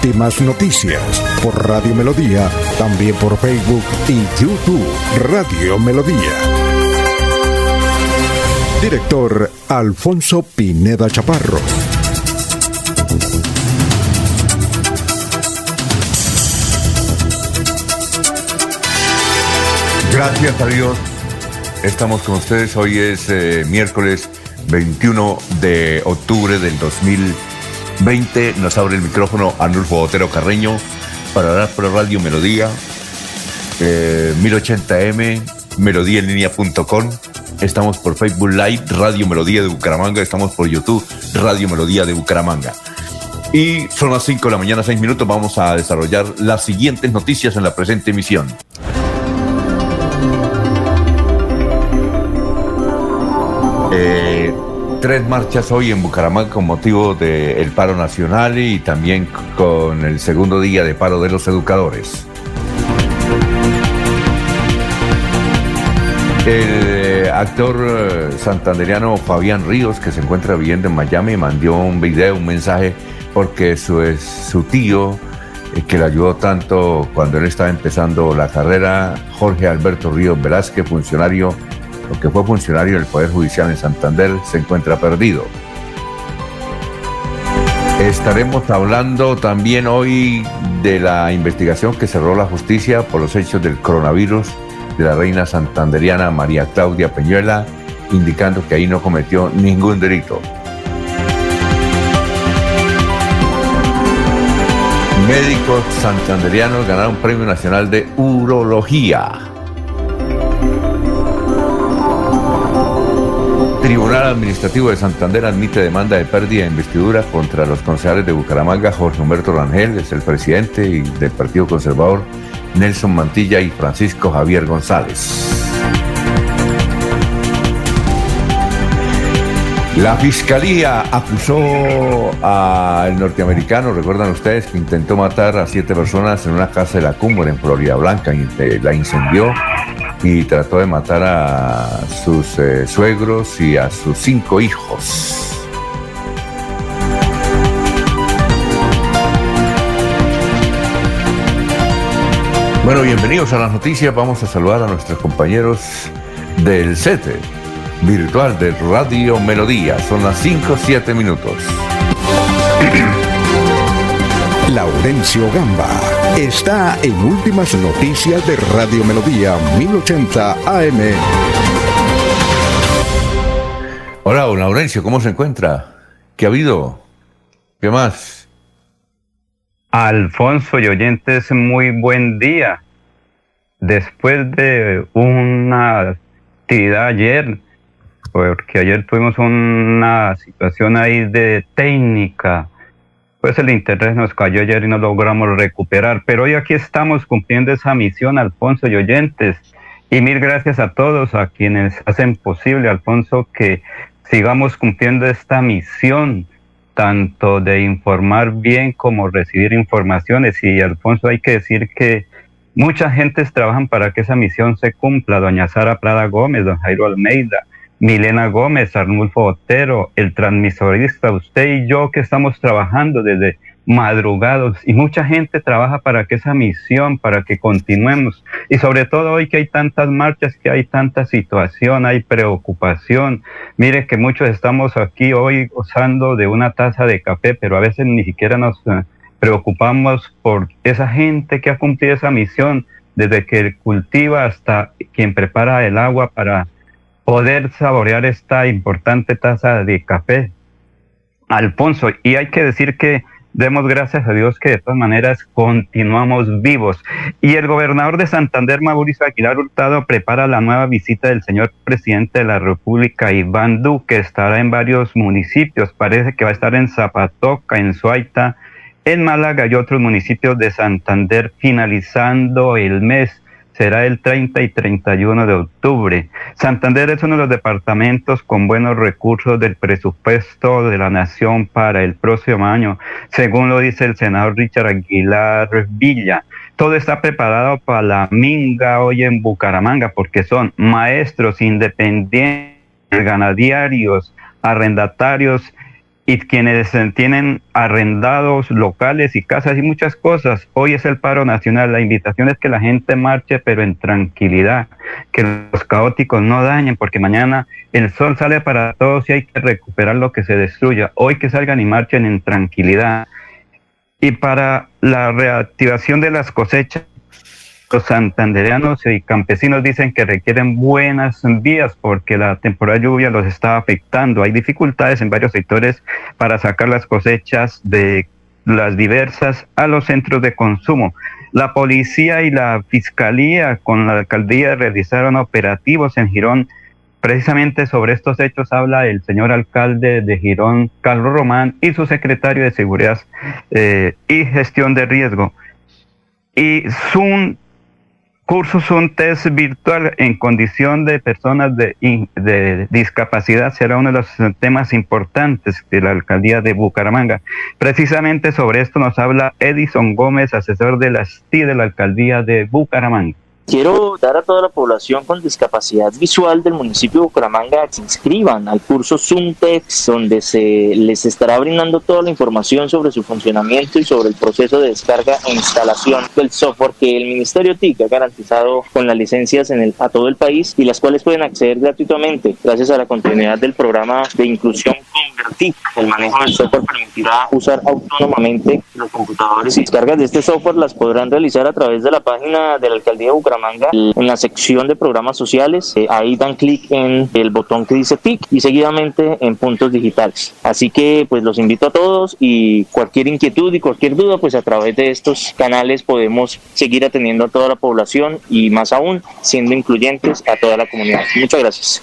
Últimas noticias por Radio Melodía, también por Facebook y YouTube Radio Melodía. Director Alfonso Pineda Chaparro. Gracias a Dios. Estamos con ustedes. Hoy es eh, miércoles 21 de octubre del 2020. Nos abre el micrófono Arnulfo Botero Carreño para hablar por Radio Melodía, 1080m, eh, melodíaenlínea.com. Estamos por Facebook Live, Radio Melodía de Bucaramanga. Estamos por YouTube, Radio Melodía de Bucaramanga. Y son las 5 de la mañana, 6 minutos. Vamos a desarrollar las siguientes noticias en la presente emisión. Tres marchas hoy en Bucaramanga con motivo del paro nacional y también con el segundo día de paro de los educadores. El eh, actor eh, santanderiano Fabián Ríos, que se encuentra viviendo en Miami, mandó un video, un mensaje, porque su, su tío, que le ayudó tanto cuando él estaba empezando la carrera, Jorge Alberto Ríos Velázquez, funcionario que fue funcionario del Poder Judicial en Santander, se encuentra perdido. Estaremos hablando también hoy de la investigación que cerró la justicia por los hechos del coronavirus de la reina santanderiana María Claudia Peñuela, indicando que ahí no cometió ningún delito. Médicos santanderianos ganaron Premio Nacional de Urología. Tribunal Administrativo de Santander admite demanda de pérdida de investidura contra los concejales de Bucaramanga, Jorge Humberto Rangel, es el presidente y del Partido Conservador, Nelson Mantilla y Francisco Javier González. La fiscalía acusó al norteamericano, recuerdan ustedes, que intentó matar a siete personas en una casa de la Cumbre en Florida Blanca la incendió y trató de matar a sus eh, suegros y a sus cinco hijos. Bueno, bienvenidos a las noticias. Vamos a saludar a nuestros compañeros del CETE virtual de Radio Melodía. Son las 5 7 minutos. Laurencio Gamba está en Últimas Noticias de Radio Melodía 1080 AM. Hola, don Laurencio, ¿cómo se encuentra? ¿Qué ha habido? ¿Qué más? Alfonso y oyentes, muy buen día. Después de una actividad ayer, porque ayer tuvimos una situación ahí de técnica, pues el internet nos cayó ayer y no logramos recuperar. Pero hoy aquí estamos cumpliendo esa misión, Alfonso y oyentes. Y mil gracias a todos, a quienes hacen posible, Alfonso, que sigamos cumpliendo esta misión, tanto de informar bien como recibir informaciones. Y Alfonso, hay que decir que muchas gentes trabajan para que esa misión se cumpla. Doña Sara Prada Gómez, don Jairo Almeida, Milena Gómez, Arnulfo Otero, el transmisorista, usted y yo que estamos trabajando desde madrugados y mucha gente trabaja para que esa misión, para que continuemos y sobre todo hoy que hay tantas marchas, que hay tanta situación, hay preocupación. Mire que muchos estamos aquí hoy gozando de una taza de café, pero a veces ni siquiera nos eh, preocupamos por esa gente que ha cumplido esa misión, desde que cultiva hasta quien prepara el agua para poder saborear esta importante taza de café. Alfonso, y hay que decir que demos gracias a Dios que de todas maneras continuamos vivos. Y el gobernador de Santander, Mauricio Aguilar Hurtado, prepara la nueva visita del señor presidente de la República, Iván Duque, estará en varios municipios, parece que va a estar en Zapatoca, en Suaita, en Málaga y otros municipios de Santander finalizando el mes será el 30 y 31 de octubre. Santander es uno de los departamentos con buenos recursos del presupuesto de la nación para el próximo año, según lo dice el senador Richard Aguilar Villa. Todo está preparado para la minga hoy en Bucaramanga porque son maestros independientes, ganadarios, arrendatarios, y quienes tienen arrendados locales y casas y muchas cosas. Hoy es el paro nacional. La invitación es que la gente marche, pero en tranquilidad, que los caóticos no dañen, porque mañana el sol sale para todos y hay que recuperar lo que se destruya. Hoy que salgan y marchen en tranquilidad. Y para la reactivación de las cosechas, los santandereanos y campesinos dicen que requieren buenas vías porque la temporada de lluvia los está afectando. Hay dificultades en varios sectores para sacar las cosechas de las diversas a los centros de consumo. La policía y la fiscalía con la alcaldía realizaron operativos en Girón. Precisamente sobre estos hechos habla el señor alcalde de Girón, Carlos Román, y su secretario de Seguridad eh, y Gestión de Riesgo. Y son cursos, un test virtual en condición de personas de, discapacidad será uno de los temas importantes de la alcaldía de Bucaramanga. Precisamente sobre esto nos habla Edison Gómez, asesor de la STI de la alcaldía de Bucaramanga. Quiero dar a toda la población con discapacidad visual del municipio de Bucaramanga que se inscriban al curso Zoomtex, donde se les estará brindando toda la información sobre su funcionamiento y sobre el proceso de descarga e instalación del software que el Ministerio TIC ha garantizado con las licencias en el, a todo el país y las cuales pueden acceder gratuitamente gracias a la continuidad del programa de inclusión Convertir. El manejo del software permitirá usar autónomamente los computadores y descargas de este software las podrán realizar a través de la página de la alcaldía de Bucaramanga Manga en la sección de programas sociales. Eh, ahí dan clic en el botón que dice TIC y seguidamente en puntos digitales. Así que pues los invito a todos y cualquier inquietud y cualquier duda pues a través de estos canales podemos seguir atendiendo a toda la población y más aún siendo incluyentes a toda la comunidad. Muchas gracias.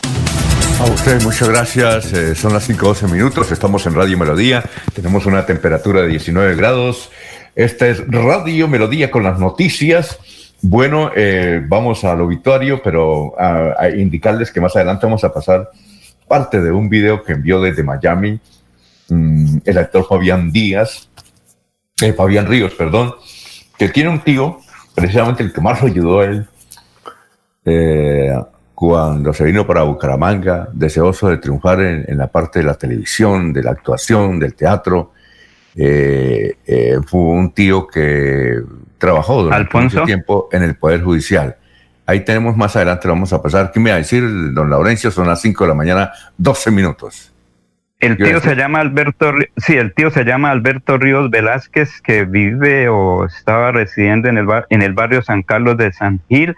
A usted, muchas gracias. Eh, son las 5.12 minutos. Estamos en Radio Melodía. Tenemos una temperatura de 19 grados. Esta es Radio Melodía con las noticias. Bueno, eh, vamos al obituario, pero a, indicarles que más adelante vamos a pasar parte de un video que envió desde Miami mm, el actor Fabián Díaz, eh, Fabián Ríos, perdón, que tiene un tío, precisamente el que más lo ayudó a él, eh, cuando se vino para Bucaramanga, deseoso de triunfar en, la parte de la televisión, de la actuación, del teatro. Fue un tío que trabajó durante mucho tiempo en el Poder Judicial. Ahí tenemos más adelante, vamos a pasar. ¿Qué me va a decir, don Laurencio? Son las 5 de la mañana, 12 minutos. El tío se llama Alberto, sí, el tío se llama Alberto Ríos Velázquez, que vive o estaba residiendo en el, en el barrio San Carlos de San Gil,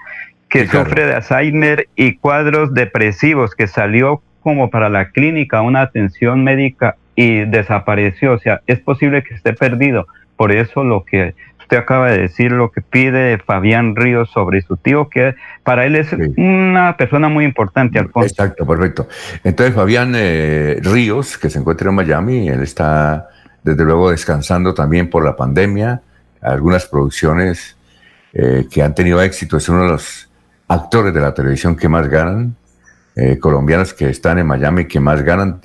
que sufre de Alzheimer y cuadros depresivos, que salió como para la clínica una atención médica y desapareció. O sea, es posible que esté perdido. Por eso lo que usted acaba de decir lo que pide Fabián Ríos sobre su tío, que para él es una persona muy importante, Alfonso. Exacto, perfecto. Entonces, Fabián eh, Ríos, que se encuentra en Miami, él está desde luego descansando también por la pandemia, algunas producciones eh, que han tenido éxito, es uno de los actores de la televisión que más ganan, eh, colombianos que están en Miami que más ganan,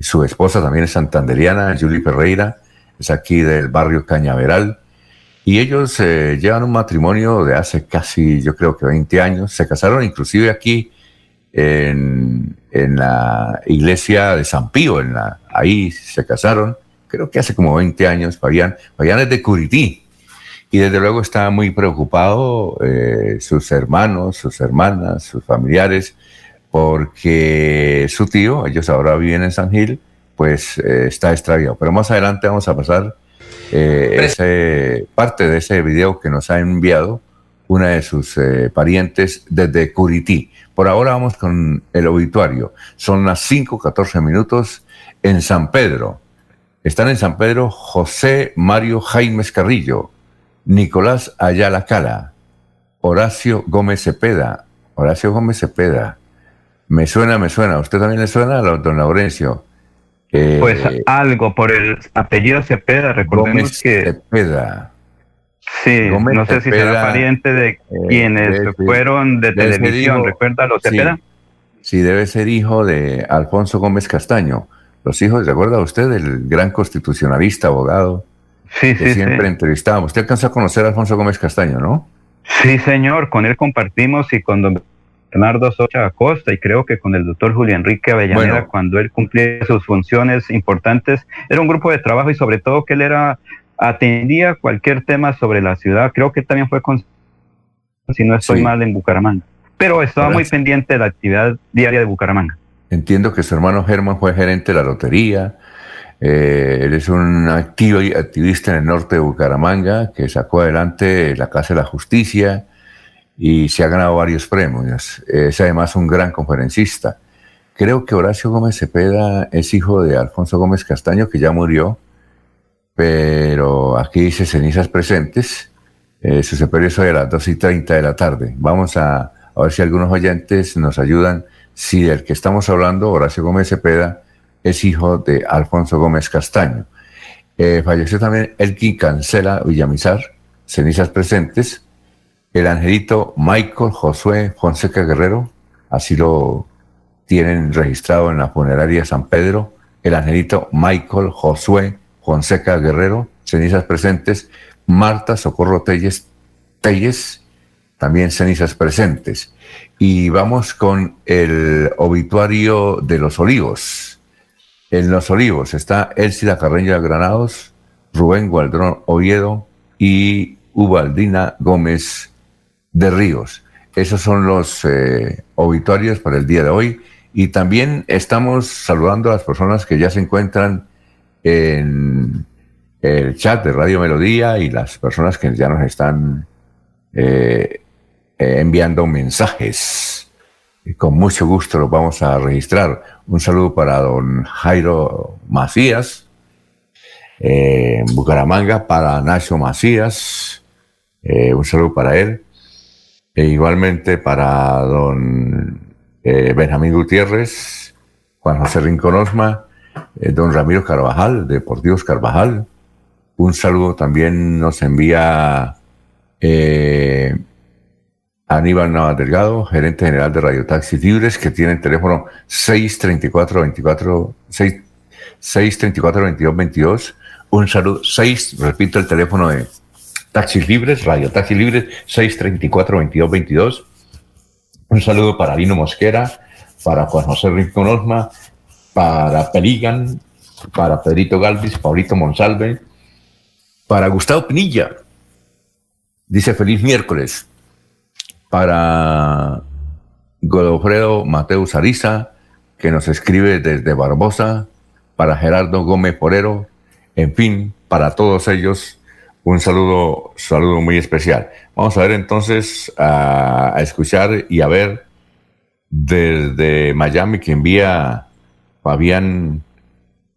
su esposa también es santanderiana, Julie Ferreira, es aquí del barrio Cañaveral. Y ellos eh, llevan un matrimonio de hace casi, yo creo que 20 años. Se casaron inclusive aquí en, la iglesia de San Pío, en la, ahí se casaron, creo que hace como 20 años, Fabián. Fabián es de Curití. Y desde luego está muy preocupado eh, sus hermanos, sus hermanas, sus familiares, porque su tío, ellos ahora viven en San Gil, pues eh, está extraviado. Pero más adelante vamos a pasar eh, ese, parte de ese video que nos ha enviado una de sus eh, parientes desde Curití. Por ahora vamos con el obituario. Son las 5.14 minutos en San Pedro. Están en San Pedro José Mario Jaimes Carrillo, Nicolás Ayala Cala, Horacio Gómez Cepeda. Horacio Gómez Cepeda. Me suena, me suena. ¿Usted también le suena, don Laurencio? pues algo por el apellido Cepeda, recordemos que... Cepeda. Sí, no sé si será pariente de eh, quienes fueron de televisión, ¿recuerda los Cepeda? Sí, debe ser hijo de Alfonso Gómez Castaño. Los hijos, ¿recuerda usted del gran constitucionalista, abogado? Sí, que siempre entrevistábamos. Usted alcanzó a conocer a Alfonso Gómez Castaño, ¿no? Sí, señor, con él compartimos y con don Bernardo Socha Acosta y creo que con el doctor Julio Enrique Avellaneda cuando él cumplía sus funciones importantes. Era un grupo de trabajo y sobre todo que él era atendía cualquier tema sobre la ciudad. Creo que también fue con, si no estoy mal, en Bucaramanga. Pero estaba muy pendiente de la actividad diaria de Bucaramanga. Entiendo que su hermano Germán fue gerente de la lotería. Eh, él es un activo y activista en el norte de Bucaramanga que sacó adelante la Casa de la Justicia y se ha ganado varios premios. Es además un gran conferencista. Creo que Horacio Gómez Cepeda es hijo de Alfonso Gómez Castaño, que ya murió, pero aquí dice cenizas presentes. Eh, su sepelio es hoy las 2 y 30 de la tarde. Vamos a, ver si algunos oyentes nos ayudan. Si del que estamos hablando, Horacio Gómez Cepeda, es hijo de Alfonso Gómez Castaño. Eh, falleció también Elkin Cancela Villamizar, cenizas presentes. El angelito Michael Josué Fonseca Guerrero, así lo tienen registrado en la funeraria San Pedro. El angelito Michael Josué Fonseca Guerrero, cenizas presentes, Marta Socorro Telles, Telles, también cenizas presentes. Y vamos con el obituario de los olivos. En los olivos está Elcida Carreño Granados, Rubén Gualdrón Oviedo y Ubaldina Gómez de Ríos. Esos son los eh, obituarios para el día de hoy. Y también estamos saludando a las personas que ya se encuentran en el chat de Radio Melodía y las personas que ya nos están eh, eh, enviando mensajes. Con mucho gusto los vamos a registrar. Un saludo para don Jairo Macías, en Bucaramanga, para Nacho Macías, eh, un saludo para él. E igualmente para don Benjamín Gutiérrez, Juan José Rincón Osma, eh, don Ramiro Carvajal, Deportivos Carvajal. Un saludo también nos envía eh, Aníbal Navas Delgado, gerente general de Radio Taxis Libres, que tiene el teléfono 634-24, 634-2222. Un saludo, 6, repito el teléfono de Taxis Libres, Radio Taxis Libres, 634-2222. Un saludo para Lino Mosquera, para Juan José Rincón Osma, para Peligan, para Pedrito Galvis, Paulito Monsalve, para Gustavo Pinilla, dice feliz miércoles, para Godofredo Mateus Ariza, que nos escribe desde Barbosa, para Gerardo Gómez Porero, en fin, para todos ellos, un saludo, saludo muy especial. Vamos a ver entonces, a, escuchar y a ver desde Miami que envía Fabián,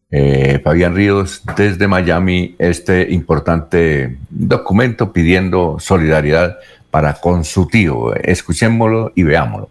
eh, Fabián Ríos desde Miami este importante documento pidiendo solidaridad para con su tío. Escuchémoslo y veámoslo.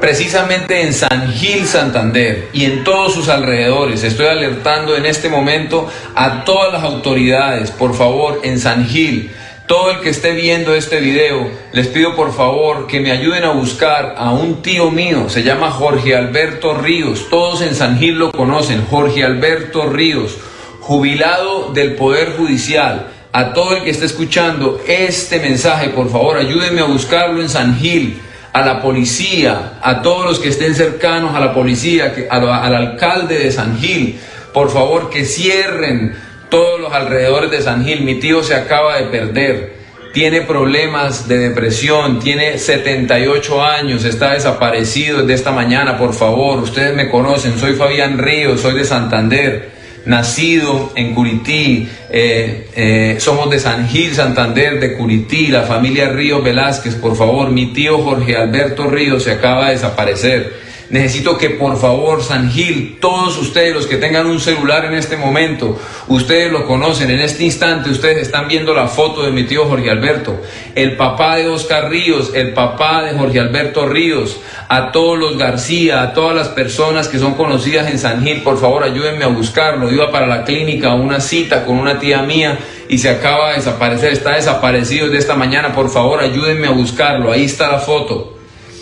Precisamente en San Gil, Santander y en todos sus alrededores. Estoy alertando en este momento a todas las autoridades, por favor, en San Gil, todo el que esté viendo este video, les pido por favor que me ayuden a buscar a un tío mío, se llama Jorge Alberto Ríos, todos en San Gil lo conocen, Jorge Alberto Ríos, jubilado del Poder Judicial. A todo el que esté escuchando este mensaje, por favor, ayúdenme a buscarlo en San Gil, a la policía, a todos los que estén cercanos a la policía, al alcalde de San Gil, por favor que cierren todos los alrededores de San Gil. Mi tío se acaba de perder, tiene problemas de depresión, tiene 78 años, está desaparecido desde esta mañana, por favor, ustedes me conocen, soy Fabián Ríos, soy de Santander. Nacido en Curití, eh, eh, somos de San Gil, Santander, de Curití, la familia Ríos Velázquez, por favor, mi tío Jorge Alberto Ríos se acaba de desaparecer Necesito que por favor, San Gil, todos ustedes, los que tengan un celular en este momento, ustedes lo conocen, en este instante ustedes están viendo la foto de mi tío Jorge Alberto, el papá de Oscar Ríos, el papá de Jorge Alberto Ríos, a todos los García, a todas las personas que son conocidas en San Gil, por favor ayúdenme a buscarlo. Iba para la clínica a una cita con una tía mía y se acaba de desaparecer, está desaparecido desde esta mañana, por favor ayúdenme a buscarlo, ahí está la foto.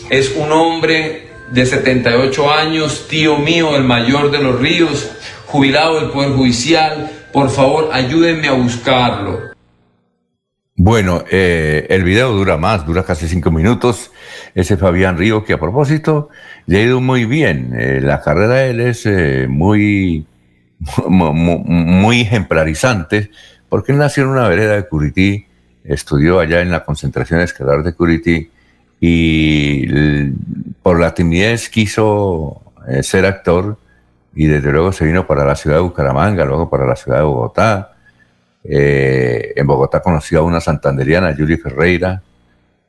Es un hombre de 78 años, tío mío, el mayor de los ríos, jubilado del Poder Judicial, por favor ayúdenme a buscarlo. Bueno, eh, el video dura más, dura casi cinco minutos. Ese Fabián Río, que a propósito, le ha ido muy bien. Eh, la carrera de él es eh, muy, muy, ejemplarizante porque él nació en una vereda de Curití, estudió allá en la concentración escolar de Curití y por la timidez quiso eh, ser actor y desde luego se vino para la ciudad de Bucaramanga, luego para la ciudad de Bogotá. Eh, en Bogotá conoció a una santanderiana, Yuri Ferreira,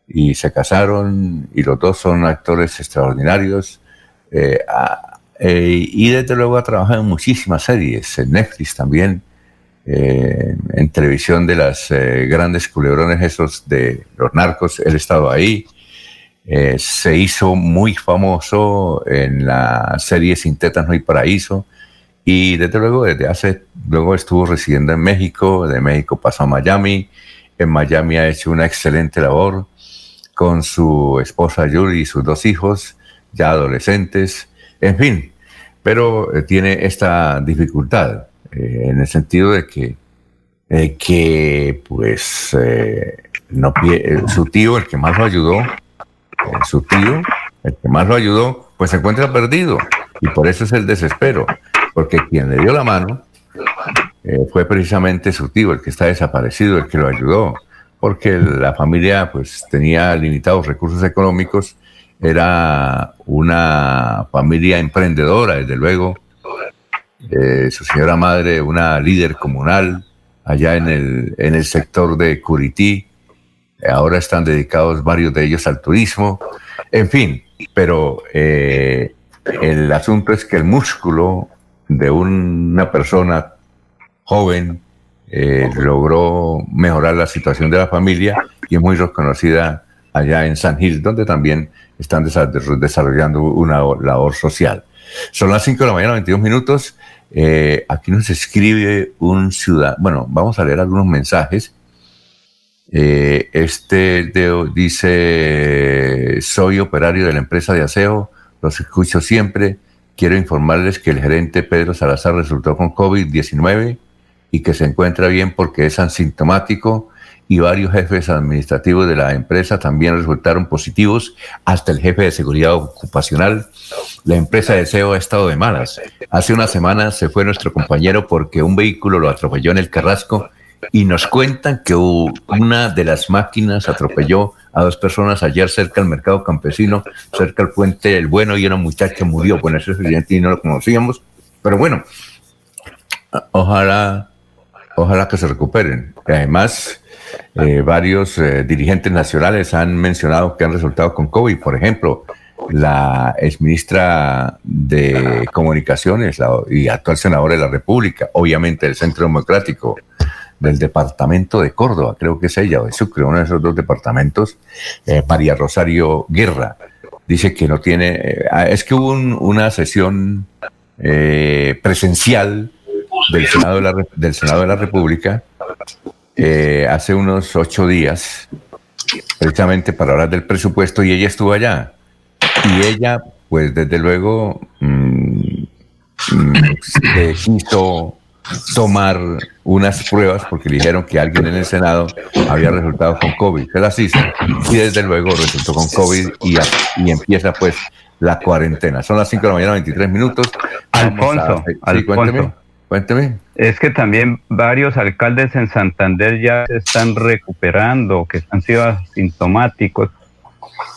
y se casaron y los dos son actores extraordinarios. Eh, y desde luego ha trabajado en muchísimas series, en Netflix también, eh, en televisión de las eh, grandes culebrones esos de los narcos, él estaba ahí. Eh, se hizo muy famoso en la serie Sin Tetas No hay Paraíso. Y desde luego desde hace, luego estuvo residiendo en México, de México pasó a Miami, en Miami ha hecho una excelente labor con su esposa Yuri y sus dos hijos, ya adolescentes, en fin, pero tiene esta dificultad eh, en el sentido de que, eh, que pues, eh, no, su tío, el que más lo ayudó, su tío, el que más lo ayudó, pues se encuentra perdido. Y por eso es el desespero, porque quien le dio la mano fue precisamente su tío, el que está desaparecido, el que lo ayudó, porque la familia pues tenía limitados recursos económicos, era una familia emprendedora, desde luego, eh, su señora madre, una líder comunal allá en el, en el sector de Curití. Ahora están dedicados varios de ellos al turismo. En fin, pero eh, el asunto es que el músculo de una persona joven eh, logró mejorar la situación de la familia y es muy reconocida allá en San Gil, donde también están desarrollando una labor social. Son las 5 de la mañana, 22 minutos. Eh, aquí nos escribe un ciudadano. Bueno, vamos a leer algunos mensajes. Eh, este dice: Soy operario de la empresa de aseo, los escucho siempre. Quiero informarles que el gerente Pedro Salazar resultó con COVID-19 y que se encuentra bien porque es asintomático y varios jefes administrativos de la empresa también resultaron positivos, hasta el jefe de seguridad ocupacional. La empresa de SEO ha estado de malas. Hace una semana se fue nuestro compañero porque un vehículo lo atropelló en el Carrasco y nos cuentan que una de las máquinas atropelló a dos personas ayer cerca del mercado campesino, cerca del puente El Bueno y una muchacha murió. Bueno, ese accidente y no lo conocíamos, pero bueno, ojalá, ojalá que se recuperen. Además, eh, varios eh, dirigentes nacionales han mencionado que han resultado con COVID. Por ejemplo, la exministra de Comunicaciones y actual senadora de la República, obviamente del Centro Democrático, del departamento de Córdoba, creo que es ella, o de Sucre, uno de esos dos departamentos, eh, María Rosario Guerra, dice que no tiene, es que hubo una sesión presencial del Senado del Senado de la República eh, hace unos ocho días, precisamente para hablar del presupuesto, y ella estuvo allá. Y ella, pues desde luego, mm, mm, quiso tomar unas pruebas porque dijeron que alguien en el Senado había resultado con COVID. Se las hizo y desde luego resultó con COVID y, y empieza pues la cuarentena. Son las 5 de la mañana, 23 minutos. Alfonso, Alfonso. Cuénteme. Es que también varios alcaldes en Santander ya se están recuperando, que han sido asintomáticos.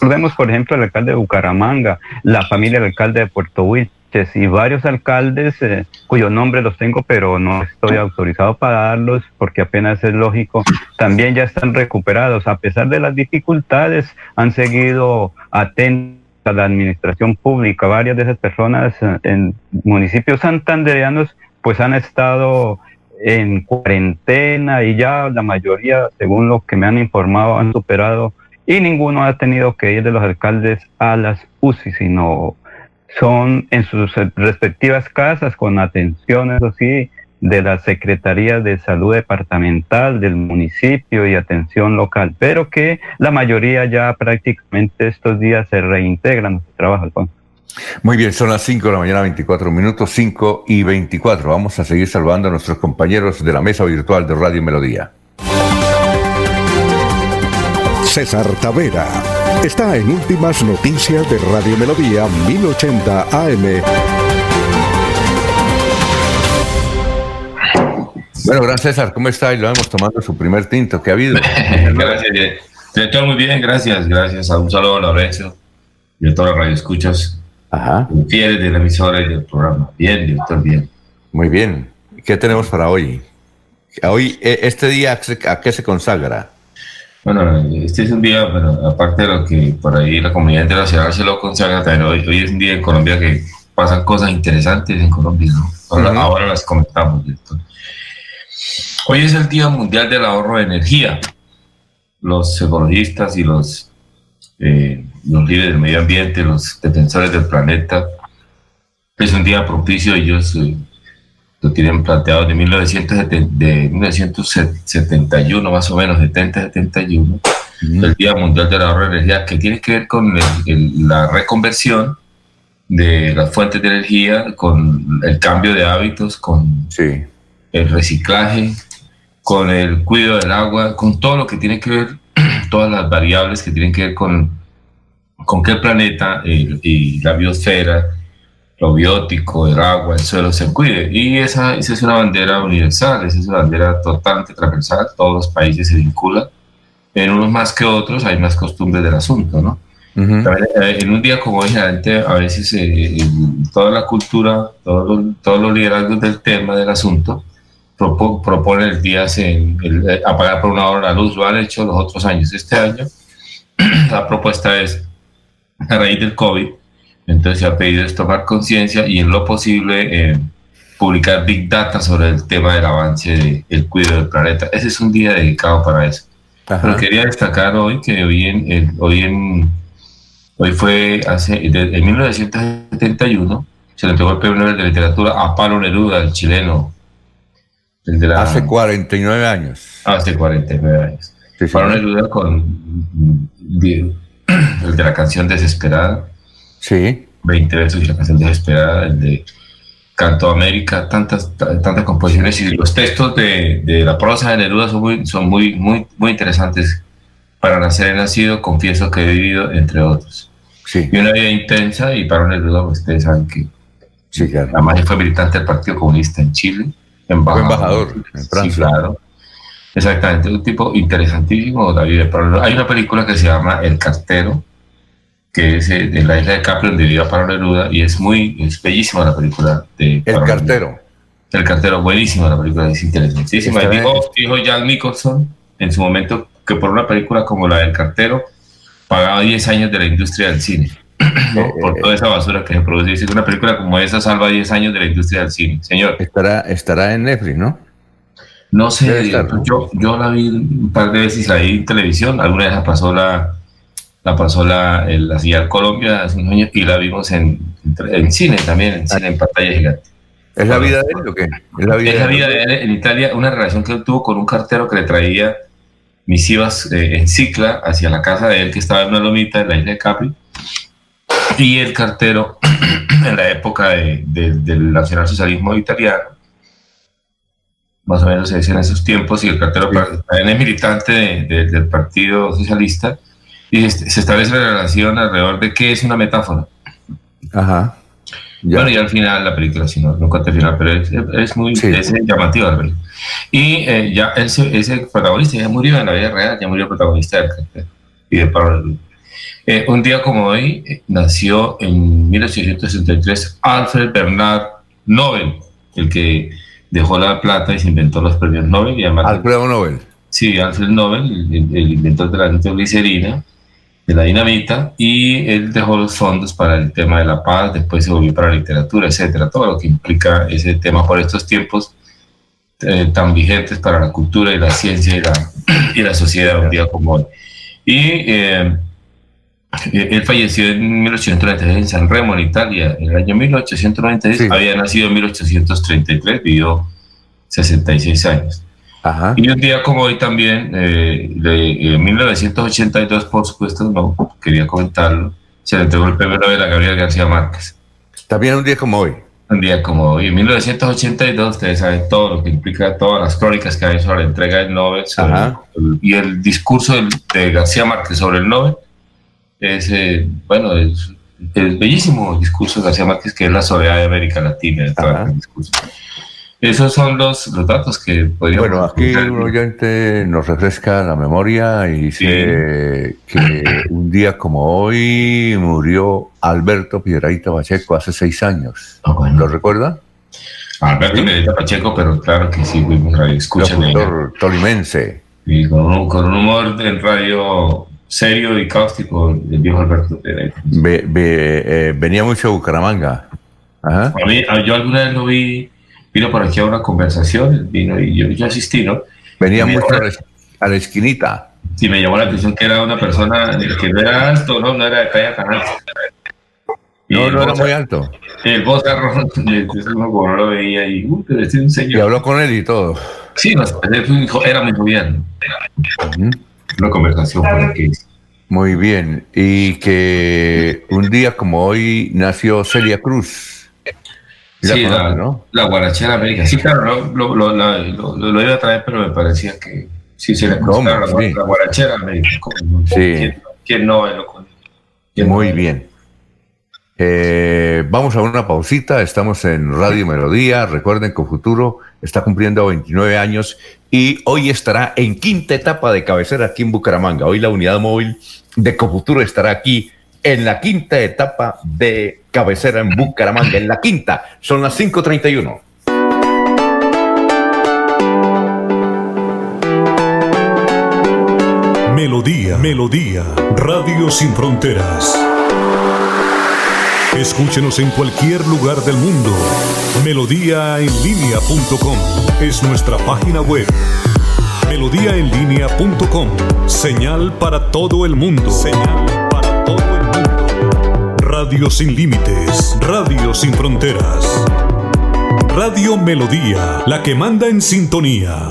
Vemos, por ejemplo, el alcalde de Bucaramanga, la familia del alcalde de Puerto Wilches y varios alcaldes eh, cuyos nombres los tengo, pero no estoy autorizado para darlos porque apenas es lógico, también ya están recuperados. A pesar de las dificultades, han seguido atentos a la administración pública. Varias de esas personas eh, en municipios santandereanos pues han estado en cuarentena y ya la mayoría, según lo que me han informado, han superado y ninguno ha tenido que ir de los alcaldes a las UCI, sino son en sus respectivas casas con atención, eso sí, de la Secretaría de Salud Departamental del municipio y atención local, pero que la mayoría ya prácticamente estos días se reintegran a su trabajo, Alfonso. Muy bien, son las 5 de la mañana, 24 minutos, 5 y 24. Vamos a seguir saludando a nuestros compañeros de la mesa virtual de Radio Melodía. César Tavera está en Últimas Noticias de Radio Melodía 1080 AM. Bueno, gran César, ¿cómo está? Y lo hemos tomando su primer tinto. ¿Qué ha habido? gracias, director, muy bien, gracias, gracias. Un saludo a Lorenzo y a todas las radioescuchas. Ajá. Fieles de la emisora y del programa. Bien, director, bien. Muy bien. ¿Qué tenemos para hoy? Hoy, e, este día, ¿a qué se consagra? Bueno, este es un día, bueno, aparte de lo que por ahí la comunidad internacional se lo consagra, también hoy, hoy es un día en Colombia que pasan cosas interesantes en Colombia, ¿no? Ahora, ahora las comentamos. Hoy es el Día Mundial del Ahorro de Energía. Los ecologistas y los, eh, los líderes del medio ambiente, los defensores del planeta, es un día propicio. Ellos eh, lo tienen planteado de, 1970, de 1971, más o menos, 70-71, el Día Mundial del Ahorro de Energía, que tiene que ver con la reconversión de las fuentes de energía, con el cambio de hábitos, con sí. el reciclaje, con el cuidado del agua, con todo lo que tiene que ver, todas las variables que tienen que ver con, con el planeta y la biosfera, lo biótico, el agua, el suelo se cuide. Y esa, esa es una bandera universal, esa es una bandera totalmente transversal, todos los países se vinculan. En unos más que otros hay más costumbres del asunto, ¿no? Eh, en un día como hoy, a veces eh, toda la cultura, todos todos los liderazgos del tema, del asunto, propone el día en, eh, apagar por una hora la luz, lo han hecho los otros años. Este año la propuesta es, a raíz del COVID, entonces se ha pedido es tomar conciencia y en lo posible eh, publicar Big Data sobre el tema del avance del cuidado del planeta. Ese es un día dedicado para eso. Pero quería destacar hoy que hoy en, hoy en hoy fue hace en 1971 se le entregó el premio Nobel de literatura a Pablo Neruda, el chileno Hace 49 años. Hace 49 años. Sí, Para una ayuda con el de la canción Desesperada. Sí. 20 versos y la canción Desesperada, el de Canto América, tantas, tantas composiciones y los textos de, de la prosa de Neruda son muy, son muy, muy, muy interesantes. Para nacer he nacido, confieso que he vivido, entre otros. Sí. Y una vida intensa, y para Neruda, pues, ustedes saben que sí, claro. además fue militante del Partido Comunista en Chile embajador, en Francia. claro. Exactamente, un tipo interesantísimo, David. Hay una película que se llama El Cartero, que es eh, de la isla de Capri, donde vive Pablo Neruda, y es muy, es bellísima la película. De El Cartero. El Cartero, buenísima la película, es interesantísima. Dijo, dijo Jack Nicholson en su momento que por una película como la del Cartero pagaba 10 años de la industria del cine. por toda esa basura que se produce. Si una película como esa salva 10 años de la industria del cine, señor. Estará, estará en Netflix, ¿no? No sé, yo, yo la vi un par de veces, la vi en televisión, alguna vez la pasó la, la pasó la, la Ciudad Colombia hace unos años y la vimos en, en, cine también, en cine en pantalla gigante. ¿Es la vida de él o qué? Es la vida, de, él en Italia, una relación que él tuvo con un cartero que le traía misivas eh, en cicla hacia la casa de él que estaba en una lomita en la isla de Capri y el cartero en la época del nacionalsocialismo italiano, más o menos se dice en esos tiempos, y el cartero también es militante del Partido Socialista, y se establece la relación alrededor de qué es una metáfora. Ajá. Bueno, y al final la película, si no, cuenta el final, pero es, muy es llamativa la Y eh, ya ese, ese, protagonista ya murió en la vida real, ya murió el protagonista del y de Pablo eh, un día como hoy eh, nació en 1863 Alfred Bernard Nobel, el que dejó la plata y se inventó los premios Nobel. Y Alfred Nobel. Sí, Alfred Nobel, el, inventor de la nitroglicerina, de la dinamita y él dejó los fondos para el tema de la paz, después se volvió para la literatura, etcétera, todo lo que implica ese tema por estos tiempos eh, tan vigentes para la cultura y la ciencia y la, y la sociedad un día como hoy. Y eh, él falleció en 1833 en San Remo, en Italia, en el año 1896, había nacido en 1833, vivió 66 años. Y un día como hoy también, eh, en 1982, por supuesto, no quería comentarlo, se le entregó el premio Nobel a Gabriel García Márquez. También un día como hoy. Un día como hoy. En 1982, ustedes saben todo lo que implica, todas las crónicas que hay sobre la entrega del Nobel y el discurso de García Márquez sobre el Nobel. Es, eh, bueno, es, el bellísimo discurso de García Márquez, que es la soledad de América Latina. El discurso. Esos son los, los datos que podríamos... Bueno, aquí un oyente nos refresca la memoria y dice que un día como hoy murió Alberto Piedraíta Pacheco hace seis años. Ah, ¿Lo recuerda? Alberto Piedraíta Pacheco, pero claro que sí, fuimos radio escuchan. tolimense. Y con un, con un humor en radio serio y cáustico el viejo Alberto Piedraíta. Eh, venía mucho a Bucaramanga. Ajá. A mí, yo alguna vez lo vi vino por aquí a una conversación, vino y yo, yo asistí, ¿no? Venía mucho a la, esquinita. Sí, me llamó la atención que era una persona que no era alto, ¿no? No era de calle tan alto. No, no era muy alto. El voz como no lo veía y, uh, un señor. Y habló con él y todo. Sí, no, era muy bien. Una conversación por aquí. Muy bien. Y que un día como hoy nació Celia Cruz sí, la, ¿no? la guarachera América. Sí, claro, lo, lo, lo, lo, iba a traer, pero me parecía que sí se le la, sí. la guarachera América. Sí. ¿Quién, no es lo Muy bien. Eh, vamos a una pausita, estamos en Radio Melodía, recuerden que Futuro está cumpliendo 29 años y hoy estará en quinta etapa de cabecera aquí en Bucaramanga. Hoy la unidad móvil de Cofuturo estará aquí en la quinta etapa de cabecera en Bucaramanga. En la quinta, son las 5.31. Melodía, Melodía, Radio Sin Fronteras. Escúchenos en cualquier lugar del mundo. Melodíaenlínea.com es nuestra página web. Melodíaenlínea.com, señal para todo el mundo. Radio sin límites, Radio sin fronteras. Radio Melodía, la que manda en sintonía.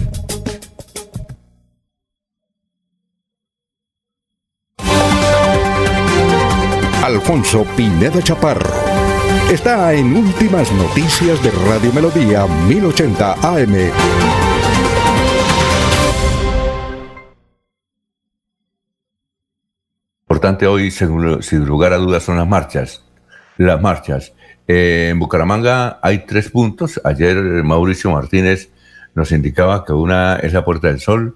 Alfonso Pineda Chaparro. Está en Últimas Noticias de Radio Melodía 1080 AM. Importante hoy, sin lugar a dudas, son las marchas. Las marchas. Eh, en Bucaramanga hay tres puntos. Ayer Mauricio Martínez nos indicaba que una es la Puerta del Sol,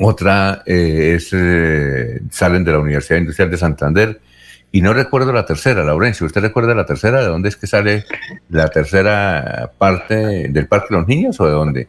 otra eh, es eh, salen de la Universidad Industrial de Santander y no recuerdo la tercera, Laurencio. ¿Usted recuerda la tercera? ¿De dónde es que sale la tercera parte del Parque de los Niños o de dónde?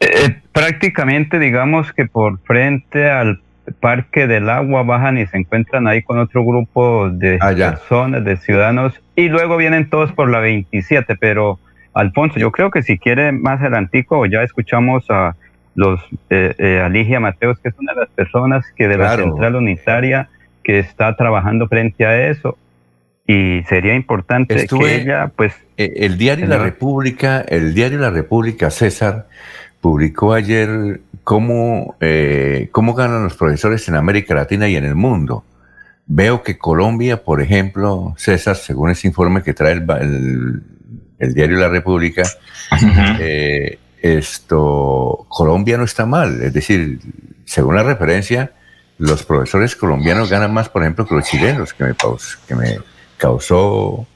Eh, prácticamente, digamos que por frente al Parque del Agua bajan y se encuentran ahí con otro grupo de Ah, personas, de ciudadanos, y luego vienen todos por la 27, pero Alfonso, yo creo que si quiere más adelantico, ya escuchamos a los eh, eh, a Ligia Mateos, que es una de las personas que de Claro. la central unitaria que está trabajando frente a eso, y sería importante Estuve- que ella, pues, Eh, El diario La. República, el diario La República, César, publicó ayer cómo, eh, cómo ganan los profesores en América Latina y en el mundo. Veo que Colombia, por ejemplo, César, según ese informe que trae el, ba- el- el diario La República, eh, esto, Colombia no está mal. Es decir, según la referencia, los profesores colombianos ganan más, por ejemplo, que los chilenos, que me, que me causó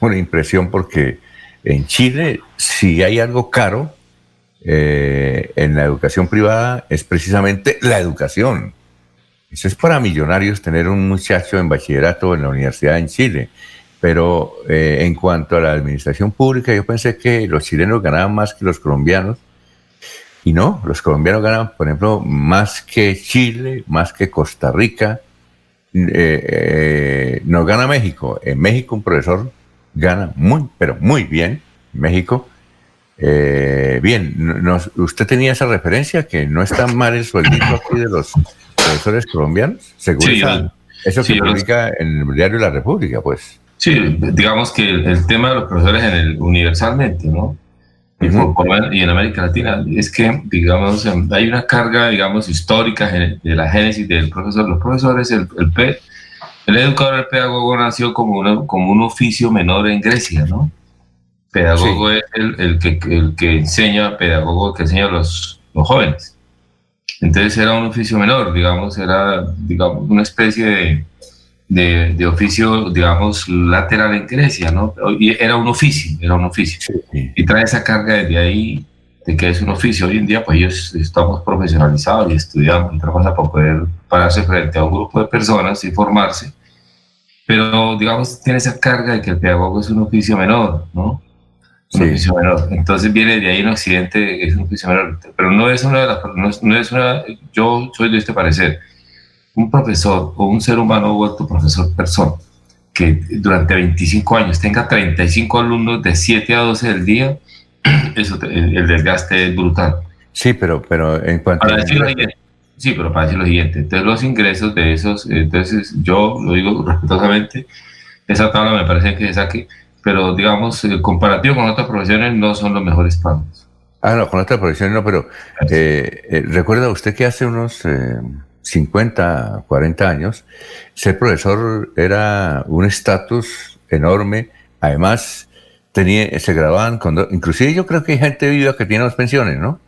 una impresión porque en Chile, si hay algo caro eh, en la educación privada, es precisamente la educación. Eso es para millonarios tener un muchacho en bachillerato en la universidad en Chile. Pero eh, en cuanto a la administración pública, yo pensé que los chilenos ganaban más que los colombianos. Y no, los colombianos ganan, por ejemplo, más que Chile, más que Costa Rica. Eh, eh, nos gana México. En México un profesor gana muy, pero muy bien. En México. Eh, bien, nos- ¿usted tenía esa referencia que no está mal el sueldito aquí de los profesores colombianos? Según Sí, esa- eso sí, que los- publica en el diario La República, pues. Sí, digamos que el, el tema de los profesores en el, universalmente, ¿no? Y, en América Latina es que, digamos, em, hay una carga, digamos, histórica de la génesis del profesor. Los profesores, el, el, pe- el educador, el pedagogo nació como, una- como un oficio menor en Grecia, ¿no? Pedagogo es el, el que, el que enseña, pedagogo que enseña a los, los jóvenes. Entonces era un oficio menor, digamos, era digamos, una especie de, de, de oficio, digamos, lateral en Grecia, ¿no? Y era un oficio, era un oficio. Y trae esa carga desde ahí de que es un oficio. Hoy en día, pues ellos estamos profesionalizados y estudiamos y trabajamos para poder pararse frente a un grupo de personas y formarse. Pero, digamos, tiene esa carga de que el pedagogo es un oficio menor, ¿no? Un oficio menor. Entonces viene de ahí en Occidente, es un oficio menor. Pero no es una de las, no es, no es una, yo soy de este parecer. Un profesor o un ser humano vuelto profesor persona que durante 25 años tenga 35 alumnos de 7 a 12 del día, eso, el, el desgaste es brutal. Sí, pero, pero en cuanto Para a... decir lo siguiente, sí, pero para decir lo siguiente, entonces los ingresos de esos, entonces yo lo digo respetuosamente, esa tabla me parece que se saque, pero digamos, eh, comparativo con otras profesiones no son los mejores pagos. Ah, no, con otra profesión no, pero eh, eh, recuerda usted que hace unos eh, 50, 40 años, ser profesor era un estatus enorme. Además, tenía, se grababan con dos, inclusive yo creo que hay gente viva que tiene dos pensiones, ¿no?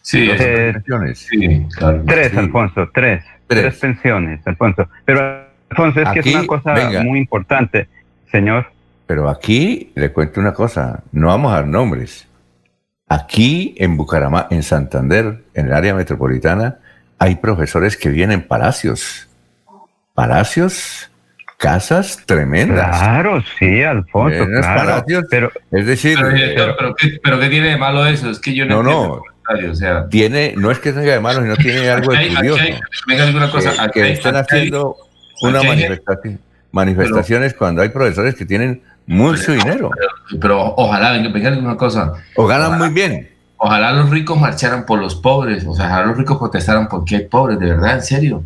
Sí, Dos eh, pensiones. sí, claro. Tres, Sí. Alfonso, tres. Tres. tres. pensiones, Alfonso. Pero, Alfonso, es que Aquí, es una cosa venga. muy importante, señor. Pero aquí le cuento una cosa, no vamos a dar nombres. Aquí en Bucaramanga, en Santander, en el área metropolitana, hay profesores que viven en palacios. Palacios, casas tremendas. Claro, sí, Alfonso, claro. palacios, Pero, es decir, Pero, eh, pero, pero ¿qué, pero ¿qué tiene de malo eso? Es que yo no, No, no. O sea, tiene, no es que tenga de malo, sino tiene algo de curioso. hay- venga, cosa, que, hay- están hay- haciendo una manifestación, manifestaciones cuando hay profesores que tienen mucho dinero pero ojalá, venga, venga, digo una cosa, o ganan Ojalá. muy bien. Ojalá los ricos marcharan por los pobres, o sea, ojalá los ricos protestaran porque hay pobres, de verdad, en serio.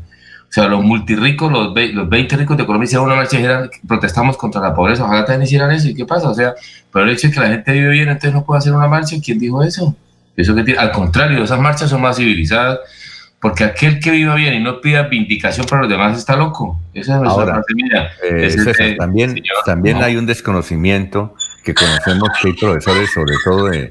O sea, los multirricos, los, ve- los 20 ricos de Colombia hicieron una marcha y dijeran, protestamos contra la pobreza, ojalá también hicieran eso, ¿y qué pasa? O sea, pero el hecho de que la gente vive bien, entonces no puede hacer una marcha, ¿quién dijo eso? Eso que tiene- al contrario, esas marchas son más civilizadas, porque aquel que viva bien y no pida vindicación para los demás está loco. Esa es nuestra parte mía. Eh, Es César, también señor, también no. hay un desconocimiento que conocemos que hay profesores, sobre todo de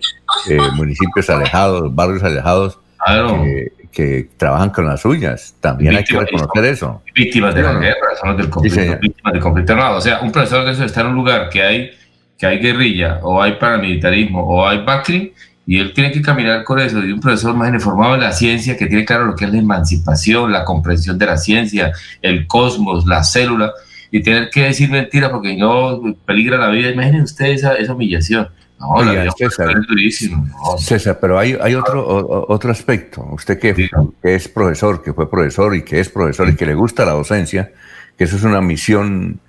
eh, municipios alejados, barrios alejados, Claro. que, que trabajan con las uñas. También hay que reconocer eso. víctimas de la guerra, son los del conflicto, víctimas del conflicto armado. O sea, un profesor de eso está en un lugar que hay, que hay guerrilla, o hay paramilitarismo, o hay BACRI, y él tiene que caminar con eso. Y un profesor más informado en la ciencia, que tiene claro lo que es la emancipación, la comprensión de la ciencia, el cosmos, la célula, y tener que decir mentiras porque no peligra la vida. Imaginen ustedes esa, esa humillación. No, César, pero hay, hay otro, otro aspecto. Usted que, que, es profesor, que fue profesor y que es profesor y que le gusta la docencia, que eso es una misión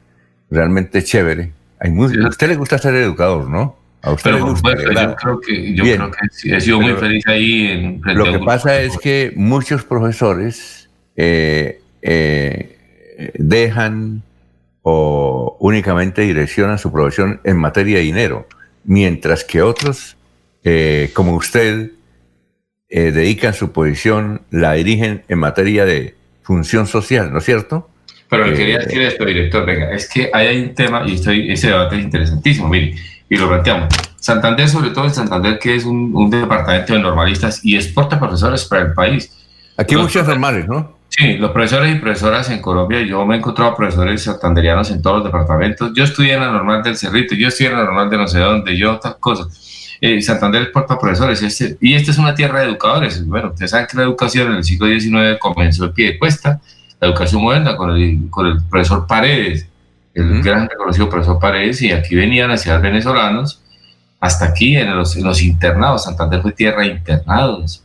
realmente chévere. Hay a usted le gusta ser educador, ¿no? A usted le gusta. yo creo que, yo creo que he sido muy feliz ahí. En, lo que pasa es que muchos profesores eh, eh, dejan o únicamente direccionan su profesión en materia de dinero, mientras que otros, eh, como usted, dedican su posición, la dirigen en materia de función social, ¿no es cierto? Pero le quería decir esto, director, venga, es que hay un tema, y estoy, ese debate es interesantísimo, mire, y lo planteamos. Santander, sobre todo el Santander, que es un, departamento de normalistas y exporta profesores para el país. Aquí hay muchos normales, ¿no? Sí, los profesores y profesoras en Colombia, yo me he encontrado profesores santanderianos en todos los departamentos. Yo estudié en la normal del Cerrito, yo estudié en la normal de no sé dónde, yo otras cosas. Eh, Santander exporta profesores este, y esta es una tierra de educadores. Bueno, ustedes saben que la educación en el siglo XIX comenzó el pie de cuesta la educación moderna con el, con el profesor Paredes, el gran reconocido profesor Paredes, y aquí venían hacia venezolanos, hasta aquí en los, en los, internados. Santander fue tierra de internados.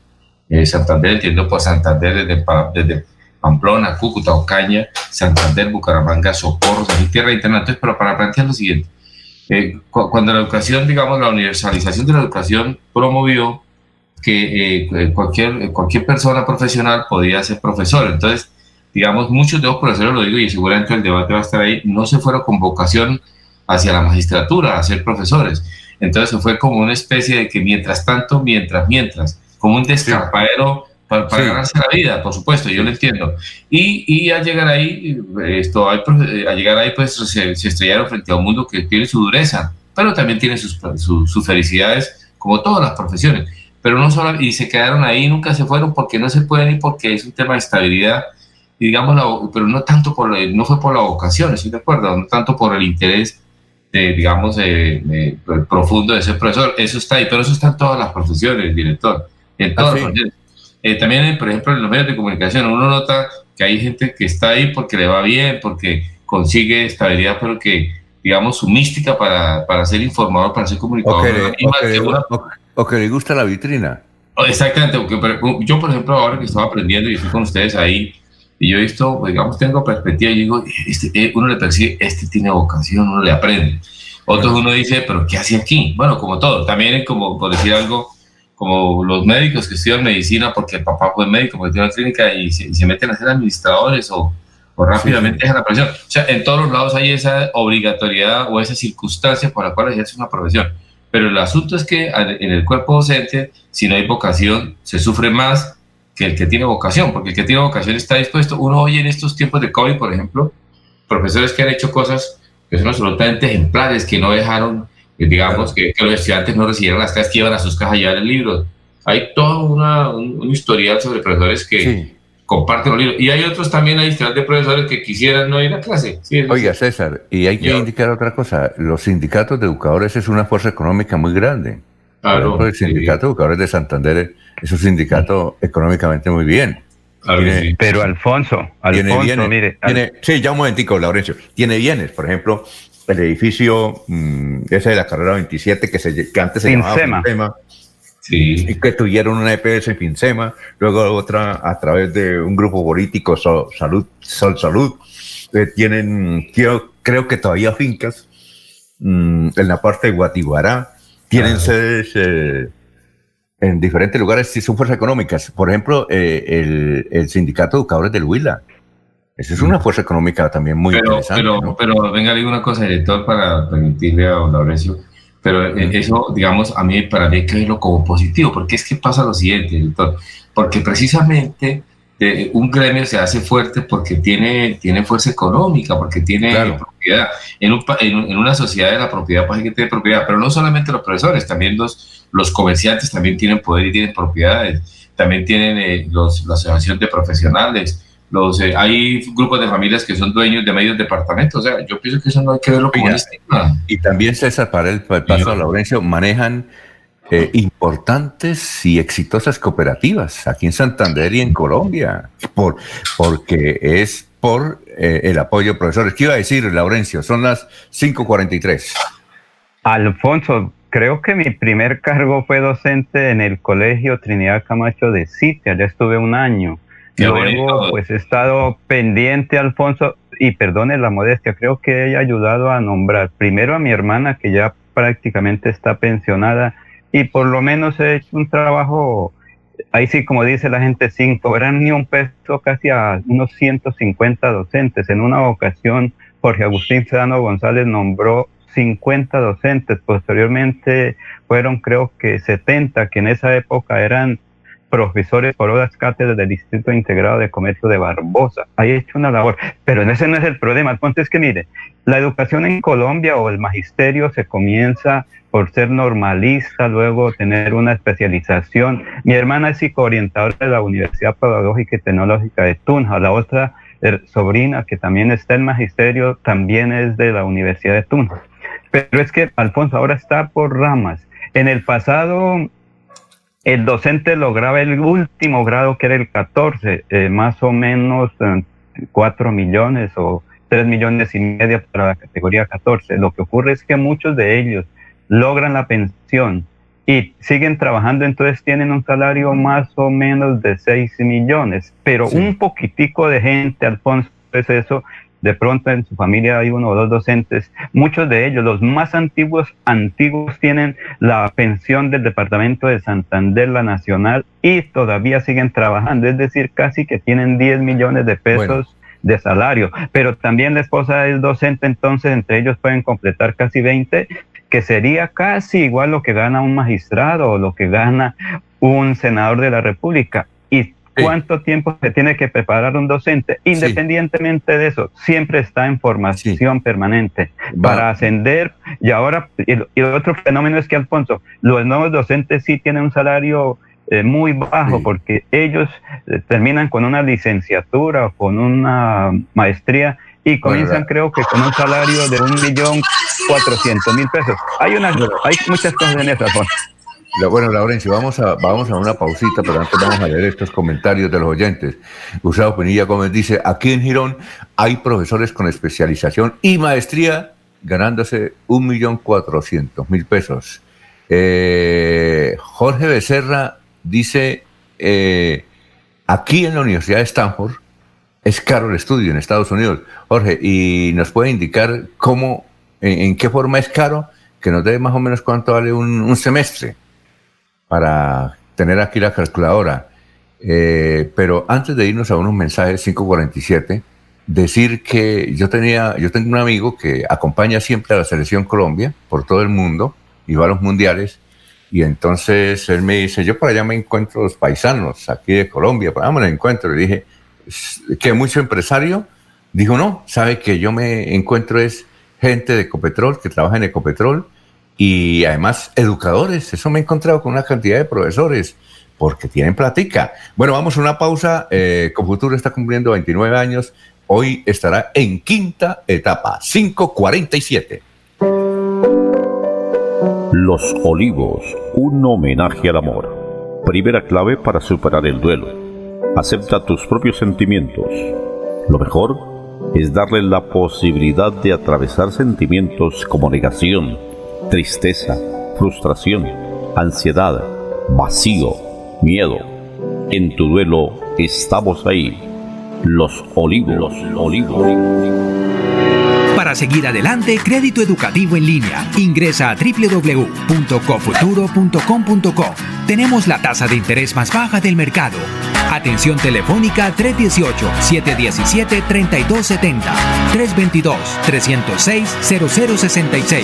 Eh, Santander, entiendo por Santander desde, desde Pamplona, Cúcuta, Ocaña, Santander, Bucaramanga, Socorro, aquí tierra de internados. pero para plantear lo siguiente, eh, cuando la educación, digamos, la universalización de la educación promovió que eh, cualquier, cualquier persona profesional podía ser profesor. Entonces, digamos, muchos de los profesores, lo digo y seguramente el debate va a estar ahí, no se fueron con vocación hacia la magistratura, a ser profesores. Entonces fue como una especie de que mientras tanto, mientras, mientras, como un descarpadero para, ganarse la vida, por supuesto, yo lo entiendo. Y, y al llegar ahí, esto, al llegar ahí, pues se, estrellaron frente a un mundo que tiene su dureza, pero también tiene sus, sus, felicidades, como todas las profesiones. Pero no solo, y se quedaron ahí, nunca se fueron porque no se pueden ir porque es un tema de estabilidad digamos, pero no tanto por, no fue por la vocación, estoy de acuerdo, no tanto por el interés, de, digamos, profundo de ese profesor, eso está ahí, pero eso está en todas las profesiones, director, en todas las eh, también, por ejemplo, en los medios de comunicación, uno nota que hay gente que está ahí porque le va bien, porque consigue estabilidad, pero que, digamos, su mística para, para ser informador, para ser comunicador. O que, le, gusta la vitrina. Exactamente, porque yo, por ejemplo, ahora que estaba aprendiendo y estoy con ustedes ahí, y yo he visto, digamos, tengo perspectiva y digo, este, eh, uno le percibe, este tiene vocación, uno le aprende. Otros uno dice, pero ¿qué hace aquí? Bueno, como todo, también como por decir algo, como los médicos que estudian medicina porque el papá fue médico, porque tiene una clínica y se, meten a ser administradores o, o rápidamente dejan la profesión. O sea, en todos los lados hay esa obligatoriedad o esa circunstancia por la cual ejerce una profesión. Pero el asunto es que en el cuerpo docente, si no hay vocación, se sufre más que el que tiene vocación, porque el que tiene vocación está dispuesto. Uno oye en estos tiempos de COVID, por ejemplo, profesores que han hecho cosas que son absolutamente ejemplares, que no dejaron, digamos, que, los estudiantes no recibieran las clases que iban a sus cajas ya el libro. Hay toda una, un, historial sobre profesores que comparten los libros. Y hay otros también, hay historial de profesores que quisieran no ir a clase. Oiga, César, y hay que indicar otra cosa. Los sindicatos de educadores es una fuerza económica muy grande. Claro, el sindicato de educadores de Santander es un sindicato económicamente muy bien. Pero Alfonso, Alfonso, mire. sí, ya un momentico, Laurencio. Tiene bienes, por ejemplo, el edificio mm, ese de la carrera 27 que, se, que antes se llamaba Finsema. Sí. Y que tuvieron una EPS en Finsema, luego otra a través de un grupo político, Sol Salud, Sol Salud. Eh, tienen, creo, creo que todavía fincas mm, en la parte de Guatiguará tienen sedes eh, en diferentes lugares, si son fuerzas económicas. Por ejemplo, eh, el, Sindicato de Educadores del Huila. Esa es una fuerza económica también muy interesante. Pero, pero venga, le digo una cosa, director, para permitirle a Laurencio. Pero eh, eso, digamos, a mí, para mí hay que verlo como positivo, porque es que pasa lo siguiente, director. Porque precisamente un gremio se hace fuerte porque tiene, tiene fuerza económica, porque tiene propiedad. En, en, una sociedad de la propiedad, pues hay que tener propiedad, pero no solamente los profesores, también los, los comerciantes también tienen poder y tienen propiedades, también tienen eh, los, la asociación de profesionales. Los, eh, hay grupos de familias que son dueños de medios departamentos. O sea, yo pienso que eso no hay que verlo como un estigma. Y también, César, para el, paso a Laurencio, manejan eh, importantes y exitosas cooperativas aquí en Santander y en Colombia, por, porque es por eh, el apoyo de profesores. ¿Qué iba a decir, Laurencio? Son las 5.43. Alfonso, creo que mi primer cargo fue docente en el Colegio Trinidad Camacho de Citia, ya estuve un año. Luego, pues he estado pendiente, Alfonso, y perdone la modestia, creo que he ayudado a nombrar primero a mi hermana, que ya prácticamente está pensionada, y por lo menos he hecho un trabajo, ahí sí, como dice la gente, sin cobrar ni un peso, casi a unos 150 docentes. En una ocasión, Jorge Agustín Sedano González nombró 50 docentes, posteriormente fueron creo que 70, que en esa época eran profesores por horas cátedras del Distrito Integrado de Comercio de Barbosa. He hecho una labor, pero ese no es el problema. El punto es que, mire, la educación en Colombia o el magisterio se comienza por ser normalista, luego tener una especialización. Mi hermana es psicoorientadora de la Universidad Pedagógica y Tecnológica de Tunja, la otra eh, sobrina que también está en magisterio también es de la Universidad de Tunja. Pero es que Alfonso ahora está por ramas. En el pasado el docente lograba el último grado que era el 14, eh, más o menos 4 eh, millones o 3 millones y medio para la categoría 14. Lo que ocurre es que muchos de ellos logran la pensión y siguen trabajando, entonces tienen un salario más o menos de 6 millones, pero un poquitico de gente, Alfonso, es eso, de pronto en su familia hay uno o dos docentes, muchos de ellos, los más antiguos, antiguos tienen la pensión del departamento de Santander, la nacional, y todavía siguen trabajando, es decir, casi que tienen 10 millones de pesos. de salario, pero también la esposa es docente, entonces entre ellos pueden completar casi 20, que sería casi igual lo que gana un magistrado o lo que gana un senador de la República. Y cuánto tiempo se tiene que preparar un docente. Independientemente de eso, siempre está en formación permanente para ascender. Y ahora, y, el otro fenómeno es que, Alfonso, los nuevos docentes sí tienen un salario eh, muy bajo porque ellos eh, terminan con una licenciatura o con una maestría y comienzan creo que con un salario de un millón cuatrocientos mil pesos. Hay, una, hay muchas cosas en eso, Alfonso. Bueno, Laurencio, vamos a, vamos a una pausita, pero antes vamos a leer estos comentarios de los oyentes. Gustavo Pinilla Gómez dice, aquí en Girón hay profesores con especialización y maestría ganándose un millón cuatrocientos mil pesos. Eh, Jorge Becerra dice, eh, aquí en la Universidad de Stanford es caro el estudio en Estados Unidos. Jorge, ¿y nos puede indicar cómo, en, qué forma es caro? Que nos dé más o menos cuánto vale un semestre para tener aquí la calculadora. Eh, pero antes de irnos a unos mensajes 547, decir que yo tenía, yo tengo un amigo que acompaña siempre a la selección Colombia por todo el mundo y va a los mundiales. Y entonces él me dice, yo por allá me encuentro los paisanos aquí de Colombia, por allá me encuentro. Le dije, que mucho empresario. Dijo, no, sabe que yo me encuentro es gente de Ecopetrol, que trabaja en Ecopetrol, y además educadores. Eso me he encontrado con una cantidad de profesores porque tienen platica. Bueno, vamos a una pausa. Eh, Confuturo está cumpliendo 29 años. Hoy estará en quinta etapa, 547. Los Olivos, un homenaje al amor. Primera clave para superar el duelo. Acepta tus propios sentimientos. Lo mejor es darle la posibilidad de atravesar sentimientos como negación, tristeza, frustración, ansiedad, vacío, miedo. En tu duelo estamos ahí. Los olivos, los olivos. Para seguir adelante, crédito educativo en línea. Ingresa a www.cofuturo.com.co. Tenemos la tasa de interés más baja del mercado Atención telefónica 318-717-3270, 322-306-0066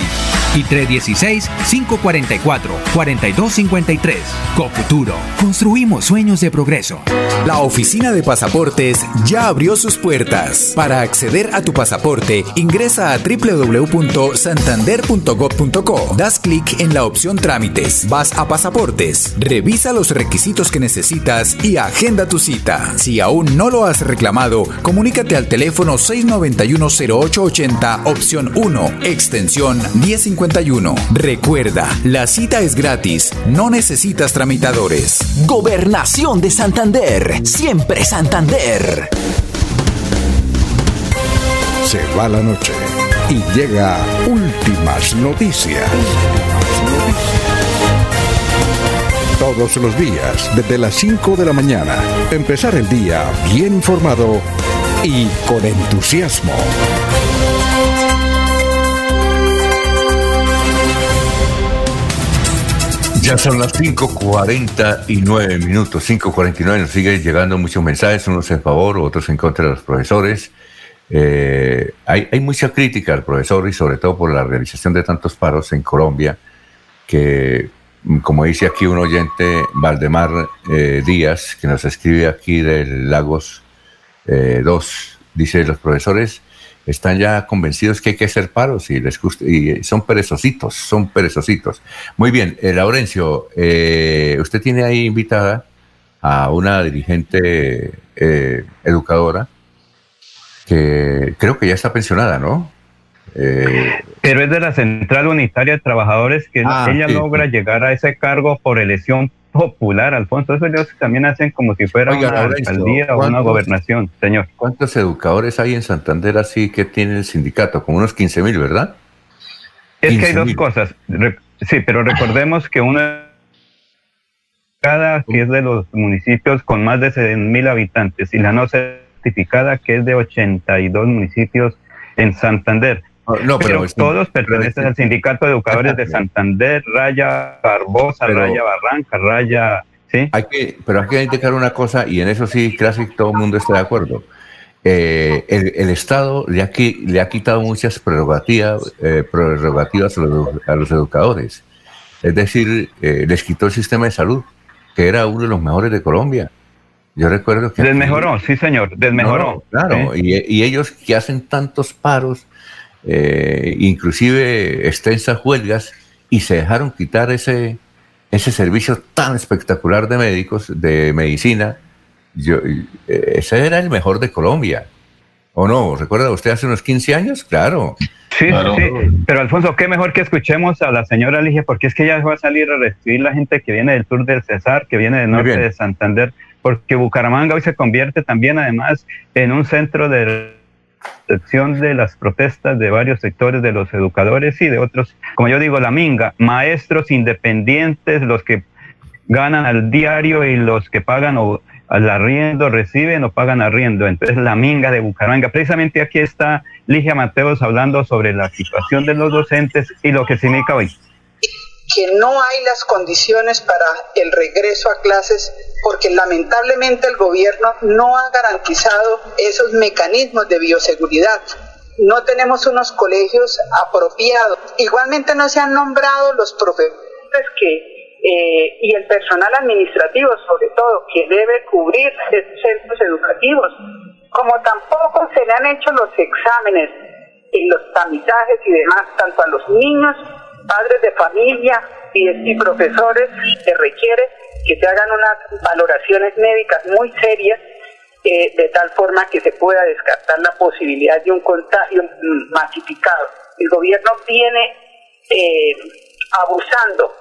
y 316-544-4253. Cofuturo. Construimos sueños de progreso. La oficina de pasaportes ya abrió sus puertas. Para acceder a tu pasaporte, ingresa a www.santander.gov.co. Das clic en la opción Trámites. Vas a Pasaportes. Revisa los requisitos que necesitas y agenda tu cita. Si aún no lo has reclamado, comunícate al teléfono 691-0880, opción 1, extensión 1051. Recuerda, la cita es gratis, no necesitas tramitadores. Gobernación de Santander, siempre Santander. Se va la noche Y llega Últimas Noticias. Todos los días, desde las 5 de la mañana. Empezar el día bien informado y con entusiasmo. Ya son las 5.49 minutos, 5.49, nos siguen llegando muchos mensajes, unos en favor, otros en contra de los profesores. Eh, hay, hay, mucha crítica al profesor y sobre todo por la realización de tantos paros en Colombia, que como dice aquí un oyente, Valdemar eh, Díaz, que nos escribe aquí del Lagos 2, eh, dice, los profesores están ya convencidos que hay que hacer paros y les gusta, y son perezositos, son perezositos. Muy bien, eh, Laurencio, eh, usted tiene ahí invitada a una dirigente eh, educadora que creo que ya está pensionada, ¿no? Pero es de la Central Unitaria de Trabajadores que ah, ella logra llegar a ese cargo por elección popular, Alfonso. Eso ellos también hacen como si fuera una alcaldía o una gobernación, señor. ¿Cuántos educadores hay en Santander así que tiene el sindicato? Como unos 15 mil, ¿verdad? Es que hay dos cosas. sí, pero recordemos que una cada que es de los municipios con más de 100 mil habitantes y la no certificada que es de 82 municipios en Santander. No, pero, todos pertenecen al Sindicato de Educadores de Santander, Raya Barbosa, Raya Barranca, Raya... ¿sí? Hay que, pero hay que indicar una cosa, y en eso sí, casi todo el mundo está de acuerdo. Eh, el, Estado le ha, le ha quitado muchas prerrogativas, eh, prerrogativas a los, educadores. Es decir, eh, les quitó el sistema de salud, que era uno de los mejores de Colombia. Yo recuerdo que... Desmejoró, sí señor, desmejoró. claro, y, y, ellos que hacen tantos paros, eh, inclusive extensas huelgas, y se dejaron quitar ese, ese servicio tan espectacular de médicos, de medicina. Yo, eh, ese era el mejor de Colombia. ¿O no? ¿Recuerda usted hace unos 15 años? Claro. Sí, sí, pero Alfonso, qué mejor que escuchemos a la señora Ligia, porque es que ella va a salir a recibir la gente que viene del sur del Cesar, que viene del norte de Santander, porque Bucaramanga hoy se convierte también además en un centro de excepción de las protestas de varios sectores de los educadores y de otros, como yo digo, la minga, maestros independientes, los que ganan al diario y los que pagan o al arriendo, reciben o pagan arriendo. Entonces, la minga de Bucaramanga. Precisamente aquí está Ligia Mateos hablando sobre la situación de los docentes y lo que significa hoy que no hay las condiciones para el regreso a clases porque lamentablemente el gobierno no ha garantizado esos mecanismos de bioseguridad. No tenemos unos colegios apropiados. Igualmente no se han nombrado los profesores que eh, y el personal administrativo, sobre todo, que debe cubrir centros educativos. Como tampoco se le han hecho los exámenes y los tamizajes y demás, tanto a los niños padres de familia y, profesores se requiere que se hagan unas valoraciones médicas muy serias eh, de tal forma que se pueda descartar la posibilidad de un contagio masificado. El gobierno viene eh, abusando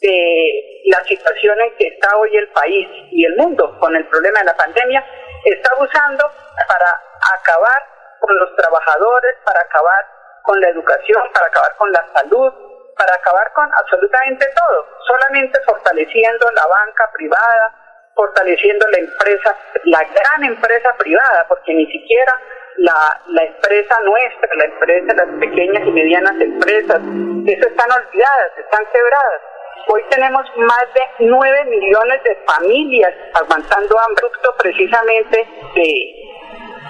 de la situación en que está hoy el país y el mundo con el problema de la pandemia, está abusando para acabar con los trabajadores, para acabar con la educación, para acabar con la salud, para acabar con absolutamente todo, solamente fortaleciendo la banca privada, fortaleciendo la empresa, la gran empresa privada, porque ni siquiera la, la empresa nuestra, la empresa, las pequeñas y medianas empresas, eso están olvidadas, están quebradas. Hoy tenemos más de 9 millones de familias aguantando hambre, precisamente de,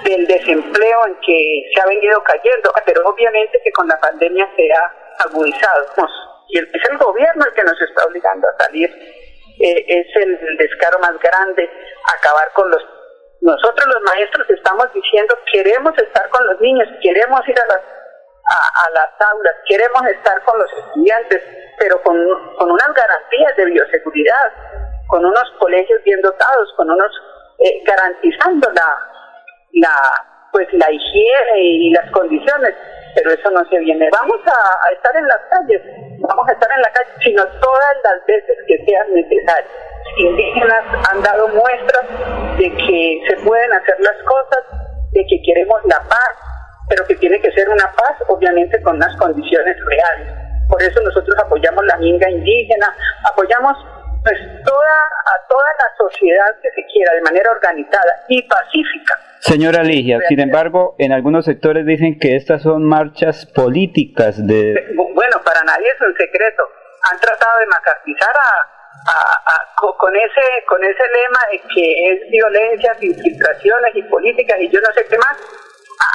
del desempleo en que se ha venido cayendo, pero obviamente que con la pandemia se ha agudizado. Y es el gobierno el que nos está obligando a salir. Eh, es el, descaro más grande, acabar con los... Nosotros los maestros estamos diciendo, queremos estar con los niños, queremos ir a las, a, las aulas, queremos estar con los estudiantes, pero con, con unas garantías de bioseguridad, con unos colegios bien dotados, con unos eh, garantizando la, la pues la higiene y las condiciones pero eso no se viene. Vamos a, estar en las calles, vamos a estar en la calle, sino todas las veces que sean necesarias. Indígenas han dado muestras de que se pueden hacer las cosas, de que queremos la paz, pero que tiene que ser una paz, obviamente con unas condiciones reales. Por eso nosotros apoyamos la minga indígena, apoyamos pues toda a toda la sociedad que se quiera de manera organizada y pacífica. Señora Ligia, sin embargo, en algunos sectores dicen que estas son marchas políticas de... Bueno, para nadie es un secreto. Han tratado de macartizar a, con ese con ese lema de que es violencia, infiltraciones y políticas y yo no sé qué más.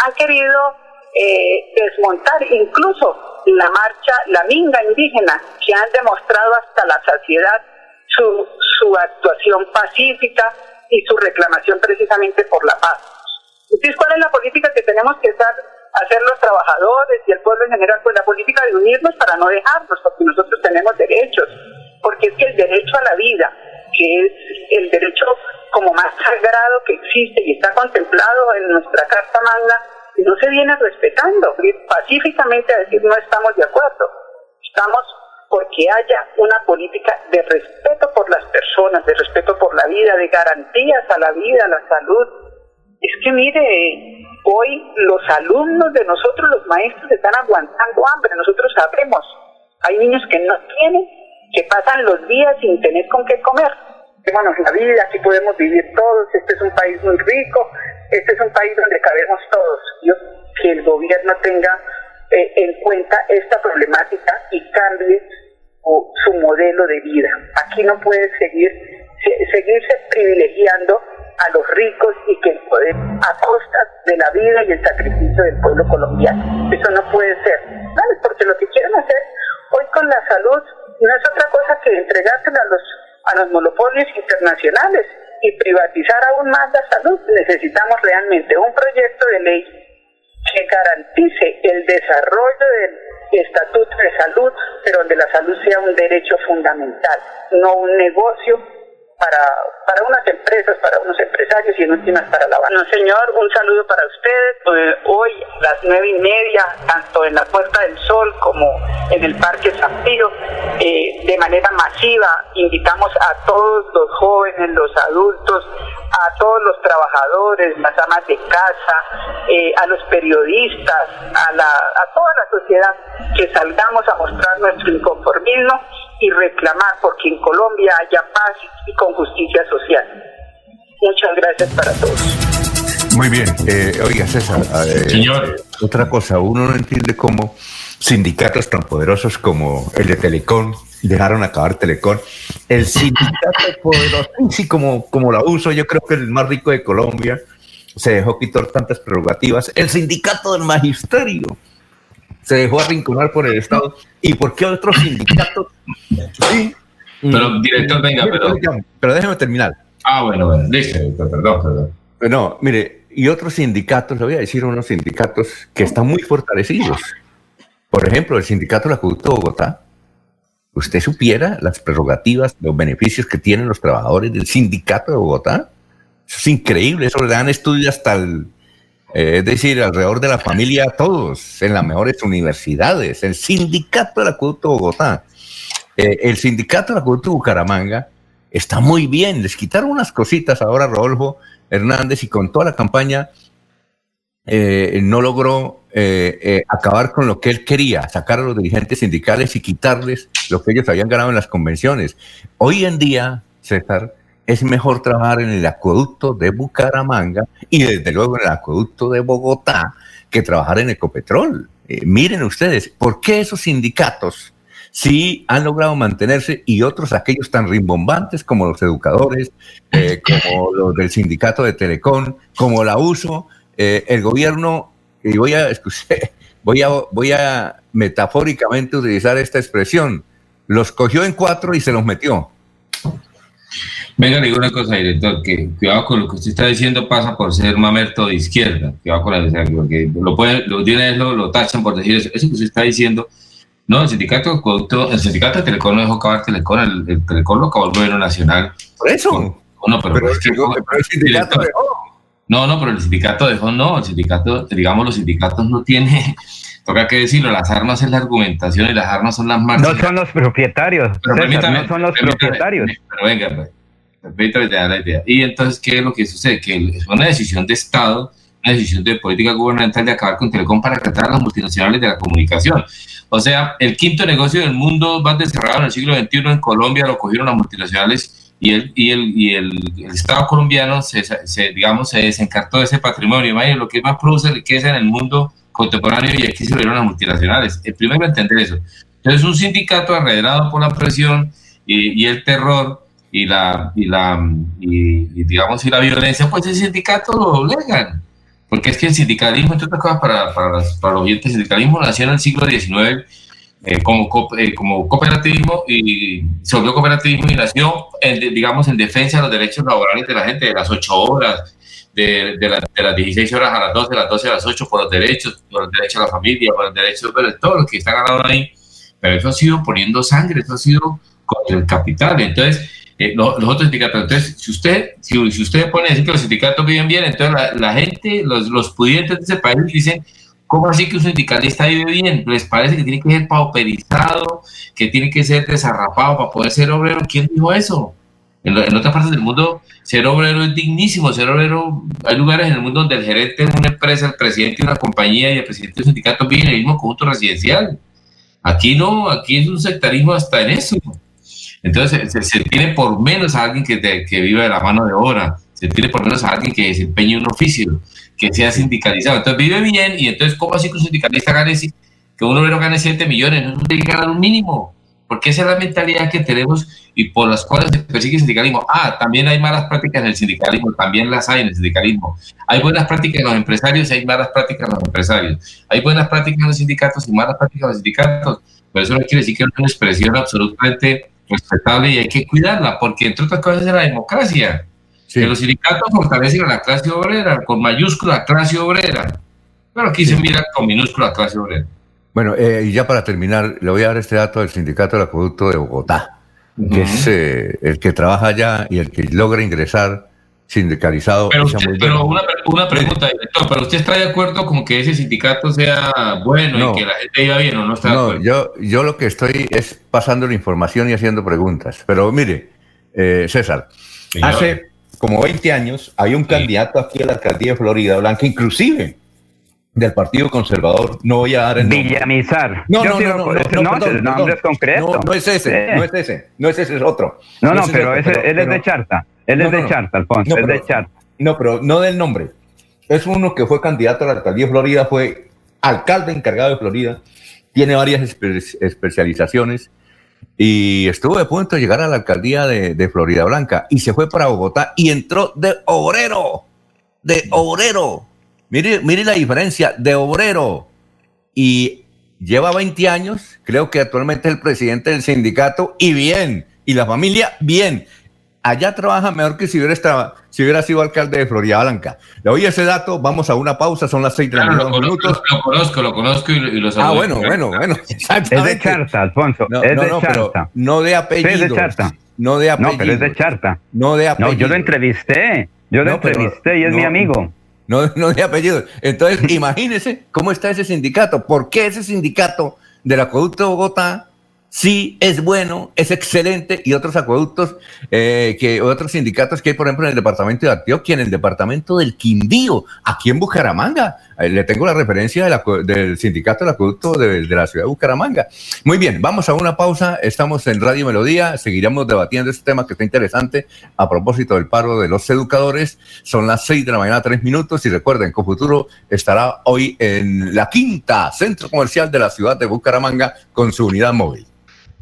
Han querido eh, desmontar incluso la marcha, la minga indígena, que han demostrado hasta la saciedad su, su actuación pacífica y su reclamación precisamente por la paz. Entonces, ¿cuál es la política que tenemos que hacer los trabajadores y el pueblo en general? Pues la política de unirnos para no dejarnos, porque nosotros tenemos derechos, porque es que el derecho a la vida, que es el derecho como más sagrado que existe y está contemplado en nuestra Carta Magna, no se viene respetando. Pacíficamente a decir no estamos de acuerdo. Estamos porque haya una política de respeto por las personas, de respeto por la vida, de garantías a la vida, a la salud. Es que mire, hoy los alumnos de nosotros, los maestros, están aguantando hambre, nosotros sabemos. Hay niños que no tienen, que pasan los días sin tener con qué comer. Bueno, la vida, aquí podemos vivir todos, este es un país muy rico, este es un país donde cabemos todos. Yo, que el gobierno tenga eh, en cuenta esta problemática y cambie su modelo de vida. Aquí no puede seguir seguirse privilegiando a los ricos y que el poder a costa de la vida y el sacrificio del pueblo colombiano. Eso no puede ser. Porque lo que quieren hacer hoy con la salud no es otra cosa que entregársela a los, a los monopolios internacionales y privatizar aún más la salud. Necesitamos realmente un proyecto de ley que garantice el desarrollo del estatuto de salud, pero donde la salud sea un derecho fundamental, no un negocio para, para unas empresas, para unos empresarios y en últimas para la Bueno, señor, un saludo para ustedes. Eh, hoy a las nueve y media, tanto en la Puerta del Sol como en el Parque San Pío, eh, de manera masiva invitamos a todos los jóvenes, los adultos, a todos los trabajadores, las amas de casa, eh, a los periodistas, a, la, a toda la sociedad, que salgamos a mostrar nuestro inconformismo y reclamar porque en Colombia haya paz y con justicia social. Muchas gracias para todos. Muy bien. Eh, oiga, César. Eh, Señor. Otra cosa, uno no entiende cómo sindicatos tan poderosos como el de Telecom dejaron acabar Telecom. El sindicato poderosísimo como, como la uso, yo creo que el más rico de Colombia, se dejó quitar tantas prerrogativas. El sindicato del magisterio se dejó arrinconar por el Estado. ¿Y por qué otros sindicatos? Sí. Pero, director, venga, pero... Pero déjeme terminar. Ah, bueno, bueno, listo, perdón, perdón. No, mire, y otros sindicatos, le voy a decir unos sindicatos que están muy fortalecidos. Por ejemplo, el sindicato de la Acueducto de Bogotá. Usted supiera las prerrogativas, los beneficios que tienen los trabajadores del sindicato de Bogotá. Eso es increíble, eso le dan estudios hasta el eh, es decir, alrededor de la familia, todos, en las mejores universidades, el sindicato del acueducto Bogotá, eh, el sindicato del acueducto Bucaramanga, está muy bien, les quitaron unas cositas ahora Rodolfo Hernández y con toda la campaña eh, no logró acabar con lo que él quería, sacar a los dirigentes sindicales y quitarles lo que ellos habían ganado en las convenciones. Hoy en día, César, es mejor trabajar en el acueducto de Bucaramanga y desde luego en el acueducto de Bogotá que trabajar en Ecopetrol. Eh, miren ustedes, ¿por qué esos sindicatos sí han logrado mantenerse y otros aquellos tan rimbombantes como los educadores, eh, como los del sindicato de Telecom, como la USO, eh, el gobierno, y voy a, voy a, voy a metafóricamente utilizar esta expresión, los cogió en cuatro y se los metió. Venga, le digo una cosa, director, que cuidado con lo que usted está diciendo pasa por ser mamerto de izquierda, cuidado con la porque lo pueden, los días lo, lo tachan por decir eso, eso que usted está diciendo, no, el sindicato, el sindicato de Telecom no dejó acabar Telecom, el, el Telecom lo acabó el gobierno nacional. Por eso. No, pero, pero, el sindicato dejó. No, no, pero el sindicato dejó, no, el sindicato, digamos, los sindicatos no tienen, toca que decirlo, las armas es la argumentación y las armas son las marcas. No son los propietarios, no son los propietarios. Pero venga, pues. Y entonces, ¿qué es lo que sucede? Que es una decisión de Estado, una decisión de política gubernamental de acabar con Telecom para tratar a las multinacionales de la comunicación. O sea, el quinto negocio del mundo más desarrollado en el siglo XXI en Colombia lo cogieron las multinacionales y el, y el, y el, Estado colombiano se, se, digamos, se desencartó de ese patrimonio. Imagínense lo que más produce riqueza en el mundo contemporáneo y aquí se vieron las multinacionales. El primero entender eso. Entonces, un sindicato arredrado por la presión y el terror y la, y la y, digamos, y la violencia, pues el sindicato lo obligan. Porque es que el sindicalismo, entre otras cosas, para, para, para los oyentes, el sindicalismo nació en el siglo XIX eh, como, eh, como cooperativismo y se volvió cooperativismo y nació, en, digamos, en defensa de los derechos laborales de la gente, de las ocho horas, de, de, de, las 16 horas a las 12, de las 12 a las 8, por los derechos, por los derechos a la familia, por los derechos, de todo lo que está ganado ahí. Pero eso ha sido poniendo sangre, eso ha sido contra el capital. Entonces, eh, los, otros sindicatos. Entonces, si usted, si, usted pone a decir que los sindicatos viven bien, entonces la, la gente, los, los pudientes de ese país dicen, ¿Cómo así que un sindicalista vive bien? ¿Les parece que tiene que ser pauperizado, que tiene que ser desarrapado para poder ser obrero? ¿Quién dijo eso? En, otras partes del mundo, ser obrero es dignísimo. Ser obrero, hay lugares en el mundo donde el gerente de una empresa, el presidente de una compañía y el presidente de un sindicato viven en el mismo conjunto residencial. Aquí no, aquí es un sectarismo hasta en eso. Entonces se, tiene por menos a alguien que, que viva de la mano de obra, se tiene por menos a alguien que desempeñe un oficio que sea sindicalizado. Entonces vive bien y entonces, ¿cómo así que un sindicalista gane, que un obrero gane 7 millones? No tiene que ganar un mínimo, porque esa es la mentalidad que tenemos y por las cuales se persigue el sindicalismo. Ah, también hay malas prácticas en el sindicalismo, también las hay en el sindicalismo. Hay buenas prácticas en los empresarios y hay malas prácticas en los empresarios. Hay buenas prácticas en los sindicatos y malas prácticas en los sindicatos, pero eso no quiere decir que es una expresión absolutamente respetable y hay que cuidarla, porque entre otras cosas es la democracia. Que los sindicatos fortalecen a la clase obrera, con mayúscula clase obrera. Pero aquí se mira con minúscula clase obrera. Bueno, eh, y ya para terminar, le voy a dar este dato del Sindicato del Acueducto de Bogotá, que es eh, el que trabaja allá y el que logra ingresar sindicalizado. Pero, una, pregunta, director, ¿pero usted está de acuerdo con que ese sindicato sea bueno y que la gente iba bien o no está de acuerdo? Yo, yo lo que estoy es pasando la información y haciendo preguntas. Pero mire, eh, César, hace como 20 años, hay un candidato aquí a la alcaldía de Florida Blanca, inclusive del Partido Conservador. No voy a dar el nombre. Villamizar. No, no, no, no, no, no, es nombre concreto. No, es ese, no es ese, no es ese, es otro. No, no, pero, ese, él es de Charta. Él es de Charta, Alfonso, es de Charta. No, pero no del nombre. Es uno que fue candidato a la alcaldía de Florida, fue alcalde encargado de Florida, tiene varias especializaciones y estuvo de punto de llegar a la alcaldía de, Florida Blanca y se fue para Bogotá y entró de obrero, de obrero. Mire, mire la diferencia, de obrero. Y lleva 20 años, creo que actualmente es el presidente del sindicato y bien, y la familia bien allá trabaja mejor que si hubiera, estado, si hubiera sido alcalde de Florida Blanca. Le oí ese dato, vamos a una pausa, son las seis de la mañana. Lo, minutos. Lo, conozco, lo conozco y, lo Ah, bueno, bueno, bueno. Es de Charta, Alfonso. No, es no, de no, Charta. no de apellido. Es de Charta. No de apellido. No, pero es de Charta. No de apellido. No, yo lo entrevisté. Yo lo entrevisté y es mi amigo. No, no de apellido. Entonces, imagínese cómo está ese sindicato. ¿Por qué ese sindicato del acueducto de Bogotá sí es bueno, es excelente, y otros acueductos, eh, que otros sindicatos que hay, por ejemplo, en el departamento de Antioquia, en el departamento del Quindío, aquí en Bucaramanga. Le tengo la referencia del sindicato del acueducto de, la ciudad de Bucaramanga. Muy bien, vamos a una pausa. Estamos en Radio Melodía, seguiremos debatiendo este tema que está interesante a propósito del paro de los educadores. Son las seis de la mañana, tres minutos, y recuerden, Cofuturo estará hoy en la quinta centro comercial de la ciudad de Bucaramanga con su unidad móvil.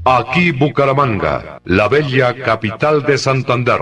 Aquí Bucaramanga, la bella capital de Santander.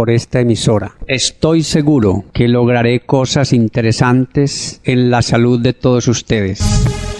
por esta emisora. Estoy seguro que lograré cosas interesantes en la salud de todos ustedes.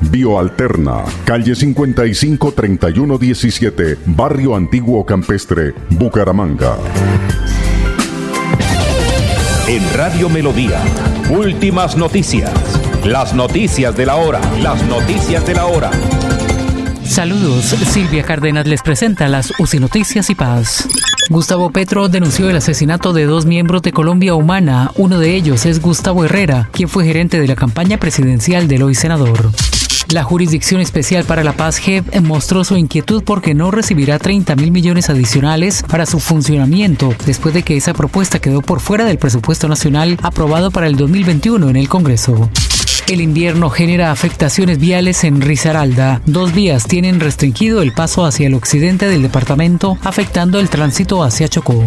Bioalterna, calle 55 3117, Barrio Antiguo Campestre, Bucaramanga. En Radio Melodía, últimas noticias. Las noticias de la hora, las noticias de la hora. Saludos, Silvia Cárdenas les presenta las UCI Noticias y Paz. Gustavo Petro denunció el asesinato de dos miembros de Colombia Humana. Uno de ellos es Gustavo Herrera, quien fue gerente de la campaña presidencial del hoy senador. La Jurisdicción Especial para la Paz JEP mostró su inquietud porque no recibirá 30 mil millones adicionales para su funcionamiento después de que esa propuesta quedó por fuera del presupuesto nacional aprobado para el 2021 en el Congreso. El invierno genera afectaciones viales en Risaralda. Dos vías tienen restringido el paso hacia el occidente del departamento, afectando el tránsito hacia Chocó.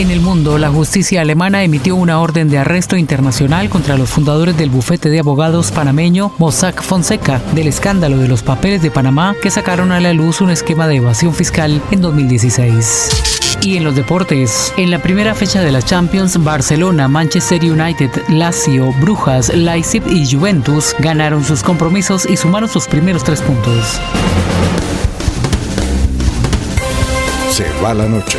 En el mundo, la justicia alemana emitió una orden de arresto internacional contra los fundadores del bufete de abogados panameño Mossack Fonseca del escándalo de los papeles de Panamá que sacaron a la luz un esquema de evasión fiscal en 2016. Y en los deportes, en la primera fecha de la Champions, Barcelona, Manchester United, Lazio, Brujas, Leipzig y Juventus ganaron sus compromisos y sumaron sus primeros tres puntos. Se va la noche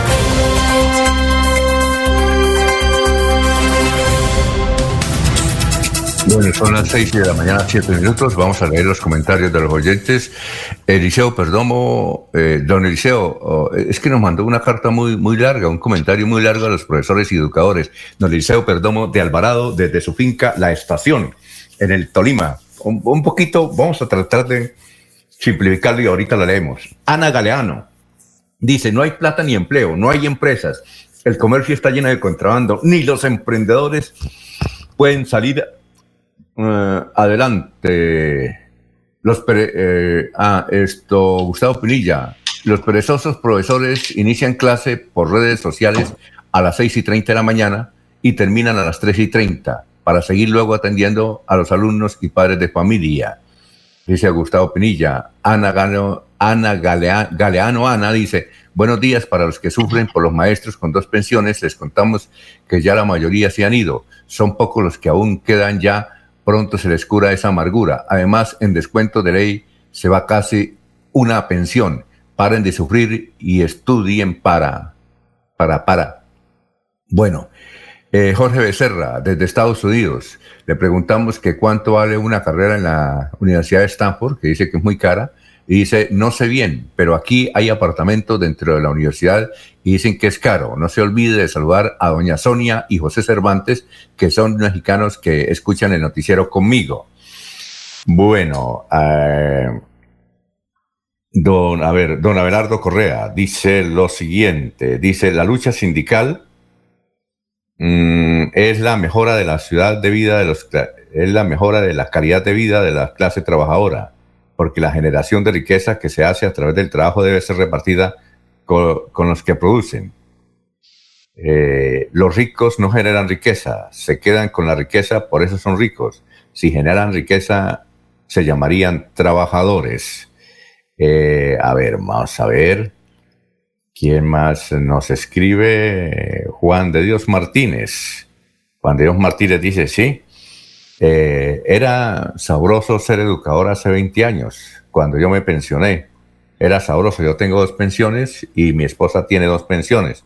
Bueno, son las 6 de la mañana, 7 minutos. Vamos a leer los comentarios de los oyentes. Eliseo Perdomo, eh, don Eliseo, oh, es que nos mandó una carta muy, muy larga, un comentario muy largo a los profesores y educadores. Don Eliseo Perdomo de Alvarado, desde su finca La Estación, en el Tolima. Un, un poquito, vamos a tratar de simplificarlo y ahorita la leemos. Ana Galeano dice: No hay plata ni empleo, no hay empresas. El comercio está lleno de contrabando, ni los emprendedores pueden salir Uh, adelante. Los eh, ah, esto, Gustavo Pinilla. Los perezosos profesores inician clase por redes sociales a las 6 y 30 de la mañana y terminan a las 3 y 30 para seguir luego atendiendo a los alumnos y padres de familia. Dice Gustavo Pinilla. Ana, Gano, Ana Galeano Ana dice, buenos días para los que sufren por los maestros con dos pensiones. Les contamos que ya la mayoría se han ido. Son pocos los que aún quedan ya pronto se les cura esa amargura. Además, en descuento de ley se va casi una pensión. Paren de sufrir y estudien para, para, para. Bueno, Eh, Jorge Becerra, desde Estados Unidos. Le preguntamos que cuánto vale una carrera en la Universidad de Stanford, que dice que es muy cara, y dice, no sé bien, pero aquí hay apartamentos dentro de la universidad y dicen que es caro. No se olvide de saludar a doña Sonia y José Cervantes, que son mexicanos que escuchan el noticiero conmigo. Bueno, eh, don, a ver, don Abelardo Correa dice lo siguiente, dice, la lucha sindical Mm, es la mejora de la ciudad de vida de los es la mejora de la calidad de vida de la clase trabajadora, porque la generación de riqueza que se hace a través del trabajo debe ser repartida con, los que producen. Eh, los ricos no generan riqueza, se quedan con la riqueza, por eso son ricos. Si generan riqueza, se llamarían trabajadores. Eh, a ver, vamos a ver. ¿Quién más nos escribe? Juan de Dios Martínez. Juan de Dios Martínez dice, sí, eh, era sabroso ser educador hace 20 años, cuando yo me pensioné. Era sabroso, yo tengo dos pensiones y mi esposa tiene dos pensiones.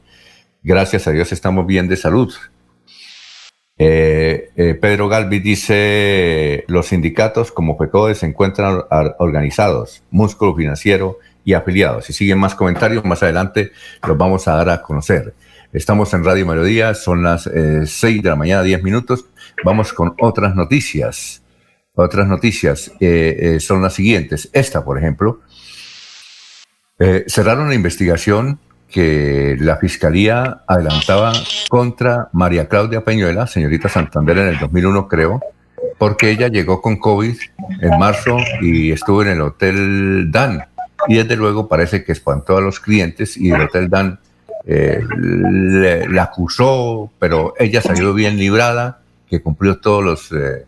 Gracias a Dios estamos bien de salud. Eh, eh, Pedro Galvi dice, los sindicatos como FECODE se encuentran organizados, músculo financiero y afiliados. Si siguen más comentarios, más adelante los vamos a dar a conocer. Estamos en Radio Melodía, son las 6 eh, de la mañana, 10 minutos. Vamos con otras noticias. Otras noticias eh, eh, son las siguientes. Esta, por ejemplo, cerraron la investigación que la Fiscalía adelantaba contra María Claudia Peñuela, señorita Santander, en el 2001, creo, porque ella llegó con COVID en marzo y estuvo en el Hotel Dan y desde luego parece que espantó a los clientes y el Hotel Dan eh, le, acusó, pero ella salió bien librada, que cumplió todos los eh,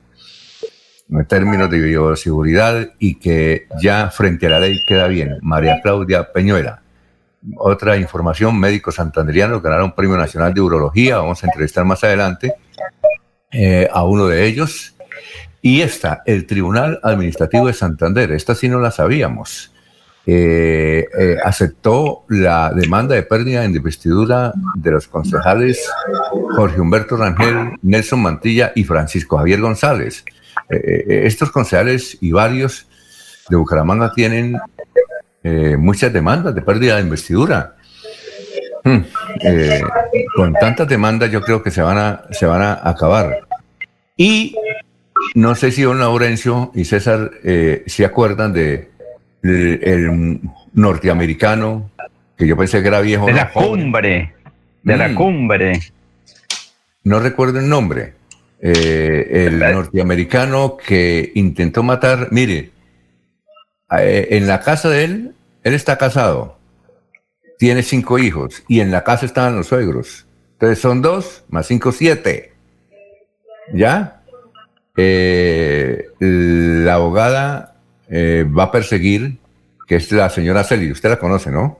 términos de bioseguridad y que ya frente a la ley queda bien. María Claudia Peñuela. Otra información, médicos santanderianos ganaron premio nacional de urología, vamos a entrevistar más adelante eh, a uno de ellos. Y esta, el Tribunal Administrativo de Santander, esta sí no la sabíamos. Eh, eh, aceptó la demanda de pérdida en investidura de los concejales Jorge Humberto Rangel, Nelson Mantilla y Francisco Javier González. Eh, estos concejales y varios de Bucaramanga tienen muchas demandas de pérdida de investidura. Hmm, con tantas demandas yo creo que se van a, se van a acabar. Y no sé si don Laurencio y César se acuerdan de el, norteamericano, que yo pensé que era viejo. De la cumbre, de la mm. cumbre. No recuerdo el nombre. Eh, el norteamericano que intentó matar, mire, eh, en la casa de él, él está casado, tiene cinco hijos y en la casa estaban los suegros. Entonces son dos más cinco, siete. ¿Ya? Eh, la abogada eh, va a perseguir, que es la señora Celi. Usted la conoce, ¿no?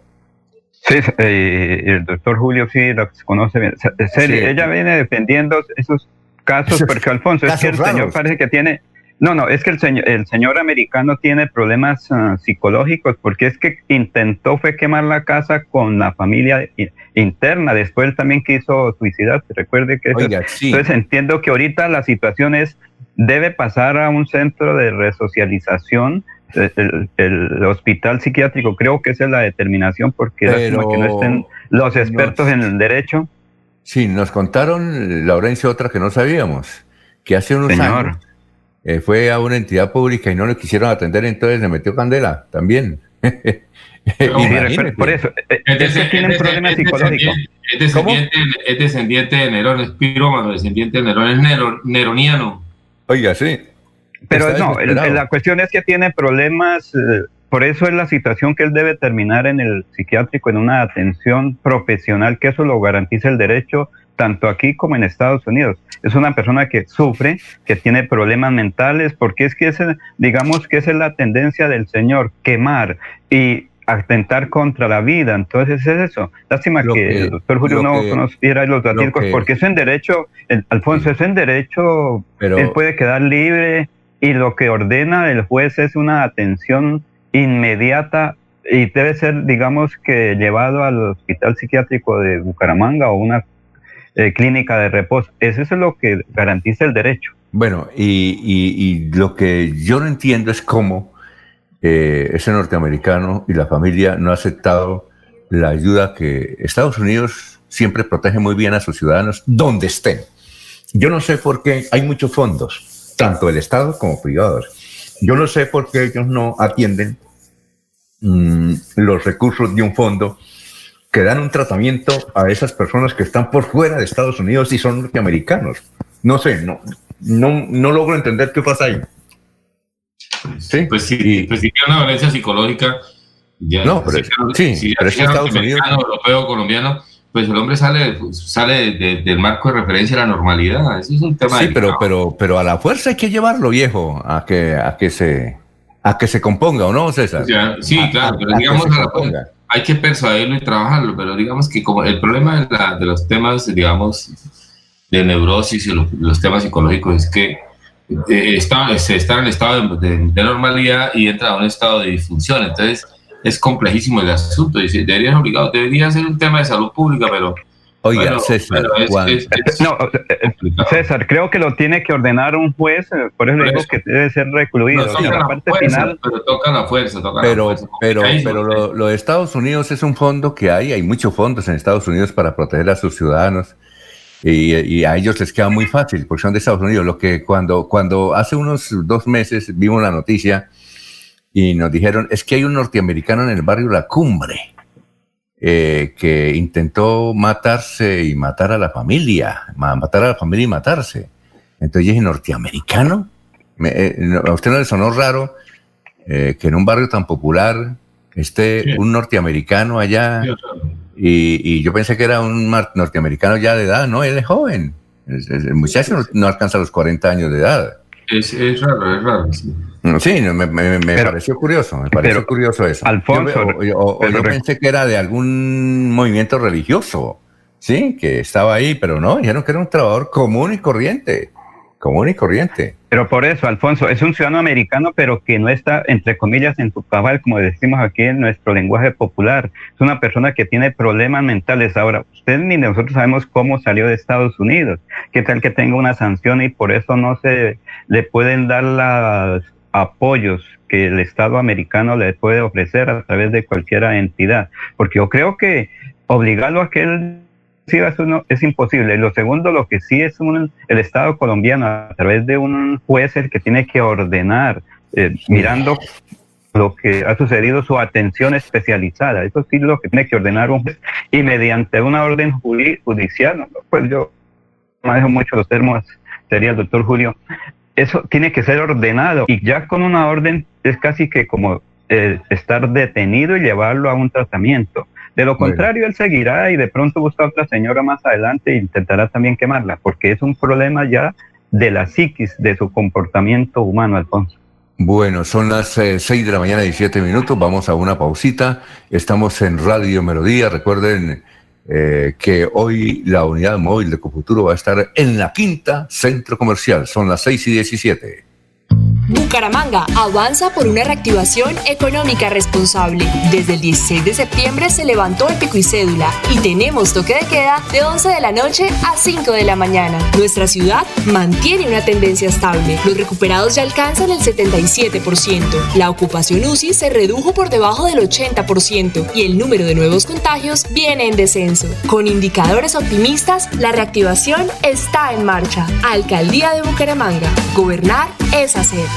Sí, eh, el doctor Julio sí la conoce bien. Celi, ella viene defendiendo esos casos, porque Alfonso, es que el señor parece que tiene... No, no, es que el señor, el señor americano tiene problemas ah, psicológicos porque es que intentó fue quemar la casa con la familia interna, después él también quiso suicidarse, recuerde que... Entonces entiendo que ahorita la situación es debe pasar a un centro de resocialización. El, hospital psiquiátrico, creo que esa es la determinación, porque que no estén los expertos en el derecho. Sí, nos contaron, Laurencio, otra que no sabíamos, que hace unos años eh, fue a una entidad pública y no le quisieron atender, entonces le metió candela también. por eso, eh, es, tienen problemas psicológicos. Es descendiente, es descendiente de Nerón, es pirómano, descendiente de Nerón, es neroniano. Oiga, sí. Pero no, la cuestión es que tiene problemas, eh, por eso es la situación que él debe terminar en el psiquiátrico, en una atención profesional, que eso lo garantiza el derecho tanto aquí como en Estados Unidos. Es una persona que sufre, que tiene problemas mentales, porque es que ese, digamos que esa es la tendencia del Señor, quemar y atentar contra la vida. Entonces es eso. Lástima que, el doctor Julio no conociera los datos, porque es en derecho, Alfonso, es en derecho, él puede quedar libre y lo que ordena el juez es una atención inmediata y debe ser, digamos, que llevado al hospital psiquiátrico de Bucaramanga o una eh, clínica de reposo. Eso es lo que garantiza el derecho. Bueno, y, lo que yo no entiendo es cómo eh, ese norteamericano y la familia no ha aceptado la ayuda que Estados Unidos siempre protege muy bien a sus ciudadanos donde estén. Yo no sé por qué hay muchos fondos, tanto del Estado como privados. Yo no sé por qué ellos no atienden mm, los recursos de un fondo que dan un tratamiento a esas personas que están por fuera de Estados Unidos y son norteamericanos. No sé, no, no, no logro entender qué pasa ahí. Sí, pues sí, pues si tiene una violencia psicológica, ya, no, pero, sí, si pero es Estados Unidos. europeo, colombiano, pues el hombre sale, sale del marco de referencia a la normalidad. Eso es un tema. Sí, pero, pero, pero a la fuerza hay que llevarlo, viejo, a que, a que se, a que se componga, ¿o no, César? sí, claro, pero digamos a la, hay que persuadirlo y trabajarlo, pero digamos que como el problema de, la, de los temas, digamos, de neurosis y los, temas psicológicos es que eh, está, se está en estado de, normalidad y entra a un estado de disfunción. Entonces, es complejísimo el asunto. Y debería, obligado, debería ser un tema de salud pública, pero Oiga, César, no, César, creo que lo tiene que ordenar un juez, eh, por eso digo que debe ser recluido. pero toca la fuerza, toca pero, Pero, pero lo, de Estados Unidos es un fondo que hay, hay muchos fondos en Estados Unidos para proteger a sus ciudadanos. Y, a ellos les queda muy fácil porque son de Estados Unidos. Lo que cuando, cuando hace unos dos meses vimos la noticia y nos dijeron es que hay un norteamericano en el barrio La Cumbre eh, que intentó matarse y matar a la familia, matar a la familia y matarse. Entonces dije, ¿norteamericano? Eh, ¿A usted no le sonó raro eh, que en un barrio tan popular esté un norteamericano allá? Y, yo pensé que era un norteamericano ya de edad, no, él es joven. El, muchacho no, alcanza los 40 años de edad. Es, raro, es raro. Sí, me, pareció curioso, me pareció curioso eso. Alfonso. Yo, yo pensé que era de algún movimiento religioso, sí, que estaba ahí, pero no, dijeron que era un trabajador común y corriente común y corriente. Pero por eso, Alfonso, es un ciudadano americano, pero que no está, entre comillas, en su cabal, como decimos aquí en nuestro lenguaje popular. Es una persona que tiene problemas mentales. Ahora, usted ni nosotros sabemos cómo salió de Estados Unidos. ¿Qué tal que tenga una sanción y por eso no se le pueden dar los apoyos que el Estado americano le puede ofrecer a través de cualquier entidad? Porque yo creo que obligarlo a que él eso es imposible. Lo segundo, lo que sí es un, el Estado colombiano, a través de un juez, el que tiene que ordenar, eh, mirando lo que ha sucedido, su atención especializada. Eso sí lo que tiene que ordenar un juez. Y mediante una orden judicial, pues yo manejo mucho los términos, sería el doctor Julio, eso tiene que ser ordenado. Y ya con una orden es casi que como eh, estar detenido y llevarlo a un tratamiento. De lo contrario, él seguirá y de pronto busca a otra señora más adelante e intentará también quemarla, porque es un problema ya de la psiquis, de su comportamiento humano, Alfonso. Bueno, son las eh, seis de la mañana, 17 minutos. Vamos a una pausita. Estamos en Radio Melodía. Recuerden eh, que hoy la unidad móvil de Cofuturo va a estar en la quinta centro comercial. Son las seis y 17. Bucaramanga avanza por una reactivación económica responsable. Desde el 16 de septiembre se levantó el pico y cédula y tenemos toque de queda de 11 de la noche a 5 de la mañana. Nuestra ciudad mantiene una tendencia estable. Los recuperados ya alcanzan el 77%. La ocupación UCI se redujo por debajo del 80% y el número de nuevos contagios viene en descenso. Con indicadores optimistas, la reactivación está en marcha. Alcaldía de Bucaramanga. Gobernar es hacer.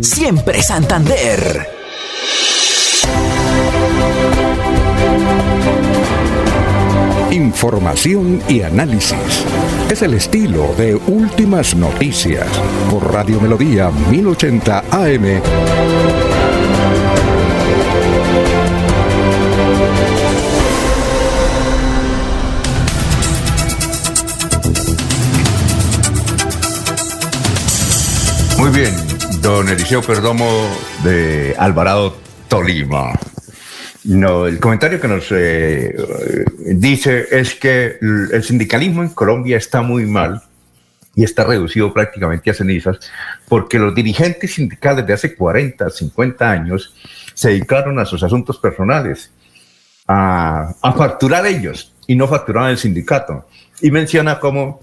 Siempre Santander. Información y análisis. Es el estilo de Últimas Noticias por Radio Melodía 1080 AM. Muy bien, don Eliseo Perdomo de Alvarado, Tolima. No, el comentario que nos eh, dice es que el sindicalismo en Colombia está muy mal y está reducido prácticamente a cenizas porque los dirigentes sindicales de hace 40, 50 años se dedicaron a sus asuntos personales, a, a facturar ellos y no facturaban el sindicato. Y menciona cómo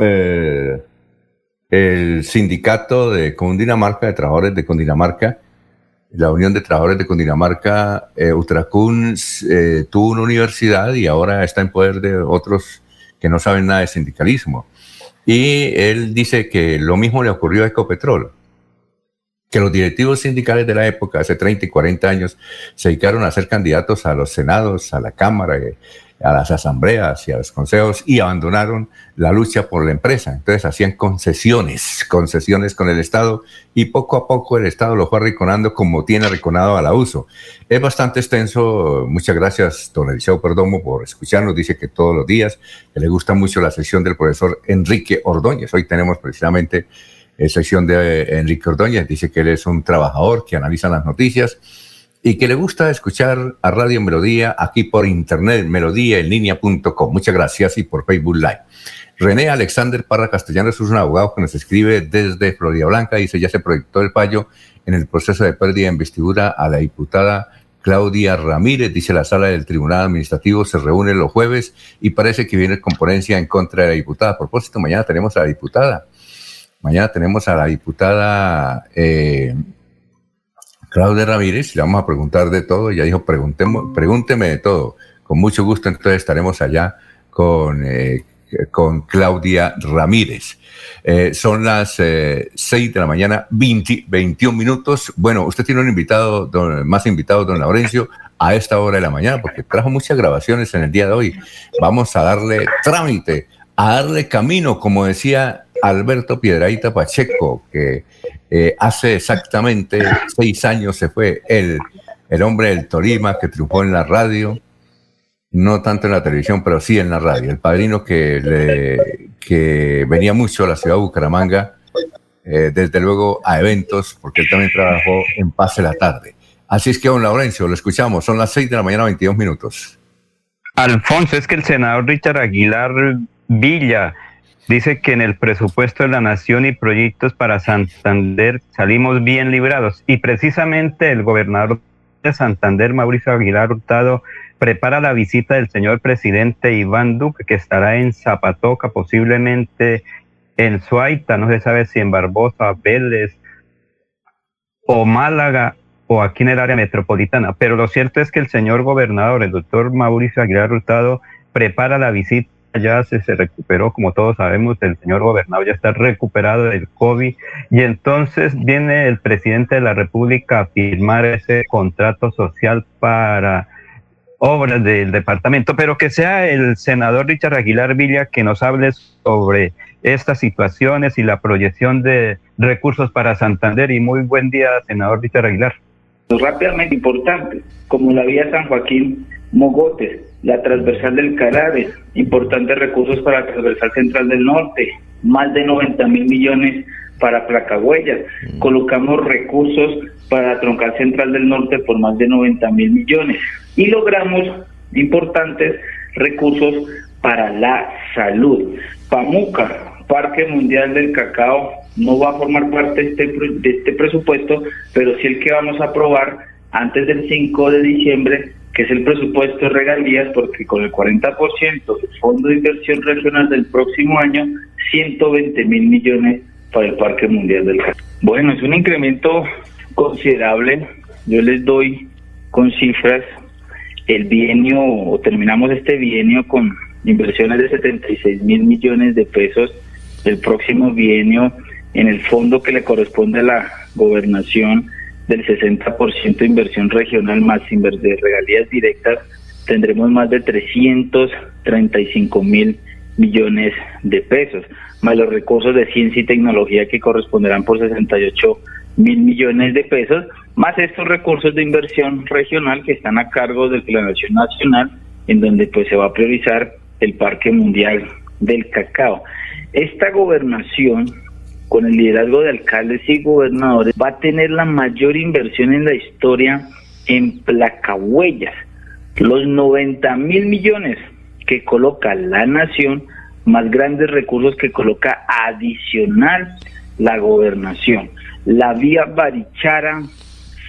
eh, el sindicato de Cundinamarca, de trabajadores de Cundinamarca, la Unión de Trabajadores de Cundinamarca, eh, Utracún, eh, tuvo una universidad y ahora está en poder de otros que no saben nada de sindicalismo. Y él dice que lo mismo le ocurrió a Ecopetrol, que los directivos sindicales de la época, hace 30 y 40 años, se dedicaron a ser candidatos a los senados, a la Cámara, eh, a las asambleas y a los consejos y abandonaron la lucha por la empresa. Entonces hacían concesiones, concesiones con el Estado y poco a poco el Estado lo fue arrinconando como tiene arrinconado a la uso. Es bastante extenso. Muchas gracias, don Eliseo Perdomo, por escucharnos. Dice que todos los días que le gusta mucho la sesión del profesor Enrique Ordóñez. Hoy tenemos precisamente eh, sesión de Enrique Ordóñez. Dice que él es un trabajador que analiza las noticias y que le gusta escuchar a Radio Melodía aquí por internet, melodíaenlínea.com. Muchas gracias y por Facebook Live. René Alexander Parra Castellanos es un abogado que nos escribe desde Florida Blanca. Dice, ya se proyectó el fallo en el proceso de pérdida de investidura a la diputada Claudia Ramírez, dice la sala del Tribunal Administrativo, se reúne los jueves y parece que viene con ponencia en contra de la diputada. A propósito, mañana tenemos a la diputada. Mañana tenemos a la diputada eh, Claudia Ramírez, le vamos a preguntar de todo. Ya dijo, pregúnteme de todo. Con mucho gusto, entonces estaremos allá con, eh, con Claudia Ramírez. Eh, son las eh, 6 de la mañana, 20, 21 minutos. Bueno, usted tiene un invitado, más invitado, don Laurencio, a esta hora de la mañana, porque trajo muchas grabaciones en el día de hoy. Vamos a darle trámite, a darle camino, como decía Alberto Piedraíta Pacheco, que eh, hace exactamente seis años se fue el, el hombre del Tolima que triunfó en la radio, no tanto en la televisión, pero sí en la radio. El padrino que, le, que venía mucho a la ciudad de Bucaramanga, eh, desde luego a eventos, porque él también trabajó en Pase la Tarde. Así es que, don Laurencio, lo escuchamos. Son las seis de la mañana, 22 minutos. Alfonso, es que el senador Richard Aguilar Villa dice que en el presupuesto de la Nación y proyectos para Santander salimos bien librados. Y precisamente el gobernador de Santander, Mauricio Aguilar Hurtado, prepara la visita del señor presidente Iván Duque, que estará en Zapatoca, posiblemente en Suaita, no se sabe si en Barbosa, Vélez o Málaga o aquí en el área metropolitana. Pero lo cierto es que el señor gobernador, el doctor Mauricio Aguilar Hurtado, prepara la visita ya se, se, recuperó, como todos sabemos, el señor gobernador ya está recuperado del COVID y entonces viene el presidente de la República a firmar ese contrato social para obras del departamento, pero que sea el senador Richard Aguilar Villa que nos hable sobre estas situaciones y la proyección de recursos para Santander. Y muy buen día, senador Richard Aguilar. Rápidamente importante, como la vía San Joaquín Mogotes, la transversal del Carabe, importantes recursos para la transversal central del norte, más de 90 mil millones para Placahuellas, mm. colocamos recursos para la troncal central del norte por más de 90 mil millones y logramos importantes recursos para la salud. Pamuca, Parque Mundial del Cacao no va a formar parte de este, de este presupuesto, pero sí el que vamos a aprobar antes del 5 de diciembre, que es el presupuesto de regalías, porque con el 40% del Fondo de Inversión Regional del próximo año, 120 mil millones para el Parque Mundial del Caribe. Bueno, es un incremento considerable. Yo les doy con cifras. El bienio, o terminamos este bienio con inversiones de 76 mil millones de pesos. El próximo bienio en el fondo que le corresponde a la gobernación del 60% de inversión regional más de regalías directas, tendremos más de 335 mil millones de pesos, más los recursos de ciencia y tecnología que corresponderán por 68 mil millones de pesos, más estos recursos de inversión regional que están a cargo del Planación Nacional, en donde pues se va a priorizar el Parque Mundial del Cacao. Esta gobernación, con el liderazgo de alcaldes y gobernadores, va a tener la mayor inversión en la historia en placahuellas. Los 90 mil millones que coloca la nación, más grandes recursos que coloca adicional la gobernación. La vía Barichara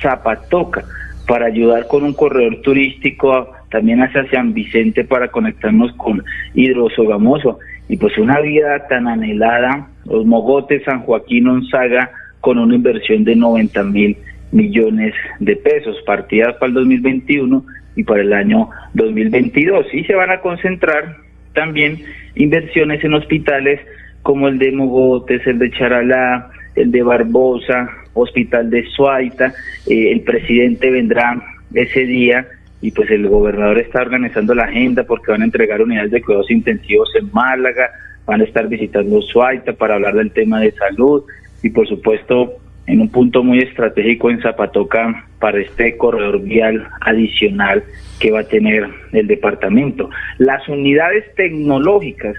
Zapatoca para ayudar con un corredor turístico también hacia San Vicente para conectarnos con Hidrosogamoso y pues una vía tan anhelada, los Mogotes, San Joaquín, Onzaga, con una inversión de 90 mil millones de pesos, partidas para el 2021 y para el año 2022. Y se van a concentrar también inversiones en hospitales como el de Mogotes, el de Charalá, el de Barbosa, Hospital de Suaita. Eh, el presidente vendrá ese día y pues el gobernador está organizando la agenda porque van a entregar unidades de cuidados intensivos en Málaga, van a estar visitando Suaita para hablar del tema de salud y por supuesto en un punto muy estratégico en Zapatoca para este corredor vial adicional que va a tener el departamento. Las unidades tecnológicas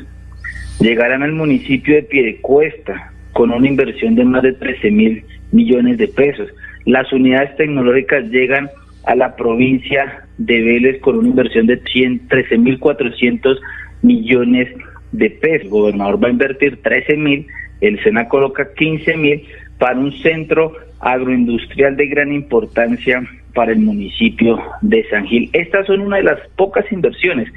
llegarán al municipio de Piedecuesta con una inversión de más de 13 mil millones de pesos. Las unidades tecnológicas llegan a la provincia de Vélez con una inversión de 13 mil 400 millones de pesos. El gobernador va a invertir 13 mil, el SENA coloca 15 mil para un centro agroindustrial de gran importancia para el municipio de San Gil. Estas son una de las pocas inversiones,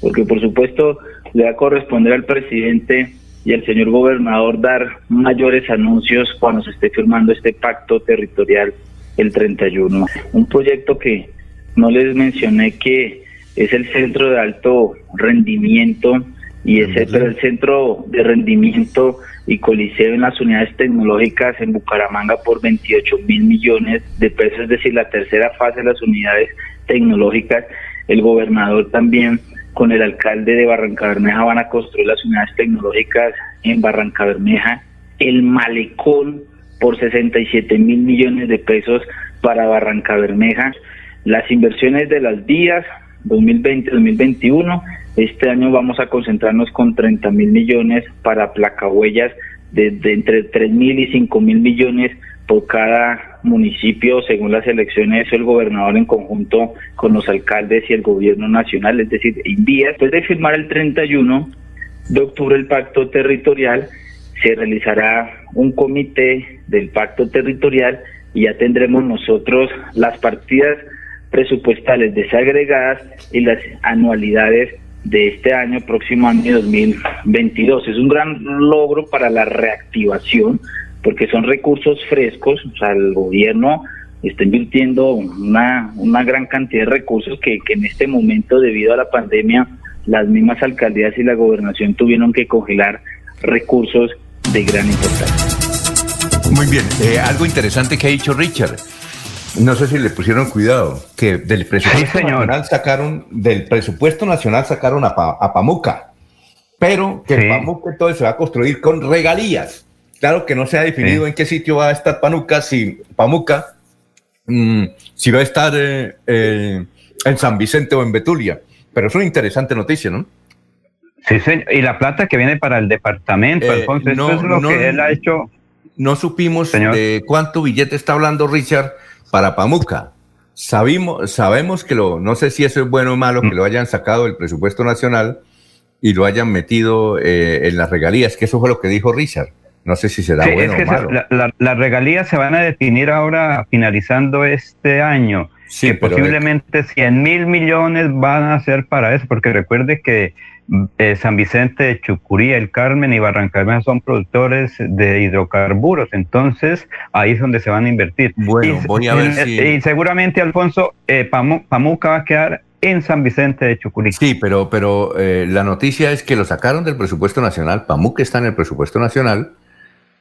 porque por supuesto le va a corresponder al presidente y al señor gobernador dar mayores anuncios cuando se esté firmando este pacto territorial el 31. Un proyecto que no les mencioné que es el centro de alto rendimiento y ese pero el centro de rendimiento y coliseo en las unidades tecnológicas en Bucaramanga por 28 mil millones de pesos, es decir, la tercera fase de las unidades tecnológicas. El gobernador también con el alcalde de Barranca Bermeja van a construir las unidades tecnológicas en Barranca Bermeja, el malecón por 67 mil millones de pesos para Barranca Bermeja, las inversiones de las vías 2020-2021 este año vamos a concentrarnos con 30 mil millones para placahuellas de, de entre 3 mil y 5 mil millones por cada municipio según las elecciones el gobernador en conjunto con los alcaldes y el gobierno nacional, es decir, envía después de firmar el 31 de octubre el pacto territorial, se realizará un comité del pacto territorial y ya tendremos nosotros las partidas presupuestales desagregadas y las anualidades de este año, próximo año 2022. Es un gran logro para la reactivación porque son recursos frescos, o sea, el gobierno está invirtiendo una, una gran cantidad de recursos que, que en este momento, debido a la pandemia, las mismas alcaldías y la gobernación tuvieron que congelar recursos de gran importancia. Muy bien, eh, algo interesante que ha dicho Richard. No sé si le pusieron cuidado, que del presupuesto nacional sacaron, del presupuesto nacional sacaron a, Pamuca, pero que Pamuca todo se va a construir con regalías. Claro que no se ha definido en qué sitio va a estar Pamuca, si Pamuca, mm, si va a estar eh, eh, en San Vicente o en Betulia. Pero es una interesante noticia, ¿no? Sí, señor. Y la plata que viene para el departamento, eh, Alfonso, no, es lo que él ha hecho. No supimos de cuánto billete está hablando Richard para Pamuca. Sabimos, sabemos que lo, no sé si eso es bueno o malo, que lo hayan sacado del presupuesto nacional y lo hayan metido eh, en las regalías, que eso fue lo que dijo Richard. No sé si será Sí, bueno es que o malo. se- la- la- las regalías se van a definir ahora finalizando este año. Sí, que posiblemente 100 mil millones van a ser para eso, porque recuerde que eh, San Vicente de Chucurí, El Carmen y Barranca son productores de hidrocarburos, entonces ahí es donde se van a invertir. Bueno, y, voy a ver y- si- y seguramente, Alfonso, eh, Pamu- Pamuca va a quedar en San Vicente de Chucurí. Sí, pero, pero eh, la noticia es que lo sacaron del presupuesto nacional, Pamuc está en el presupuesto nacional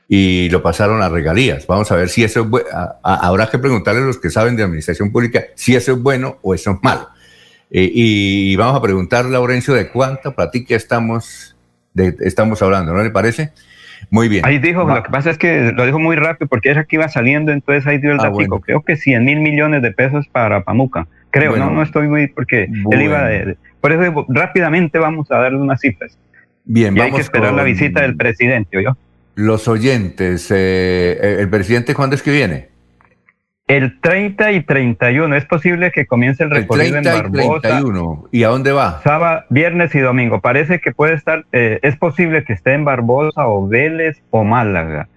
y lo pasaron a regalías. Vamos a ver si eso es bueno. Habrá que preguntarle a los que saben de administración pública si eso es bueno o eso es malo. Eh, y vamos a preguntarle a Laurencio de cuánta platica estamos, de, estamos hablando, ¿no le parece? Muy bien. Ahí dijo, Va- lo que pasa es que lo dijo muy rápido porque era que iba saliendo, entonces ahí dio el Ah, datico. bueno. Creo que 100 mil millones de pesos para Pamuca. Creo, Bueno. no, no estoy muy, porque él iba de, de- Por eso rápidamente vamos a darle unas cifras. Bien, y hay que vamos esperar la visita del presidente, ¿oyó? Los oyentes, eh, ¿el presidente cuándo es que viene? El 30 y 31, es posible que comience el El recorrido 30 y en Barbosa. 31. ¿Y a dónde va? Sábado, viernes y domingo. Parece que puede estar, eh, es posible que esté en Barbosa o Vélez o Málaga.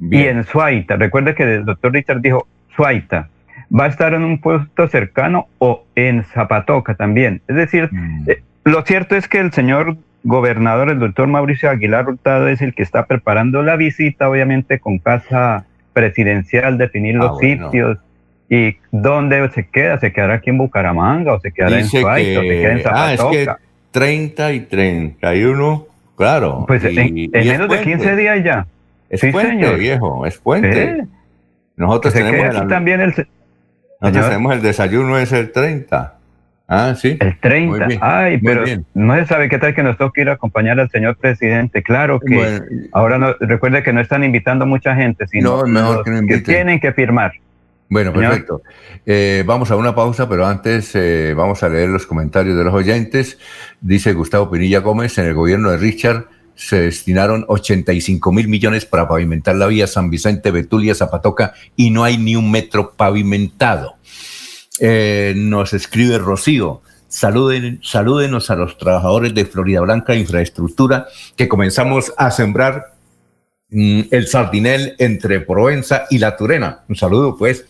Y en Suaita. Recuerde que el doctor Richard dijo Suaita. Va a estar en un puesto cercano o en Zapatoca también. Es decir, Mm. eh, lo cierto es que el señor gobernador, el doctor Mauricio Aguilar Hurtado, es el que está preparando la visita, obviamente con casa presidencial, definir los Ah, bueno. sitios y dónde se queda. ¿Se quedará aquí en Bucaramanga o se quedará en Dice Suaita o se queda en que, ah, es Zapatoca? que 30 y 31, claro. Pues y- en, y en menos de puente. 15 días ya. Es Sí, puente, señor. viejo, es puente. Sí. Nosotros Que tenemos el, también el, nosotros tenemos el desayuno es el 30. Ah, sí. El 30. Muy bien, Ay, pero no se sabe qué tal que nos toca ir a acompañar al señor presidente. Claro que Bueno. ahora no, recuerde que no están invitando mucha gente, sino No, mejor que no que tienen que firmar. Bueno, Señor. perfecto. Eh, vamos a una pausa, pero antes eh, vamos a leer los comentarios de los oyentes. Dice Gustavo Pinilla Gómez, en el gobierno de Richard se destinaron 85 mil millones para pavimentar la vía San Vicente, Betulia, Zapatoca y no hay ni un metro pavimentado. Eh, nos escribe Rocío. Saluden, salúdenos a los trabajadores de Florida Blanca Infraestructura que comenzamos a sembrar mm, el sardinel entre Provenza y La Turena. Un saludo, pues,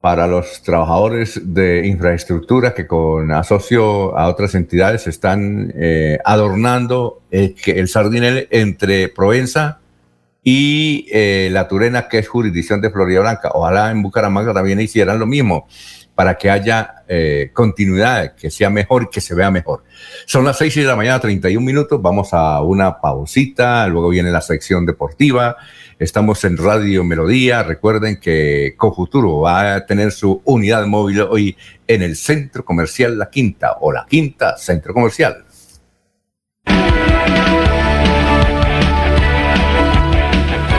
para los trabajadores de infraestructura que con asocio a otras entidades están eh, adornando eh, el sardinel entre Provenza y eh, La Turena, que es jurisdicción de Florida Blanca. Ojalá en Bucaramanga también hicieran lo mismo para que haya eh, continuidad, que sea mejor, que se vea mejor. Son las 6 de la mañana, 31 minutos. Vamos a una pausita, luego viene la sección deportiva. Estamos en Radio Melodía. Recuerden que Cofuturo va a tener su unidad móvil hoy en el Centro Comercial La Quinta o La Quinta Centro Comercial.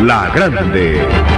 La Grande.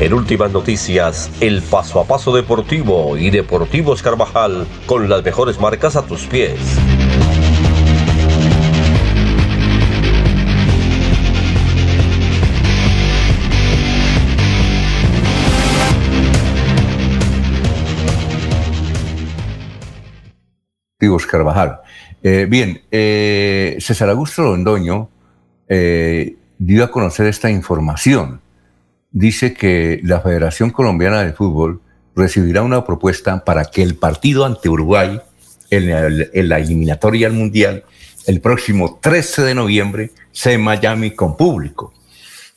En últimas noticias, el paso a paso deportivo y Deportivos Carvajal con las mejores marcas a tus pies. Deportivos Carvajal. Eh, bien, eh, César Augusto Londoño eh, dio a conocer esta información dice que la Federación Colombiana de Fútbol recibirá una propuesta para que el partido ante Uruguay en, la eliminatoria al Mundial el próximo 13 de noviembre sea en Miami con público.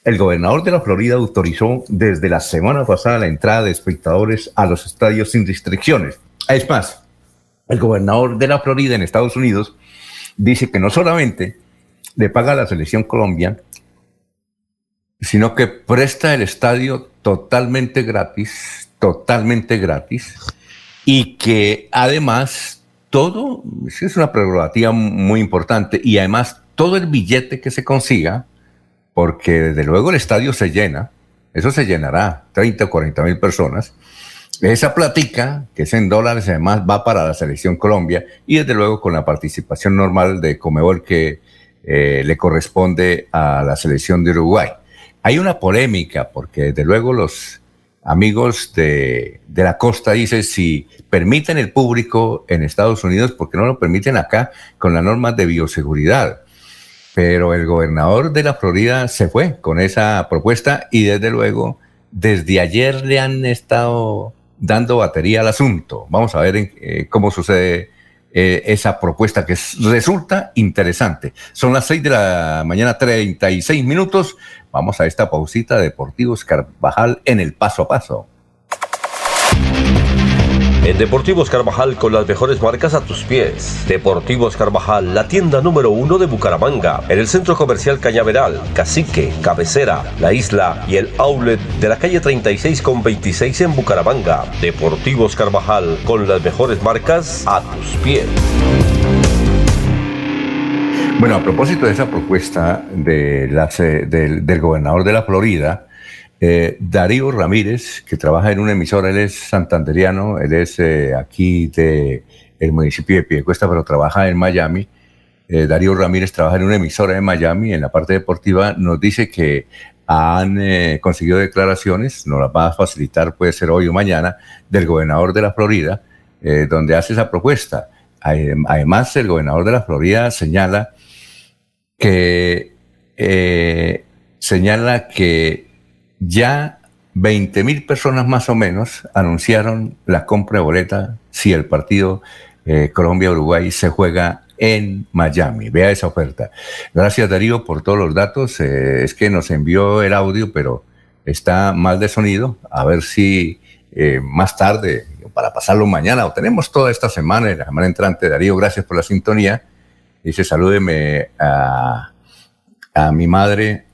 El gobernador de la Florida autorizó desde la semana pasada la entrada de espectadores a los estadios sin restricciones. Es más, el gobernador de la Florida en Estados Unidos dice que no solamente le paga a la selección colombiana, sino que presta el estadio totalmente gratis, totalmente gratis, y que además todo, es una prerrogativa muy importante, y además todo el billete que se consiga, porque desde luego el estadio se llena, eso se llenará, 30 o 40 mil personas, esa platica, que es en dólares, además va para la selección Colombia, y desde luego con la participación normal de Comebol que eh, le corresponde a la selección de Uruguay. Hay una polémica porque desde luego los amigos de, la costa dicen si permiten el público en Estados Unidos, ¿por qué no lo permiten acá con las normas de bioseguridad? Pero el gobernador de la Florida se fue con esa propuesta y desde luego desde ayer le han estado dando batería al asunto. Vamos a ver eh, cómo sucede eh, esa propuesta que resulta interesante. Son las 6 de la mañana, 36 minutos. Vamos a esta pausita de Deportivos Carvajal en el paso a paso. En Deportivos Carvajal con las mejores marcas a tus pies. Deportivos Carvajal, la tienda número uno de Bucaramanga, en el centro comercial Cañaveral, Cacique, Cabecera, La Isla y el outlet de la calle 36 con 26 en Bucaramanga. Deportivos Carvajal con las mejores marcas a tus pies. Bueno, a propósito de esa propuesta de del, del gobernador de la Florida, eh, Darío Ramírez, que trabaja en una emisora, él es santanderiano, él es eh, aquí de el municipio de Piedecuesta, pero trabaja en Miami. Eh, Darío Ramírez trabaja en una emisora en Miami, en la parte deportiva, nos dice que han conseguido declaraciones, nos las va a facilitar, puede ser hoy o mañana, del gobernador de la Florida, donde hace esa propuesta. Además, el gobernador de la Florida señala que señala que ya 20 mil personas más o menos anunciaron la compra de boleta si el partido eh, Colombia-Uruguay se juega en Miami. Vea esa oferta. Gracias Darío por todos los datos. Eh, es que nos envió el audio, pero está mal de sonido. A ver si eh, más tarde, para pasarlo mañana, o tenemos toda esta semana, la semana entrante. Darío, gracias por la sintonía. Dice, salúdeme a, a mi madre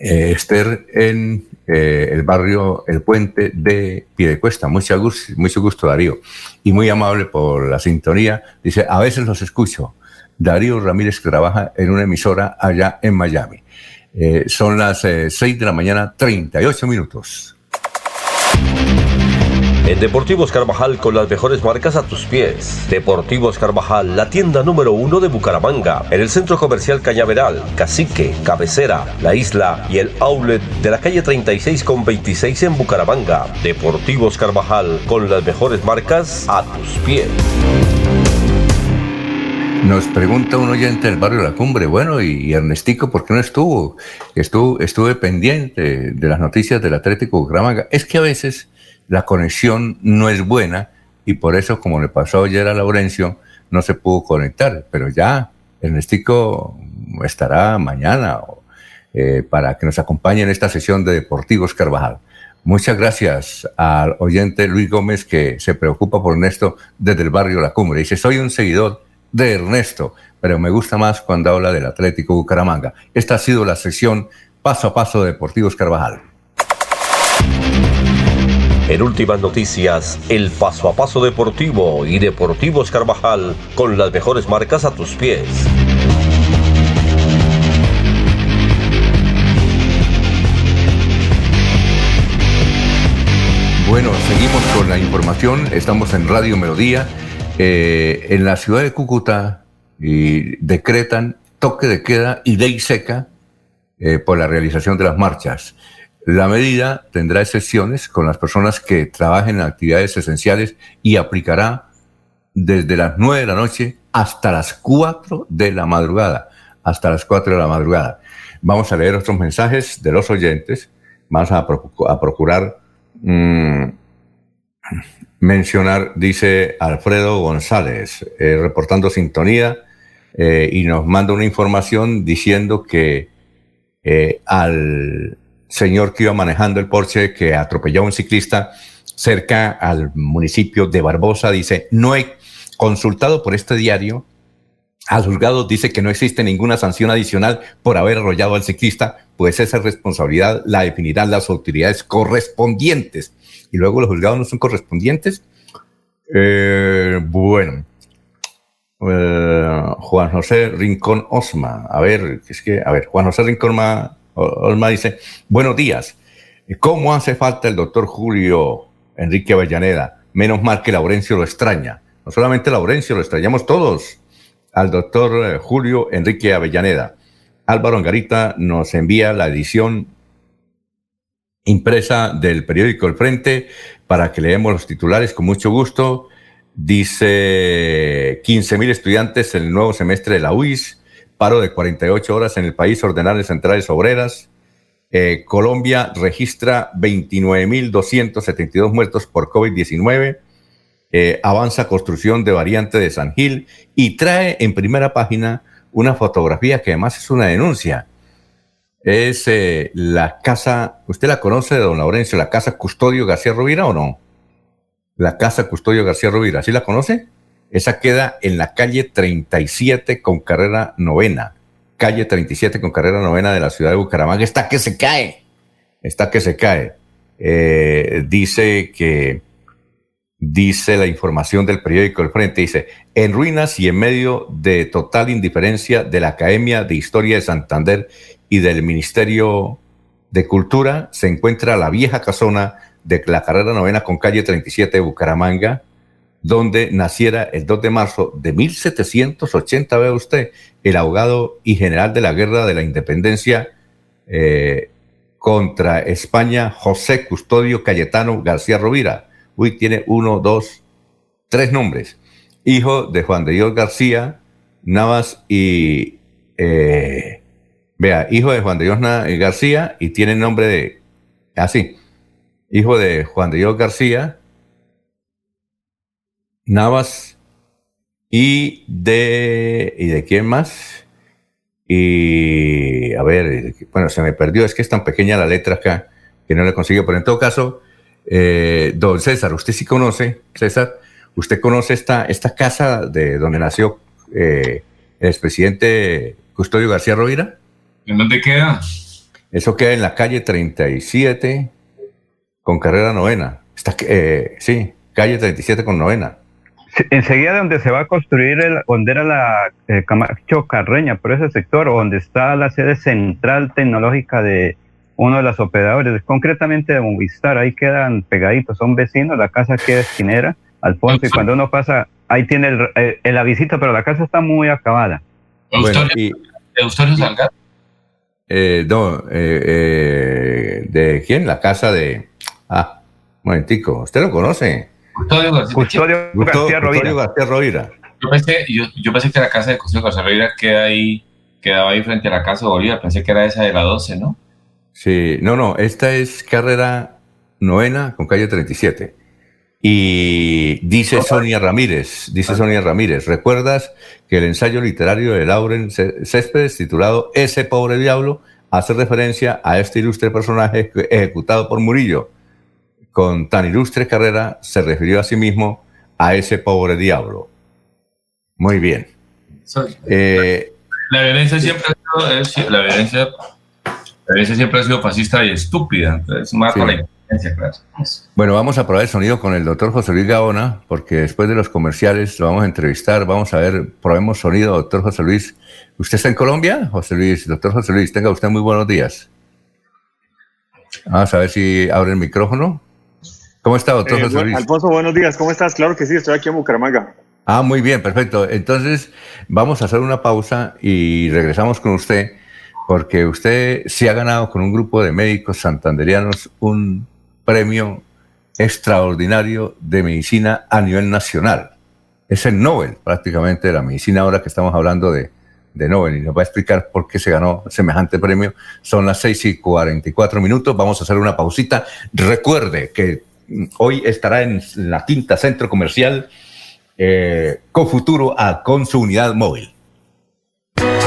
eh, Esther en eh, el barrio El Puente de Piedecuesta. Mucho gusto, mucho gusto, Darío. Y muy amable por la sintonía. Dice, a veces los escucho. Darío Ramírez que trabaja en una emisora allá en Miami. Eh, son las 6 de la mañana, 38 minutos. En Deportivos Carvajal con las mejores marcas a tus pies. Deportivos Carvajal, la tienda número uno de Bucaramanga, en el centro comercial Cañaveral, Cacique, Cabecera, La Isla y el outlet de la calle 36 con 26 en Bucaramanga. Deportivos Carvajal con las mejores marcas a tus pies. Nos pregunta un oyente del barrio La Cumbre, bueno, y Ernestico, ¿por qué no estuvo? Estuvo, estuve pendiente de las noticias del Atlético Bucaramanga. Es que a veces la conexión no es buena y por eso, como le pasó ayer a Laurencio, no se pudo conectar. Pero ya, Ernestico estará mañana eh, para que nos acompañe en esta sesión de Deportivos Carvajal. Muchas gracias al oyente Luis Gómez que se preocupa por Ernesto desde el barrio La Cumbre. Dice, soy un seguidor de Ernesto, pero me gusta más cuando habla del Atlético Bucaramanga. Esta ha sido la sección paso a paso de Deportivos Carvajal. En últimas noticias, el paso a paso deportivo y Deportivos Carvajal con las mejores marcas a tus pies. Bueno, seguimos con la información. Estamos en Radio Melodía. Eh, en la ciudad de Cúcuta y decretan toque de queda y ley seca eh, por la realización de las marchas. La medida tendrá excepciones con las personas que trabajen en actividades esenciales y aplicará desde las 9 de la noche hasta las 4 de la madrugada. Hasta las 4 de la madrugada. Vamos a leer otros mensajes de los oyentes. Vamos a, procurar mm, mencionar, dice Alfredo González, eh, reportando sintonía eh, y nos manda una información diciendo que eh, al señor que iba manejando el Porsche que atropelló a un ciclista cerca al municipio de Barbosa, dice, no he consultado por este diario al juzgado dice que no existe ninguna sanción adicional por haber arrollado al ciclista, pues esa responsabilidad la definirán las autoridades correspondientes y luego los juzgados no son correspondientes. Eh, bueno, eh, Juan José Rincón Osma, a ver, es que, a ver, Juan José Rincón Osma dice, buenos días, ¿cómo hace falta el doctor Julio Enrique Avellaneda? Menos mal que Laurencio lo extraña. No solamente Laurencio, lo extrañamos todos. Al doctor eh, Julio Enrique Avellaneda. Álvaro Angarita nos envía la edición impresa del periódico El Frente para que leemos los titulares con mucho gusto. Dice 15 mil estudiantes en el nuevo semestre de la UIS, paro de 48 horas en el país, ordenales centrales obreras. Eh, Colombia registra 29.272 muertos por COVID-19. Eh, avanza construcción de variante de San Gil y trae en primera página una fotografía que además es una denuncia es eh, la casa, ¿usted la conoce, don Laurencio, la casa Custodio García Rovira o no? La casa Custodio García Rovira, ¿sí la conoce? Esa queda en la calle 37 con carrera novena. Calle 37 con carrera novena de la ciudad de Bucaramanga. Está que se cae. Está que se cae. Eh, dice que, dice la información del periódico El Frente, dice, en ruinas y en medio de total indiferencia de la Academia de Historia de Santander y del Ministerio de Cultura se encuentra la vieja casona de la carrera novena con calle 37 de Bucaramanga, donde naciera el 2 de marzo de 1780, ve usted, el abogado y general de la guerra de la independencia eh, contra España, José Custodio Cayetano García Rovira. Uy, tiene uno, dos, tres nombres. Hijo de Juan de Dios García Navas y eh, Vea, hijo de Juan de Dios García y tiene nombre de, así, hijo de Juan de Dios García, Navas y de, ¿y de quién más? Y, a ver, bueno, se me perdió, es que es tan pequeña la letra acá que no le consigo, pero en todo caso, eh, don César, usted sí conoce, César, usted conoce esta, esta casa de donde nació eh, el expresidente Custodio García Rovira? ¿En dónde queda? Eso queda en la calle 37 con carrera novena. Está, eh, sí, calle 37 con novena. Enseguida de donde se va a construir, el, donde era la eh, Camacho Carreña, por ese sector, donde está la sede central tecnológica de uno de los operadores, concretamente de Movistar, ahí quedan pegaditos, son vecinos, la casa queda esquinera, Alfonso, y cuando uno pasa, ahí tiene el, eh, la visita, pero la casa está muy acabada. Bueno, y, Salgado? Eh, no, eh, eh, ¿de quién? La casa de... Ah, un momentico, ¿usted lo conoce? Custodio García, Rovira. García Rovira. Yo pensé, yo, yo pensé que la casa de José Costa queda ahí, quedaba ahí frente a la casa de Bolívar. Pensé que era esa de la 12, ¿no? Sí, no, no, esta es carrera novena con calle 37. Y dice Sonia Ramírez, dice Sonia Ramírez, ¿recuerdas que el ensayo literario de Lauren Céspedes, titulado Ese pobre diablo, hace referencia a este ilustre personaje ejecutado por Murillo? Con tan ilustre carrera se refirió a sí mismo a ese pobre diablo. Muy bien. Eh, la violencia siempre ha sido, la violencia, la violencia siempre ha sido fascista y estúpida. Entonces, marca la bueno, vamos a probar el sonido con el doctor José Luis Gaona, porque después de los comerciales lo vamos a entrevistar. Vamos a ver, probemos sonido, doctor José Luis. ¿Usted está en Colombia, José Luis? Doctor José Luis, tenga usted muy buenos días. Vamos a ver si abre el micrófono. ¿Cómo está, doctor eh, José Luis? Alfonso, buenos días. ¿Cómo estás? Claro que sí, estoy aquí en Bucaramanga. Ah, muy bien, perfecto. Entonces, vamos a hacer una pausa y regresamos con usted, porque usted se ha ganado con un grupo de médicos santanderianos un premio extraordinario de medicina a nivel nacional. Es el Nobel prácticamente de la medicina ahora que estamos hablando de, de Nobel y nos va a explicar por qué se ganó semejante premio. Son las 6 y 44 minutos, vamos a hacer una pausita. Recuerde que hoy estará en la quinta centro comercial eh, a, con su unidad móvil.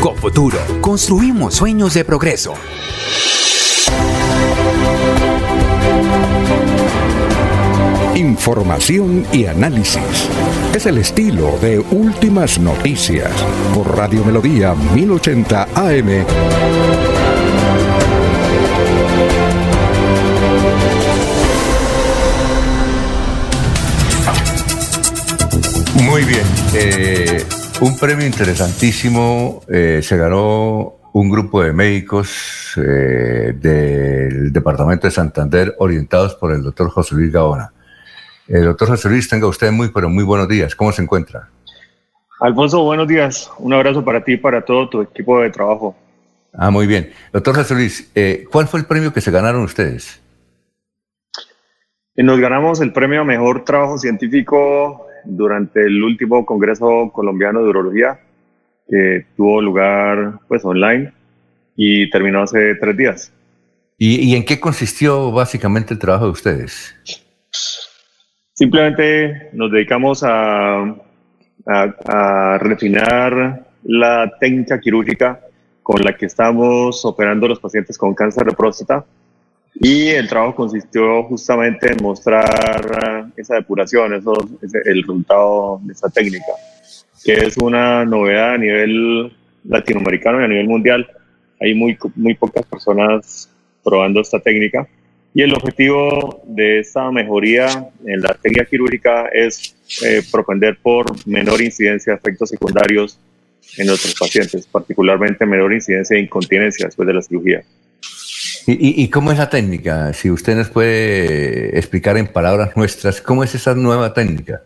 Cofuturo, construimos sueños de progreso. Información y análisis. Es el estilo de Últimas Noticias por Radio Melodía 1080 AM. Muy bien. Eh, un premio interesantísimo eh, se ganó un grupo de médicos eh, del Departamento de Santander orientados por el doctor José Luis Gaona. El doctor José Luis, tenga usted muy, pero muy buenos días. ¿Cómo se encuentra? Alfonso, buenos días. Un abrazo para ti y para todo tu equipo de trabajo. Ah, muy bien. Doctor José Luis, eh, ¿cuál fue el premio que se ganaron ustedes? Nos ganamos el premio a Mejor Trabajo Científico durante el último Congreso Colombiano de Urología, que tuvo lugar pues online y terminó hace tres días. ¿Y, en qué consistió básicamente el trabajo de ustedes? Simplemente nos dedicamos a, a, refinar la técnica quirúrgica con la que estamos operando los pacientes con cáncer de próstata y el trabajo consistió justamente en mostrar esa depuración, eso, el resultado de esa técnica, que es una novedad a nivel latinoamericano y a nivel mundial. Hay muy, muy pocas personas probando esta técnica. Y el objetivo de esta mejoría en la técnica quirúrgica es eh, propender por menor incidencia de efectos secundarios en nuestros pacientes, particularmente menor incidencia de incontinencia después de la cirugía. ¿Y, cómo es la técnica? Si usted nos puede explicar en palabras nuestras, ¿cómo es esa nueva técnica?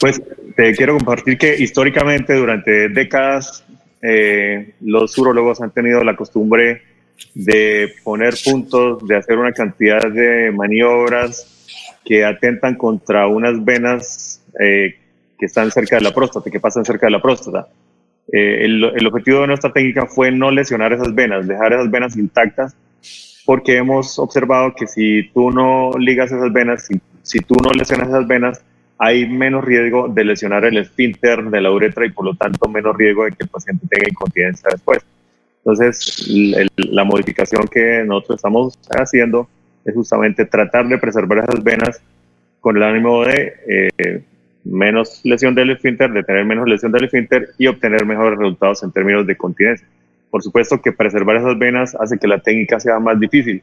Pues te quiero compartir que históricamente durante décadas eh, los urologos han tenido la costumbre de poner puntos, de hacer una cantidad de maniobras que atentan contra unas venas eh, que están cerca de la próstata, que pasan cerca de la próstata. Eh, el, objetivo de nuestra técnica fue no lesionar esas venas, dejar esas venas intactas, porque hemos observado que si tú no ligas esas venas, si, tú no lesionas esas venas, hay menos riesgo de lesionar el esfínter de la uretra y por lo tanto menos riesgo de que el paciente tenga incontinencia después. Entonces, la modificación que nosotros estamos haciendo es justamente tratar de preservar esas venas con el ánimo de eh, menos lesión del esfínter, de tener menos lesión del esfínter y obtener mejores resultados en términos de continencia. Por supuesto que preservar esas venas hace que la técnica sea más difícil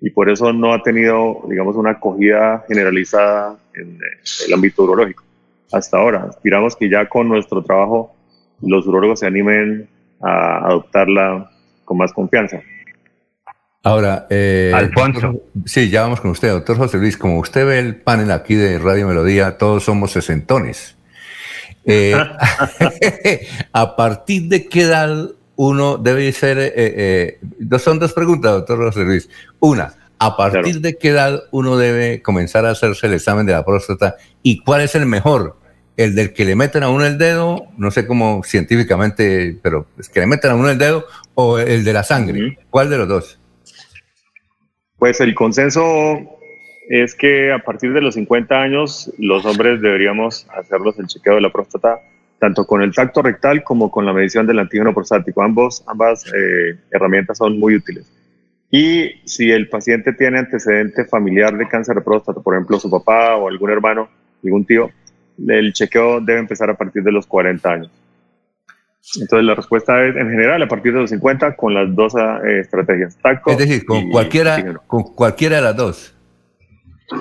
y por eso no ha tenido, digamos, una acogida generalizada en el ámbito urológico hasta ahora. Aspiramos que ya con nuestro trabajo los urólogos se animen a adoptarla con más confianza. Ahora, eh, Alfonso. sí, ya vamos con usted, doctor José Luis. Como usted ve el panel aquí de Radio Melodía, todos somos sesentones. Eh, ¿A partir de qué edad uno debe ser? Eh, eh son dos preguntas, doctor José Luis. Una, ¿a partir de qué edad uno debe comenzar a hacerse el examen de la próstata? ¿Y cuál es el mejor? ¿El del que le meten a uno el dedo? No sé cómo científicamente, pero es que le meten a uno el dedo o el de la sangre. ¿Cuál de los dos? Pues el consenso es que a partir de los 50 años los hombres deberíamos hacerlos el chequeo de la próstata tanto con el tacto rectal como con la medición del antígeno prostático. Ambos, ambas eh, herramientas son muy útiles. Y si el paciente tiene antecedente familiar de cáncer de próstata, por ejemplo su papá o algún hermano, algún tío, el chequeo debe empezar a partir de los 40 años. Entonces la respuesta es en general a partir de los 50 con las dos eh, estrategias. Tacto es decir, con cualquiera, con cualquiera de las dos.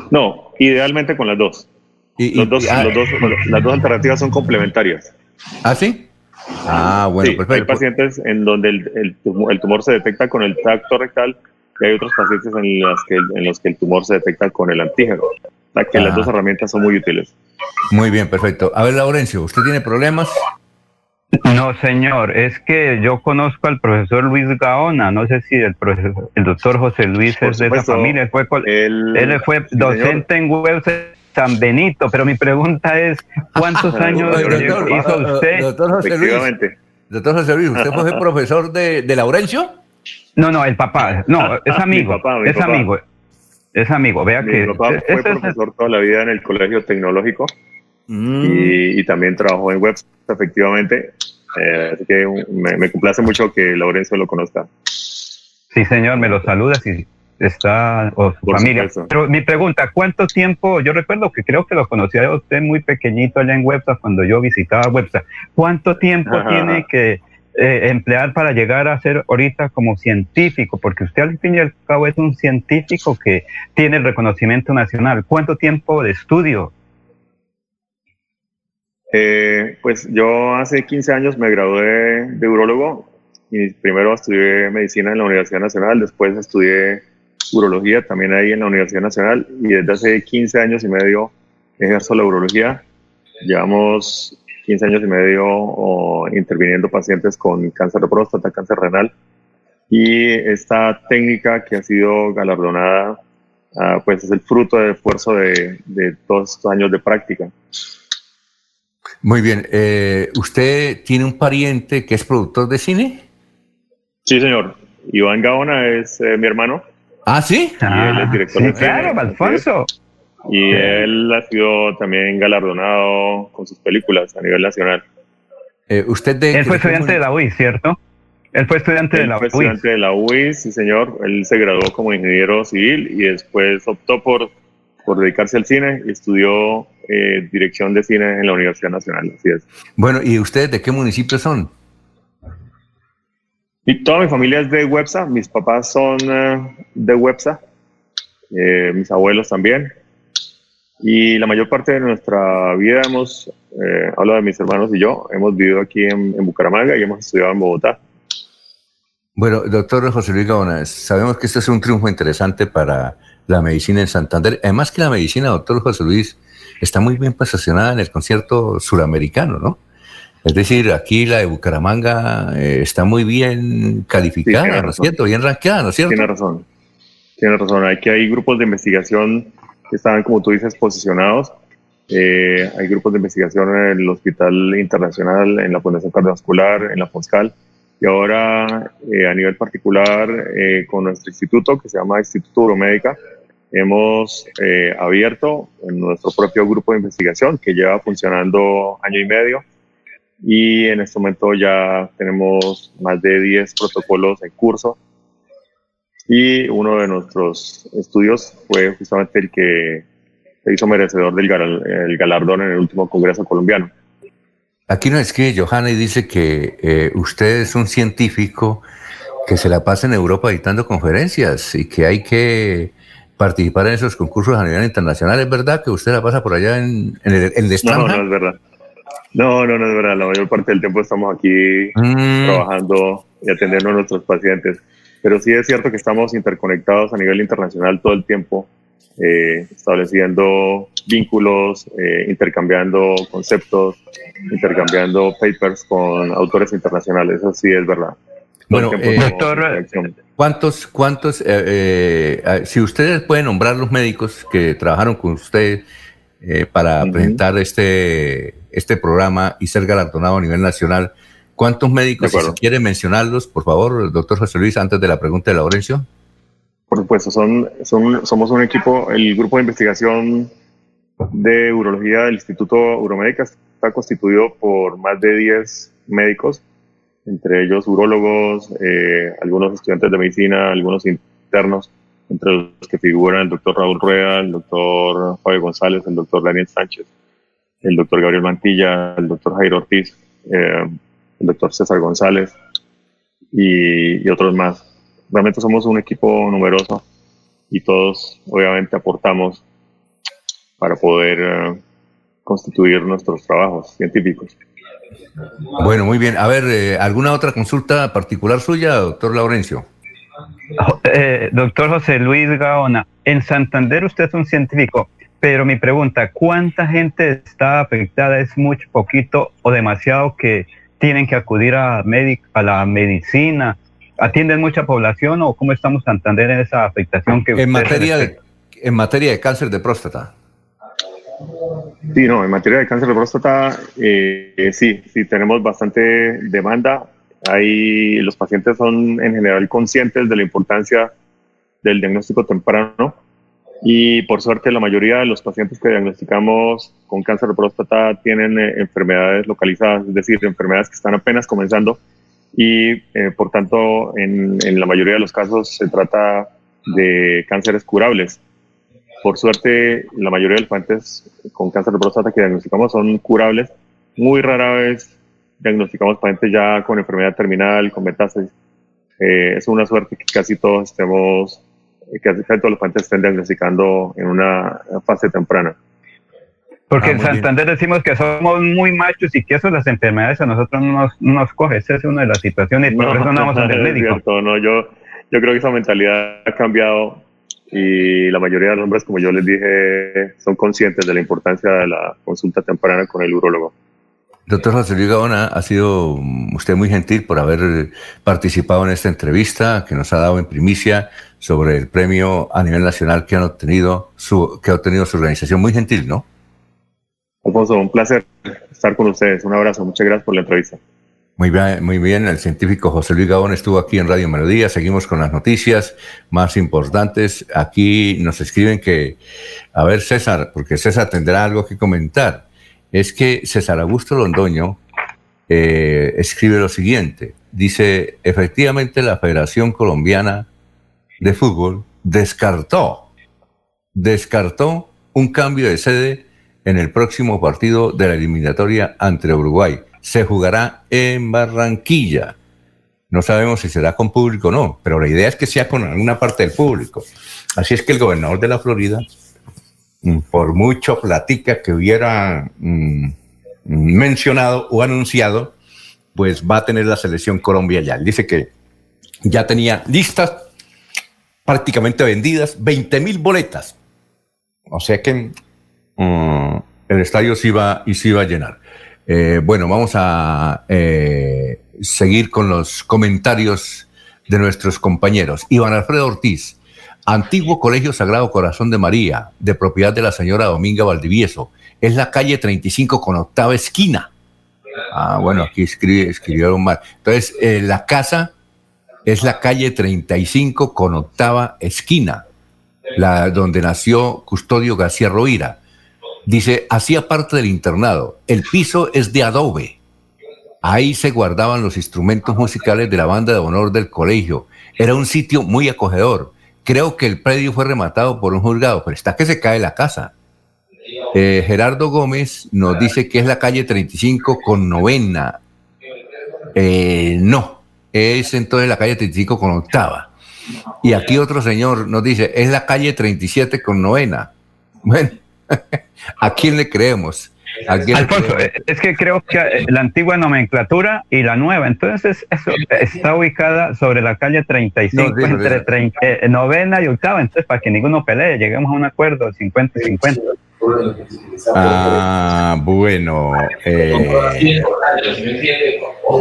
No, idealmente con las dos. los dos, ah, los dos las dos alternativas son complementarias. ¿Ah, sí? Ah, bueno, perfecto. Hay pacientes en donde el, el, tumor, se detecta con el tacto rectal y hay otros pacientes en, las que, en los que el tumor se detecta con el antígeno. O sea que las dos herramientas son muy útiles. Muy bien, perfecto. A ver, Laurencio, ¿usted tiene problemas? No, señor, es que yo conozco al profesor Luis Gaona, no sé si el profesor, el doctor José Luis es de esa familia, él fue, él fue docente en Webster San Benito, pero mi pregunta es, ¿cuántos años hizo usted? Doctor José Luis, doctor José Luis, ¿usted fue profesor de, de, Laurencio? No, no, el papá, no, es amigo, es amigo, es amigo, vea mi que... papá fue profesor toda la vida en el colegio tecnológico mm. y, y, también trabajó en Webster, efectivamente, eh, así que me, me, complace mucho que Laurencio lo conozca. Sí, señor, me lo saluda si está o su familia. Pero mi pregunta, ¿cuánto tiempo? Yo recuerdo que creo que lo conocía usted muy pequeñito allá en Websa cuando yo visitaba Websa. ¿Cuánto tiempo tiene que eh, emplear para llegar a ser ahorita como científico? Porque usted al fin y al cabo es un científico que tiene el reconocimiento nacional. ¿Cuánto tiempo de estudio eh, pues yo hace 15 años me gradué de urologo y primero estudié medicina en la Universidad Nacional, después estudié urología también ahí en la Universidad Nacional y desde hace 15 años y medio ejerzo la urología. Llevamos 15 años y medio interviniendo pacientes con cáncer de próstata, cáncer renal y esta técnica que ha sido galardonada ah, pues es el fruto del esfuerzo de, de todos estos años de práctica. Muy bien. Eh, ¿Usted tiene un pariente que es productor de cine? Sí, señor. Iván Gaona es eh, mi hermano. ¿Ah, sí? Y él es director sí, claro, Alfonso. Y él ha sido también galardonado con sus películas a nivel nacional. Eh, usted de, él fue estudiante de la UIS, ¿cierto? Él fue estudiante de la fue estudiante de la UIS, sí, señor. Él se graduó como ingeniero civil y después optó por, por dedicarse al cine y estudió eh, dirección de cine en la Universidad Nacional. Así es. Bueno, ¿y ustedes de qué municipio son? Y toda mi familia es de Websa, mis papás son uh, de Websa, eh, mis abuelos también. Y la mayor parte de nuestra vida hemos, eh, hablo de mis hermanos y yo, hemos vivido aquí en, en, Bucaramanga y hemos estudiado en Bogotá. Bueno, doctor José Luis Gaona, sabemos que este es un triunfo interesante para la medicina en Santander. Además que la medicina, doctor José Luis, está muy bien posicionada en el concierto suramericano, ¿no? Es decir, aquí la de Bucaramanga eh, está muy bien calificada, ¿no es cierto? Bien ranqueada, ¿no es cierto? Tiene razón. Tiene razón. Aquí hay grupos de investigación que están, como tú dices, posicionados. Eh, hay grupos de investigación en el Hospital Internacional, en la Fundación Cardiovascular, en la FONSCAL. Y ahora, eh, a nivel particular, con nuestro instituto, que se llama Instituto Euromédica, hemos eh, abierto nuestro propio grupo de investigación que lleva funcionando año y medio y en este momento ya tenemos más de 10 protocolos en curso y uno de nuestros estudios fue justamente el que se hizo merecedor del el galardón en el último Congreso colombiano. Aquí nos escribe Johanna y dice que eh, usted es un científico que se la pasa en Europa dictando conferencias y que hay que participar en esos concursos a nivel internacional. ¿Es verdad que usted la pasa por allá en, el, en No, no es verdad. No, no, no es verdad. La mayor parte del tiempo estamos aquí mm. trabajando y atendiendo a nuestros pacientes. Pero sí es cierto que estamos interconectados a nivel internacional todo el tiempo, eh, estableciendo vínculos, eh, intercambiando conceptos, intercambiando papers con autores internacionales. Eso sí es verdad. Bueno, eh, doctor, ¿cuántos, cuántos, si ustedes pueden nombrar los médicos que trabajaron con usted para presentar este, este programa y ser galardonado a nivel nacional, ¿Cuántos médicos, si quiere mencionarlos, por favor, doctor José Luis, antes de la pregunta de Laurencio? Por supuesto, son, son, somos un equipo, el grupo de investigación de urología del Instituto Uromédica está constituido por más de 10 médicos, entre ellos urólogos, eh, algunos estudiantes de medicina, algunos internos, entre los que figuran el doctor Raúl Rueda, el doctor Fabio González, el doctor Daniel Sánchez, el doctor Gabriel Mantilla, el doctor Jairo Ortiz. Eh, el doctor César González y, otros más. Realmente somos un equipo numeroso y todos obviamente aportamos para poder eh, constituir nuestros trabajos científicos. Bueno, muy bien. A ver, eh, ¿alguna otra consulta particular suya, doctor Laurencio? Eh, doctor José Luis Gaona, en Santander usted es un científico, pero mi pregunta, ¿cuánta gente está afectada? ¿Es mucho, poquito o demasiado que tienen que acudir a, a la medicina? ¿Atienden mucha población o cómo estamos Santander en esa afectación que en materia de, en materia de cáncer de próstata? Sí, no, en materia de cáncer de próstata, eh, sí, sí, tenemos bastante demanda. Ahí los pacientes son en general conscientes de la importancia del diagnóstico temprano y por suerte la mayoría de los pacientes que diagnosticamos con cáncer de próstata tienen eh, enfermedades localizadas, es decir, enfermedades que están apenas comenzando y eh, por tanto en, en, la mayoría de los casos se trata de cánceres curables. Por suerte la mayoría de los pacientes con cáncer de próstata que diagnosticamos son curables. Muy rara vez diagnosticamos pacientes ya con enfermedad terminal, con metástasis. Eh, es una suerte que casi todos estemos que todos los pacientes estén diagnosticando en una fase temprana. Porque ah, en Santander decimos que somos muy machos y que eso las enfermedades a nosotros no nos, nos coge. Esa es una de las situaciones y por eso no vamos al médico. no, yo, yo creo que esa mentalidad ha cambiado y la mayoría de los hombres, como yo les dije, son conscientes de la importancia de la consulta temprana con el urólogo. Doctor José Luis Gaona, ha sido usted muy gentil por haber participado en esta entrevista que nos ha dado en primicia sobre el premio a nivel nacional que han obtenido su, que ha obtenido su organización. Muy gentil, ¿no? Alfonso, un placer estar con ustedes. Un abrazo. Muchas gracias por la entrevista. Muy bien, muy bien. El científico José Luis Gabón estuvo aquí en Radio Melodía. Seguimos con las noticias más importantes. Aquí nos escriben que, a ver, César, porque César tendrá algo que comentar. Es que César Augusto Londoño eh, escribe lo siguiente. Dice, efectivamente la Federación Colombiana de fútbol descartó, descartó un cambio de sede en el próximo partido de la eliminatoria ante Uruguay. Se jugará en Barranquilla. No sabemos si será con público o no, pero la idea es que sea con alguna parte del público. Así es que el gobernador de la Florida, mm, por mucho platica que hubiera mm, mencionado o anunciado, pues va a tener la selección Colombia ya. dice que ya tenía listas prácticamente vendidas 20 mil boletas. O sea que mm, el estadio se iba, y se iba a llenar. Eh, bueno, vamos a eh, seguir con los comentarios de nuestros compañeros. Iván Alfredo Ortiz, antiguo Colegio Sagrado Corazón de María, de propiedad de la señora Dominga Valdivieso. Es la calle 35 con octava esquina. Ah, bueno, aquí escribe, escribieron mal. Entonces, eh, la casa es la calle 35 con octava esquina. la, donde nació Custodio García Rovira. Dice, hacía parte del internado. El piso es de adobe. Ahí se guardaban los instrumentos musicales de la banda de honor del colegio. Era un sitio muy acogedor. Creo que el predio fue rematado por un juzgado, pero está que se cae la casa. Eh, Gerardo Gómez nos dice que es la calle 35 con novena. Eh, no, es entonces la calle 35 con octava. Y aquí otro señor nos dice, es la calle 37 con novena. Bueno, ¿a quién le creemos? Alfonso, eh, es que creo que eh, la antigua nomenclatura y la nueva, entonces eso está ubicada sobre la calle 35 entre eh, novena y octava, entonces para que ninguno pelee, lleguemos a un acuerdo 50 y 50. Ah, bueno.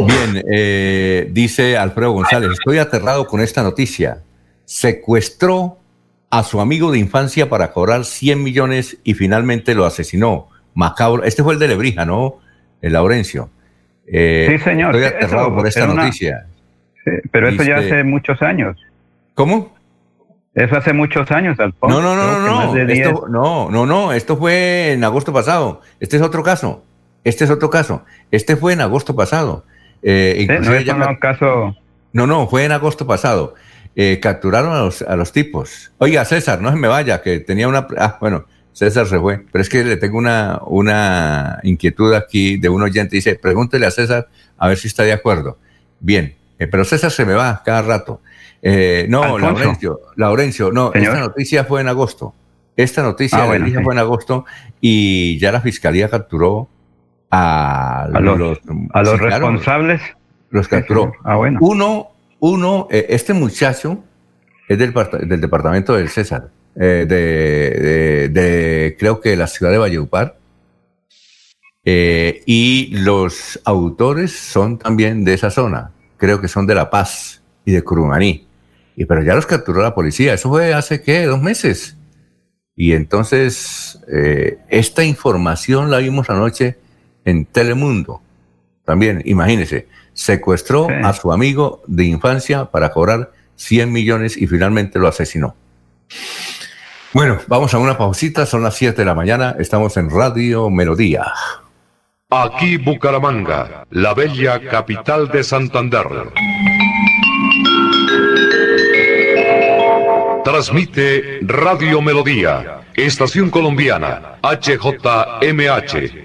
bien, dice Alfredo González, estoy aterrado con esta noticia. Secuestró a su amigo de infancia para cobrar 100 millones y finalmente lo asesinó macabro. Este fue el de Lebrija, ¿no? El Laurencio. Eh, sí, señor. Estoy aterrado por esta noticia. pero eso ya hace muchos años. ¿Cómo? Eso hace muchos años, Alfonso. No, no, no, no, no. Esto, no, no, no. Esto fue en agosto pasado. Este es otro caso. Este es otro caso. Este fue en agosto pasado. Eh, no es un caso. No, no, fue en agosto pasado. Eh, capturaron a los, a los tipos. Oiga, César, no se me vaya, que tenía una. Ah, bueno, César se fue. Pero es que le tengo una, una inquietud aquí de un oyente. Dice, pregúntele a César a ver si está de acuerdo. Bien, eh, pero César se me va cada rato. Eh, no, Laurencio, Laurencio, no, esta noticia fue en agosto. Esta noticia ah, fue en agosto y ya la fiscalía capturó a, los, a los responsables. Los capturó. Ah, bueno. Uno, uno, eh, este muchacho es del, departamento del César. Eh, de, de, creo que la ciudad de Valledupar. Eh, y los autores son también de esa zona, creo que son de La Paz y de Curumaní. Y, pero ya los capturó la policía, eso fue hace, ¿qué? Dos meses. Y entonces, eh, esta información la vimos anoche en Telemundo. También, imagínense, secuestró a su amigo de infancia para cobrar 100 millones y finalmente lo asesinó. Bueno, vamos a una pausita, son las 7 de la mañana, estamos en Radio Melodía. Aquí Bucaramanga, la bella capital de Santander. Transmite Radio Melodía, Estación Colombiana, HJMH,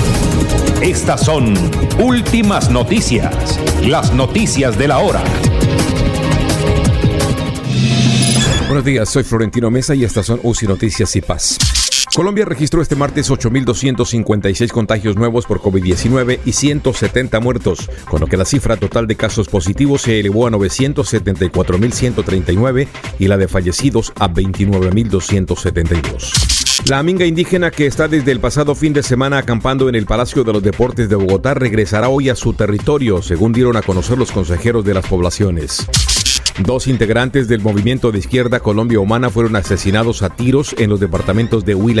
Estas son últimas noticias, las noticias de la hora. Buenos días, soy Florentino Mesa y estas son UCI Noticias y Paz. Colombia registró este martes 8.256 contagios nuevos por COVID-19 y 170 muertos, con lo que la cifra total de casos positivos se elevó a 974.139 y la de fallecidos a 29.272. La minga indígena que está desde el pasado fin de semana acampando en el Palacio de los Deportes de Bogotá regresará hoy a su territorio, según dieron a conocer los consejeros de las poblaciones. Dos integrantes del movimiento de izquierda Colombia Humana fueron asesinados a tiros en los departamentos de Huila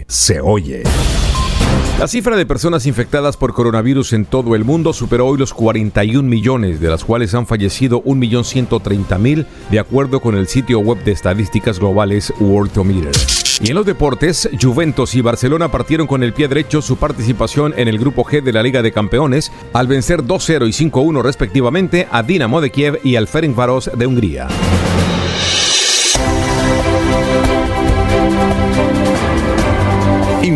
se oye. La cifra de personas infectadas por coronavirus en todo el mundo superó hoy los 41 millones, de las cuales han fallecido 1.130.000, de acuerdo con el sitio web de estadísticas globales Worldometer. Y en los deportes, Juventus y Barcelona partieron con el pie derecho su participación en el Grupo G de la Liga de Campeones al vencer 2-0 y 5-1 respectivamente a Dinamo de Kiev y al Ferencváros de Hungría.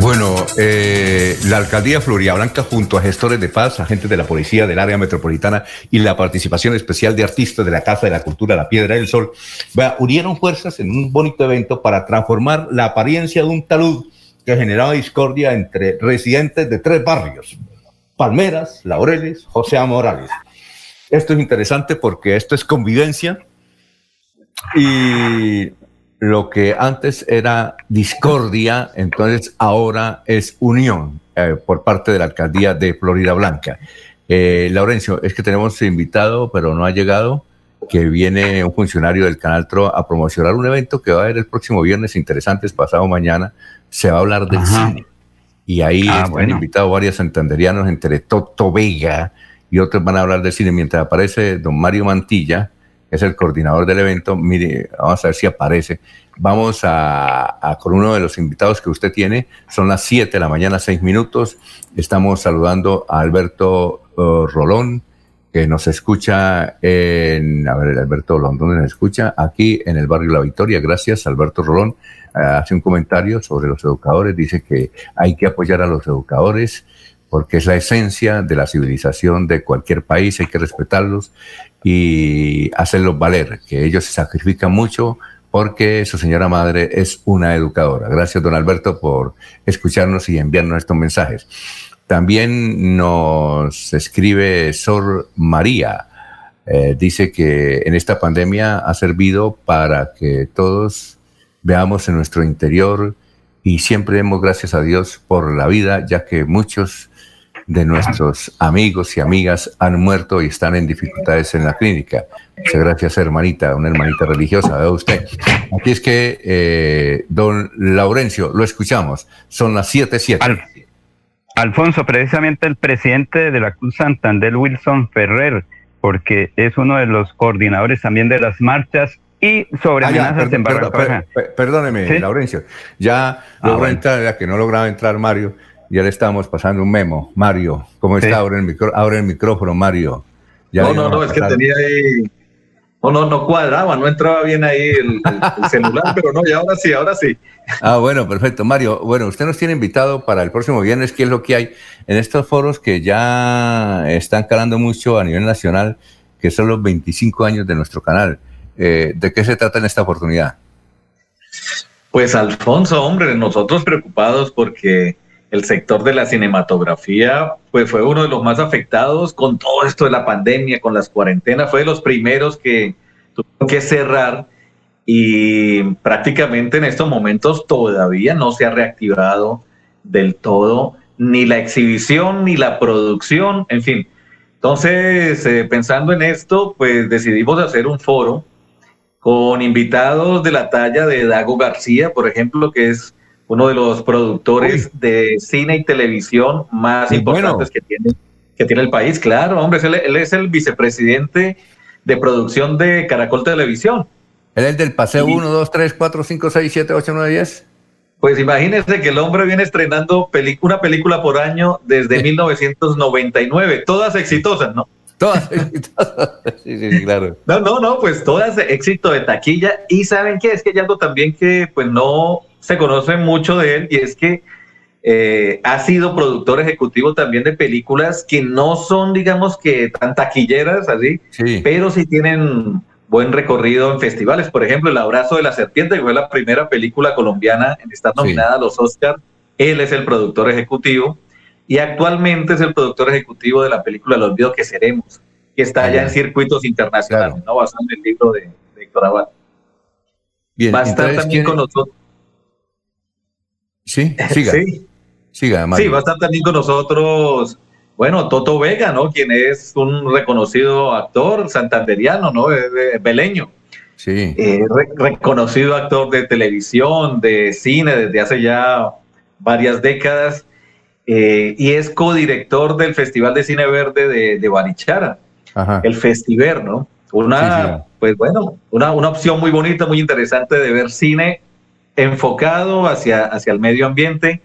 Bueno, eh, la alcaldía de Floridablanca junto a gestores de paz, agentes de la policía del área metropolitana y la participación especial de artistas de la Casa de la Cultura La Piedra del Sol, vea, unieron fuerzas en un bonito evento para transformar la apariencia de un talud que generaba discordia entre residentes de tres barrios, Palmeras, Laureles, José Morales. Esto es interesante porque esto es convivencia y lo que antes era discordia, entonces ahora es unión eh, por parte de la alcaldía de Florida Blanca. Eh, Laurencio, es que tenemos invitado, pero no ha llegado, que viene un funcionario del Canal TRO a promocionar un evento que va a haber el próximo viernes, interesante, pasado mañana, se va a hablar del cine. Y ahí ah, están invitados varios santanderianos, entre Toto Vega y otros van a hablar del cine, mientras aparece don Mario Mantilla, es el coordinador del evento. Mire, vamos a ver si aparece. Vamos a, con uno de los invitados que usted tiene. Son las 7 de la mañana, 6 minutos. Estamos saludando a Alberto uh, Rolón, que nos escucha en, a ver, Alberto Rolón, ¿dónde nos escucha? Aquí en el barrio La Victoria. Gracias, Alberto Rolón. Uh, hace un comentario sobre los educadores. Dice que hay que apoyar a los educadores porque es la esencia de la civilización de cualquier país, hay que respetarlos y hacerlos valer, que ellos se sacrifican mucho porque su señora madre es una educadora. Gracias, don Alberto, por escucharnos y enviarnos estos mensajes. También nos escribe Sor María. Eh, dice que en esta pandemia ha servido para que todos veamos en nuestro interior y siempre demos gracias a Dios por la vida, ya que muchos de nuestros amigos y amigas han muerto y están en dificultades en la clínica. Muchas gracias, hermanita, una hermanita religiosa, vea usted. Aquí es que, eh, don Laurencio, lo escuchamos. Son las 7.7. Alfonso, precisamente el presidente de la Cruz Santander, Wilson Ferrer, porque es uno de los coordinadores también de las marchas y sobre ah, amenazas en Perdóneme, Laurencio. Ya ah, logró entrar, ya que no lograba entrar Mario ya le estamos pasando un memo. Mario, ¿cómo está? Ahora el, micro, ahora el micrófono, Mario. no, no, no, es que tenía ahí. No, no, no cuadraba, no entraba bien ahí el, celular, pero no, y ahora sí, ahora sí. Ah, bueno, perfecto. Mario, bueno, usted nos tiene invitado para el próximo viernes, ¿qué es lo que hay en estos foros que ya están calando mucho a nivel nacional, que son los 25 años de nuestro canal? Eh, ¿De qué se trata en esta oportunidad? Pues Alfonso, hombre, nosotros preocupados porque el sector de la cinematografía pues fue uno de los más afectados con todo esto de la pandemia, con las cuarentenas, fue de los primeros que tuvieron que cerrar y prácticamente en estos momentos todavía no se ha reactivado del todo ni la exhibición ni la producción, en fin. Entonces, eh, pensando en esto, pues decidimos hacer un foro con invitados de la talla de Dago García, por ejemplo, que es uno de los productores de cine y televisión más importantes que, tiene, que tiene el país. Claro, hombre, él, él, es el vicepresidente de producción de Caracol Televisión. Él es del paseo 1, 2, 3, 4, 5, 6, 7, 8, 9, 10. Pues imagínense que el hombre viene estrenando una película por año desde 1999, todas exitosas, ¿no? Todas exitosas. sí, sí, claro. No, no, no, pues todas éxito de taquilla. Y saben qué, es que hay algo también que pues no se conoce mucho de él y es que eh, ha sido productor ejecutivo también de películas que no son, digamos que tan taquilleras, así, pero sí tienen buen recorrido en festivales. Por ejemplo, El Abrazo de la Serpiente, que fue la primera película colombiana en estar nominada a los Oscars. Él es el productor ejecutivo y actualmente es el productor ejecutivo de la película Los Olvido que Seremos, que está ya en circuitos internacionales, ¿no? basado en el libro de, Héctor Abad. Bien, va a estar también con nosotros. Sí, siga. sí. Siga, sí, va a estar también con nosotros bueno, Toto Vega, ¿no? Quien es un reconocido actor santanderiano, ¿no? beleño. Sí. Eh, reconocido actor de televisión, de cine desde hace ya varias décadas. Eh, y es codirector del Festival de Cine Verde de, Barichara, el Festiver, ¿no? Una, pues bueno, una, una opción muy bonita, muy interesante de ver cine enfocado hacia, hacia el medio ambiente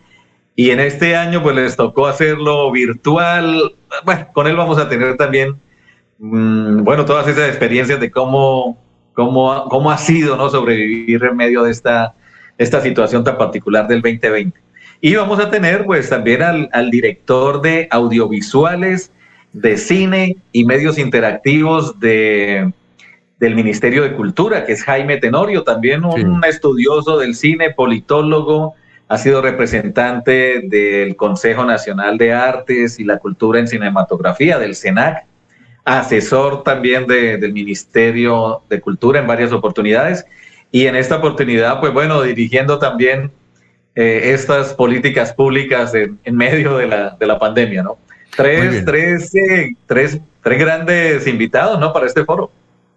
y en este año pues les tocó hacerlo virtual. Bueno, con él vamos a tener también, mm, bueno, todas esas experiencias de cómo, cómo, cómo ha sido ¿no? sobrevivir en medio de esta, esta situación tan particular del 2020. Y vamos a tener pues también al, al director de audiovisuales, de cine y medios interactivos de, del Ministerio de Cultura, que es Jaime Tenorio, también un estudioso del cine, politólogo, ha sido representante del Consejo Nacional de Artes y la Cultura en Cinematografía, del CENAC, asesor también del Ministerio de Cultura en varias oportunidades y en esta oportunidad, pues bueno, dirigiendo también eh, estas políticas públicas en, medio de la, de la, pandemia, ¿no? Tres, tres, eh, tres, tres grandes invitados, ¿no? Para este foro.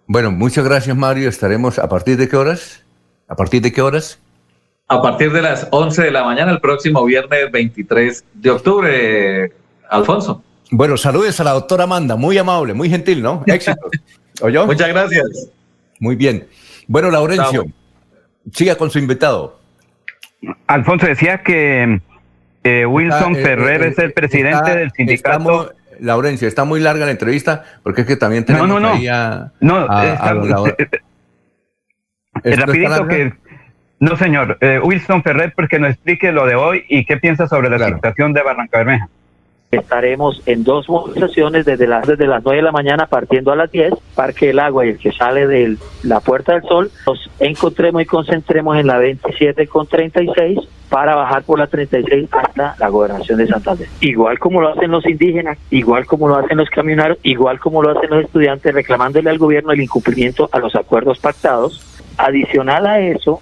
Bueno, muchas gracias, Mario. Estaremos a partir de qué horas? ¿A partir de qué horas? a partir de las 11 de la mañana el próximo viernes 23 de octubre, Alfonso. Bueno, saludes a la doctora Amanda, muy amable, muy gentil, ¿no? Éxito. ¿Oyó? Muchas gracias. Muy bien. Bueno, Laurencio, siga con su invitado. Alfonso decía que Wilson eh, Ferrer eh, es el presidente del sindicato. Laurencio, está muy larga la entrevista porque es que también tenemos no, no, no. ahí a, no, rapidito que no, señor. Eh, Wilson Ferrer, porque nos explique lo de hoy y qué piensa sobre la situación de Barranca Bermeja. Estaremos en dos movilizaciones desde las, desde las 9 de la mañana partiendo a las 10, Parque del Agua y el que sale de la Puerta del Sol. Nos encontremos y concentremos en la 27 con 36 para bajar por la 36 hasta la gobernación de Santander. Igual como lo hacen los indígenas, igual como lo hacen los camioneros, igual como lo hacen los estudiantes reclamándole al gobierno el incumplimiento a los acuerdos pactados. Adicional a eso,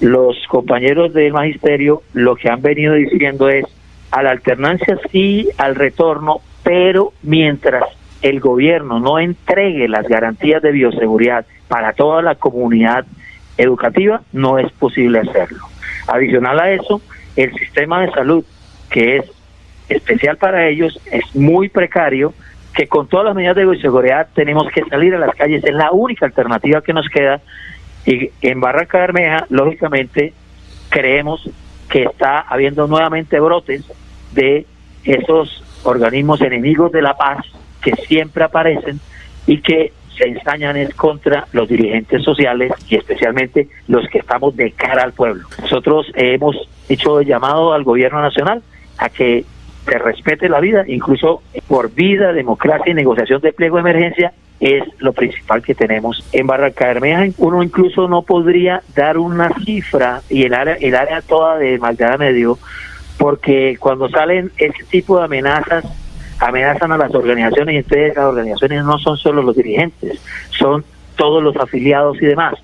los compañeros del magisterio lo que han venido diciendo es a la alternancia sí, al retorno, pero mientras el gobierno no entregue las garantías de bioseguridad para toda la comunidad educativa, no es posible hacerlo. Adicional a eso, el sistema de salud, que es especial para ellos, es muy precario, que con todas las medidas de bioseguridad tenemos que salir a las calles, es la única alternativa que nos queda y en Barranca Bermeja, lógicamente, creemos que está habiendo nuevamente brotes de esos organismos enemigos de la paz que siempre aparecen y que se ensañan es contra los dirigentes sociales y especialmente los que estamos de cara al pueblo. Nosotros hemos hecho llamado al gobierno nacional a que se respete la vida, incluso por vida, democracia y negociación de pliego de emergencia es lo principal que tenemos en Barranca Bermeja. Uno incluso no podría dar una cifra y el área, el área toda de Magdalena Medio, porque cuando salen ese tipo de amenazas, amenazan a las organizaciones y entonces las organizaciones no son solo los dirigentes, son todos los afiliados y demás.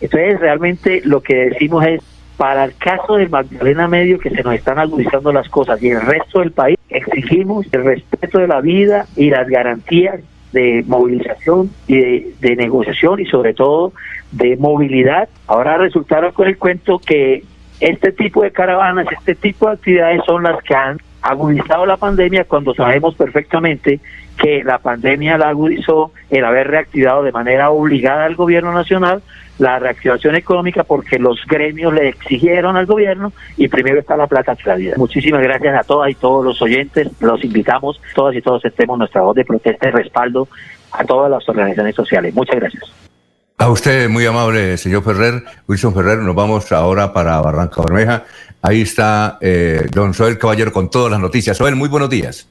Entonces, realmente lo que decimos es, para el caso de Magdalena Medio, que se nos están agudizando las cosas, y el resto del país, exigimos el respeto de la vida y las garantías de movilización y de, negociación y sobre todo de movilidad. Ahora resultaron con el cuento que este tipo de caravanas, este tipo de actividades son las que han agudizado la pandemia cuando sabemos perfectamente que la pandemia la agudizó el haber reactivado de manera obligada al gobierno nacional la reactivación económica porque los gremios le exigieron al gobierno y primero está la plata que la. Muchísimas gracias a todas y todos los oyentes. Los invitamos, todas y todos estemos nuestra voz de protesta y respaldo a todas las organizaciones sociales. Muchas gracias. A usted, muy amable, señor Ferrer, Wilson Ferrer, nos vamos ahora para Barranca Bermeja. Ahí está eh, don Soel Caballero con todas las noticias. Soel, muy buenos días.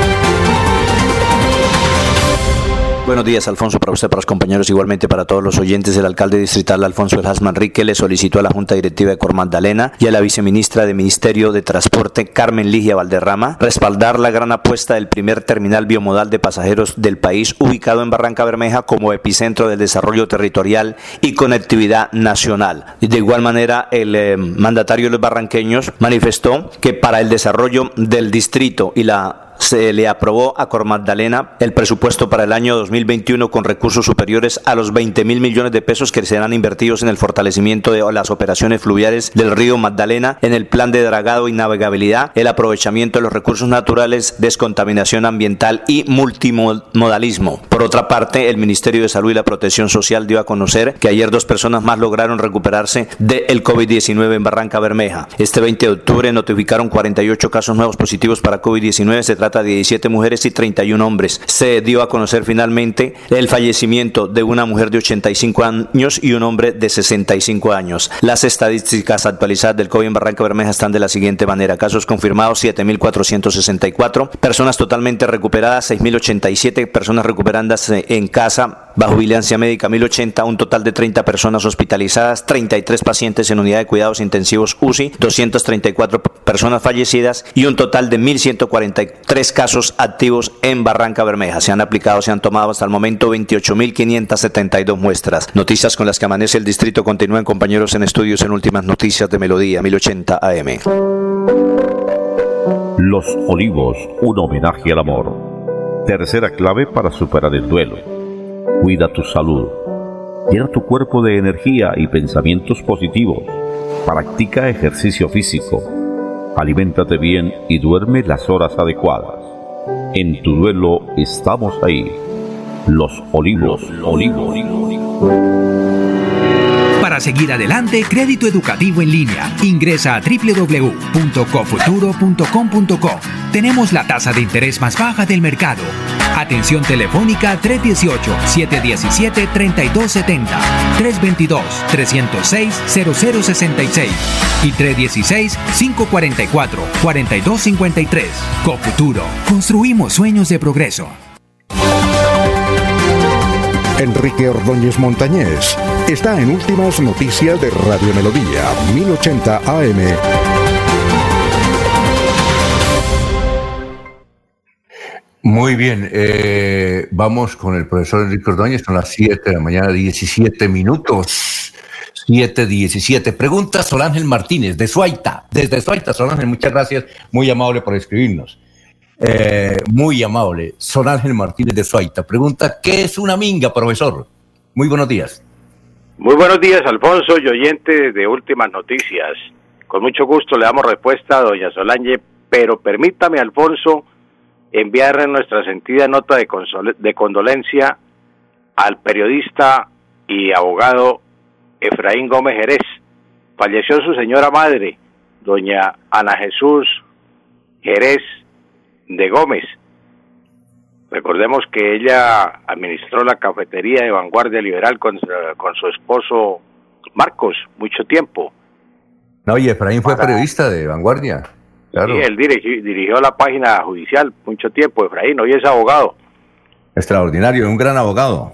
Buenos días, Alfonso, para usted, para los compañeros, igualmente para todos los oyentes. El alcalde distrital Alfonso El Manrique le solicitó a la Junta Directiva de Cor Magdalena y a la viceministra de Ministerio de Transporte, Carmen Ligia Valderrama, respaldar la gran apuesta del primer terminal biomodal de pasajeros del país, ubicado en Barranca Bermeja como epicentro del desarrollo territorial y conectividad nacional. De igual manera, el eh, mandatario de los barranqueños manifestó que para el desarrollo del distrito y la se le aprobó a Cor Magdalena el presupuesto para el año 2021 con recursos superiores a los 20 mil millones de pesos que serán invertidos en el fortalecimiento de las operaciones fluviales del río Magdalena, en el plan de dragado y navegabilidad, el aprovechamiento de los recursos naturales, descontaminación ambiental y multimodalismo. Por otra parte, el Ministerio de Salud y la Protección Social dio a conocer que ayer dos personas más lograron recuperarse del COVID-19 en Barranca Bermeja. Este 20 de octubre notificaron 48 casos nuevos positivos para COVID-19. Se trata de 17 mujeres y 31 hombres. Se dio a conocer finalmente el fallecimiento de una mujer de 85 años y un hombre de 65 años. Las estadísticas actualizadas del COVID en Barranca Bermeja están de la siguiente manera. Casos confirmados 7.464, personas totalmente recuperadas 6.087, personas recuperándose en casa bajo vigilancia médica 1.080, un total de 30 personas hospitalizadas, 33 pacientes en unidad de cuidados intensivos UCI, 234 personas fallecidas y un total de 1.143 casos activos en Barranca Bermeja. Se han aplicado, se han tomado hasta el momento 28.572 muestras. Noticias con las que amanece el distrito continúan compañeros en estudios en últimas noticias de Melodía 1080 AM. Los Olivos, un homenaje al amor. Tercera clave para superar el duelo. Cuida tu salud. Llena tu cuerpo de energía y pensamientos positivos. Practica ejercicio físico aliméntate bien y duerme las horas adecuadas. En tu duelo estamos ahí. Los olivos, olivos. olivos. Para seguir adelante, crédito educativo en línea. Ingresa a www.cofuturo.com.co. Tenemos la tasa de interés más baja del mercado. Atención telefónica 318-717-3270, 322-306-0066 y 316-544-4253. Cofuturo. Construimos sueños de progreso. Enrique Ordóñez Montañés está en Últimas Noticias de Radio Melodía, 1080 AM. Muy bien, eh, vamos con el profesor Enrique Ordóñez, son las 7 de la mañana, 17 minutos. 7, 17. Pregunta Sol Ángel Martínez, de Suaita, desde Suaita, Sol Ángel, muchas gracias, muy amable por escribirnos. Eh, muy amable, Son Ángel Martínez de Suaita. Pregunta, ¿qué es una minga, profesor? Muy buenos días. Muy buenos días, Alfonso y oyente de Últimas Noticias. Con mucho gusto le damos respuesta a doña Solange, pero permítame, Alfonso, enviarle nuestra sentida nota de, de condolencia al periodista y abogado Efraín Gómez Jerez. Falleció su señora madre, doña Ana Jesús Jerez de Gómez. Recordemos que ella administró la cafetería de Vanguardia Liberal con, con su esposo Marcos mucho tiempo. No, y Efraín fue periodista de Vanguardia. Claro. Sí, él dirigió, la página judicial mucho tiempo, Efraín, hoy es abogado. Extraordinario, un gran abogado.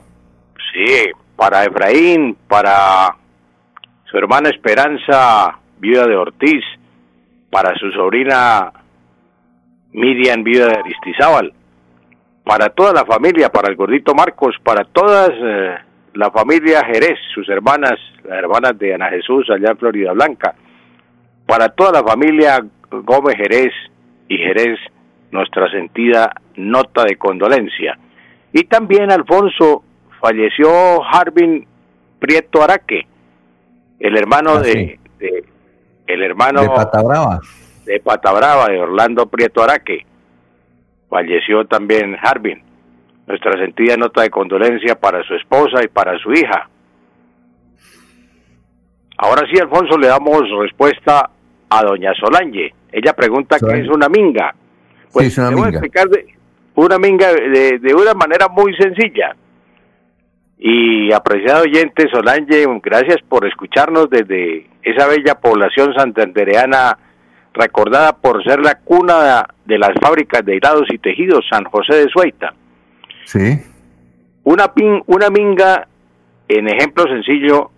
Sí, para Efraín, para su hermana Esperanza, viuda de Ortiz, para su sobrina Miriam Vida de Aristizábal, para toda la familia, para el gordito Marcos, para todas eh, la familia Jerez, sus hermanas, las hermanas de Ana Jesús allá en Florida Blanca, para toda la familia Gómez Jerez y Jerez, nuestra sentida nota de condolencia. Y también, Alfonso, falleció Harbin Prieto Araque, el hermano Ah, de, sí. de- el hermano De Pata Brava. de Patabrava, de Orlando Prieto Araque. Falleció también Harbin. Nuestra sentida nota de condolencia para su esposa y para su hija. Ahora sí, Alfonso, le damos respuesta a doña Solange. Ella pregunta qué Solange. es una minga. Pues Sí, es una minga. explicar de- una minga de, de una manera muy sencilla. Y apreciado oyente Solange, gracias por escucharnos desde esa bella población santandereana recordada por ser la cuna de las fábricas de hilados y tejidos, San José de Sueita. Sí. Una, pin- una minga, en ejemplo sencillo,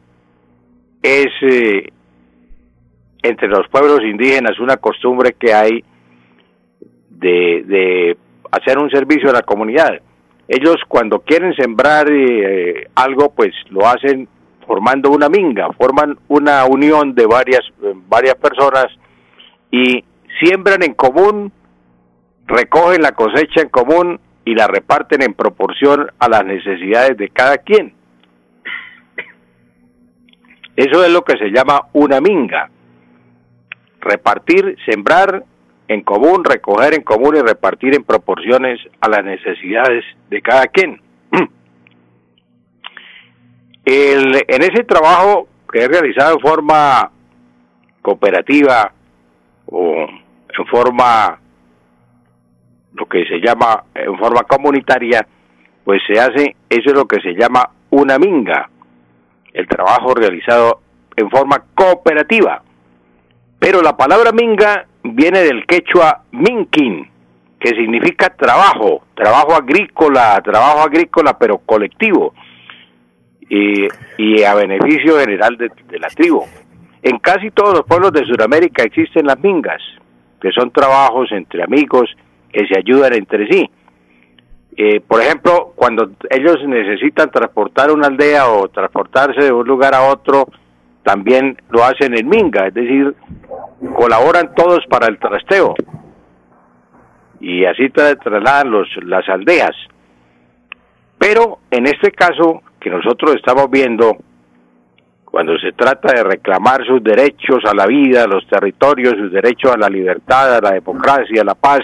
es eh, entre los pueblos indígenas una costumbre que hay de, de hacer un servicio a la comunidad. Ellos cuando quieren sembrar eh, algo, pues lo hacen formando una minga, forman una unión de varias, eh, varias personas y siembran en común, recogen la cosecha en común y la reparten en proporción a las necesidades de cada quien. Eso es lo que se llama una minga. Repartir, sembrar en común, recoger en común y repartir en proporciones a las necesidades de cada quien. El- en ese trabajo que es realizado en forma cooperativa o en forma lo que se llama en forma comunitaria, pues se hace, eso es lo que se llama una minga, el trabajo realizado en forma cooperativa. Pero la palabra minga viene del quechua minkin, que significa trabajo, trabajo agrícola, trabajo agrícola pero colectivo y, y a beneficio general de, de la tribu. En casi todos los pueblos de Sudamérica existen las mingas, que son trabajos entre amigos que se ayudan entre sí. Eh, por ejemplo, cuando ellos necesitan transportar una aldea o transportarse de un lugar a otro, también lo hacen en minga, es decir, colaboran todos para el trasteo y así tra- trasladan los, las aldeas. Pero en este caso que nosotros estamos viendo, cuando se trata de reclamar sus derechos a la vida, a los territorios, sus derechos a la libertad, a la democracia, a la paz,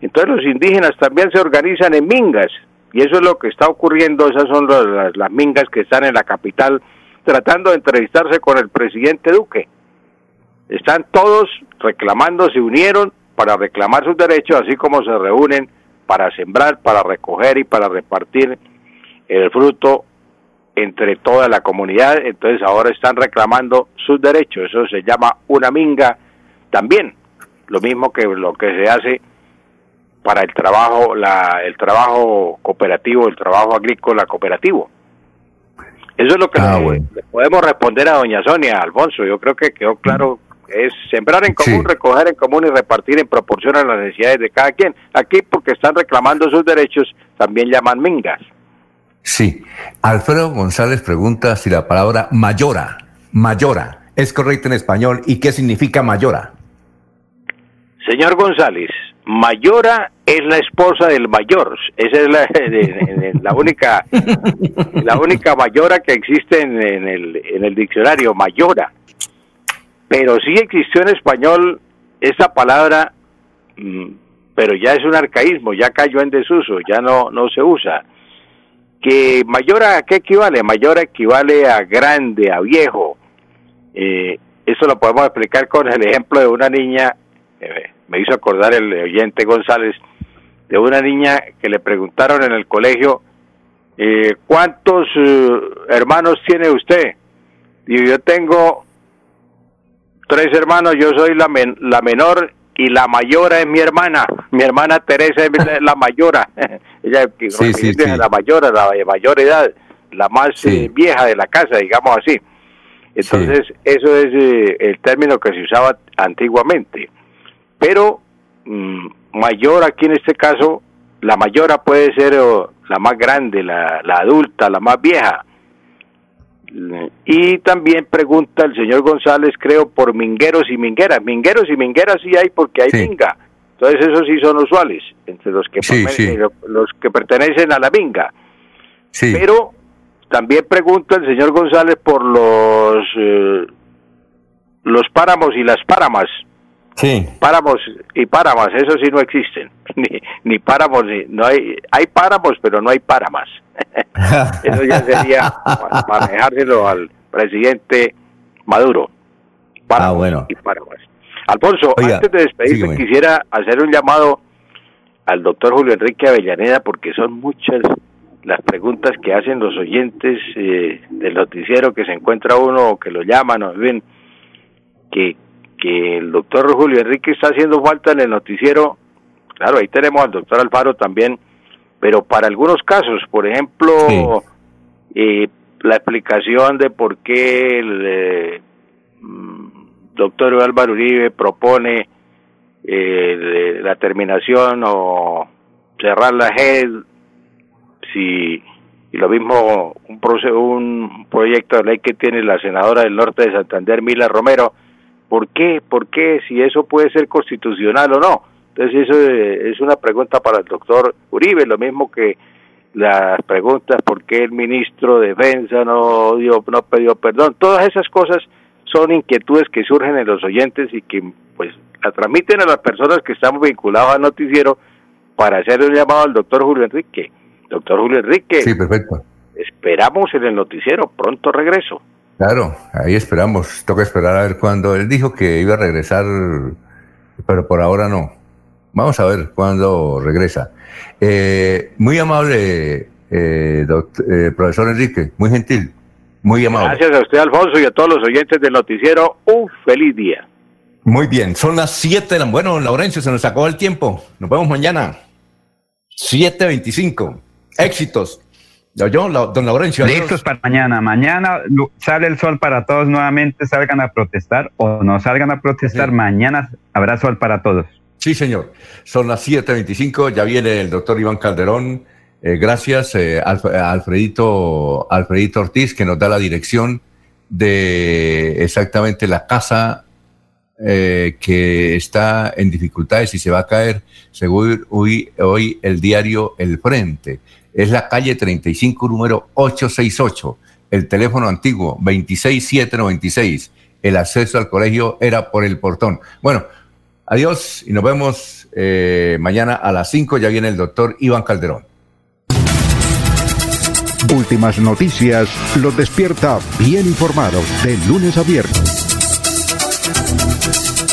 entonces los indígenas también se organizan en mingas y eso es lo que está ocurriendo, esas son las mingas que están en la capital tratando de entrevistarse con el presidente Duque. Están todos reclamando, se unieron para reclamar sus derechos, así como se reúnen para sembrar, para recoger y para repartir el fruto entre toda la comunidad. Entonces ahora están reclamando sus derechos. Eso se llama una minga también. Lo mismo que lo que se hace para el trabajo, la, el trabajo cooperativo, el trabajo agrícola cooperativo. Eso es lo que Ah, le- bueno. le podemos responder a doña Sonia, Alfonso. Yo creo que quedó claro. Es sembrar en común, Sí. recoger en común y repartir en proporción a las necesidades de cada quien. Aquí, porque están reclamando sus derechos, también llaman mingas. Sí. Alfredo González pregunta si la palabra mayora, mayora, es correcta en español y qué significa mayora. Señor González, Mayora es la esposa del mayor. Esa es la, la única la única Mayora que existe en, en el, en el diccionario, Mayora. Pero sí existió en español esta palabra, mm, pero ya es un arcaísmo, ya cayó en desuso, ya no, no se usa. Que Mayora, ¿a qué equivale? Mayora equivale a grande, a viejo. Eh, eso lo podemos explicar con el ejemplo de una niña, eh, me hizo acordar el oyente González, de una niña que le preguntaron en el colegio, eh, ¿cuántos eh, hermanos tiene usted? Y yo tengo tres hermanos, yo soy la, men- la menor y la mayora es mi hermana, mi hermana Teresa es la- mayora, ella que Sí, sí, refiriéndose sí. a la mayora, la de mayor edad, la más eh, vieja de la casa, digamos así. Entonces, eso es eh, el término que se usaba antiguamente. Pero mm, mayor aquí en este caso, la mayora puede ser la más grande, la, la adulta, la más vieja. Y también pregunta el señor González, creo, por mingueros y mingueras. Mingueros y mingueras sí hay porque hay minga. Entonces esos sí son usuales entre los que, los que pertenecen a la minga. Pero también pregunta el señor González por los eh, los páramos y las páramas. Sí. Páramos y páramas, eso sí no existen. Ni, ni páramos, ni, no hay, hay páramos, pero no hay páramas. eso ya sería manejárselo al presidente Maduro. ah, bueno. Y páramas. Alfonso, antes de despedirme, quisiera hacer un llamado al doctor Julio Enrique Avellaneda, porque son muchas las preguntas que hacen los oyentes eh, del noticiero que se encuentra uno o que lo llaman o ven que, que el doctor Julio Enrique está haciendo falta en el noticiero. Claro, ahí tenemos al doctor Alfaro también, pero para algunos casos, por ejemplo, eh, la explicación de por qué el eh, doctor Álvaro Uribe propone eh, la terminación o cerrar la JED, si y lo mismo un, un proyecto de ley que tiene la senadora del norte de Santander, Mila Romero, ¿por qué? ¿Por qué? Si eso puede ser constitucional o no. Entonces eso es una pregunta para el doctor Uribe, lo mismo que las preguntas por qué el ministro de Defensa no dio, no pidió perdón, todas esas cosas son inquietudes que surgen en los oyentes y que pues la transmiten a las personas que estamos vinculados al noticiero para hacer un llamado al doctor Julio Enrique. Doctor Julio Enrique. Sí, perfecto. Esperamos en el noticiero, pronto regreso. Claro, ahí esperamos. Toca esperar a ver cuándo. Él dijo que iba a regresar, pero por ahora no. Vamos a ver cuándo regresa. Eh, muy amable, eh, eh, profesor Enrique, muy gentil. Muy amable. Gracias a usted, Alfonso, y a todos los oyentes del noticiero. Un feliz día. Muy bien, son las 7 de la... Bueno, Laurencio, se nos acabó el tiempo. Nos vemos mañana. 7.25. Éxitos. Yo, don Laurencio. Listos para mañana. Mañana sale el sol para todos nuevamente. Salgan a protestar o no salgan a protestar. Mañana habrá sol para todos. Sí, señor. Son las 7.25. Ya viene el doctor Iván Calderón eh, gracias eh, a Alfredito, Alfredito Ortiz, que nos da la dirección de exactamente la casa eh, que está en dificultades y se va a caer, según hoy, hoy el diario El Frente. Es la calle 35, número 868. El teléfono antiguo, 26796. El acceso al colegio era por el portón. Bueno, adiós y nos vemos mañana a las 5. Ya viene el doctor Iván Calderón. Últimas noticias los despierta bien informados de lunes a viernes.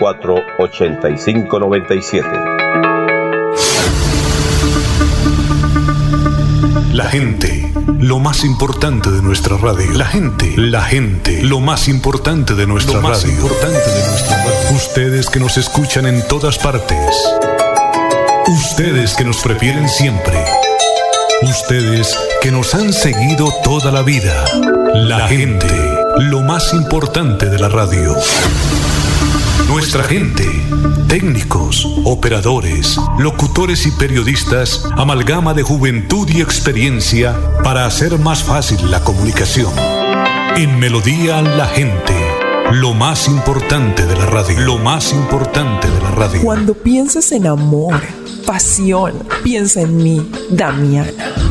8597 La gente, lo más importante de nuestra radio. La gente, la gente, lo más importante de nuestra lo Más importante de nuestra radio. Ustedes que nos escuchan en todas partes. Ustedes que nos prefieren siempre. Ustedes que nos han seguido toda la vida. La gente, lo más importante de la radio. Nuestra gente, técnicos, operadores, locutores y periodistas, amalgama de juventud y experiencia para hacer más fácil la comunicación. En Melodía la gente, lo más importante de la radio, lo más importante de la radio. Cuando piensas en amor, pasión, piensa en mí, Damiana.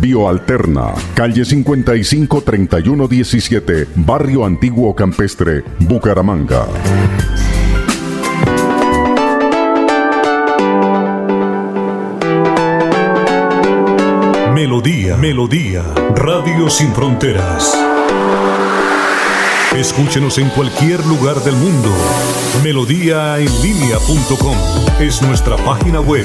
Bioalterna, calle 55 3117, Barrio Antiguo Campestre, Bucaramanga. Melodía, Melodía, Radio Sin Fronteras. Escúchenos en cualquier lugar del mundo. Melodíaenlínea.com es nuestra página web.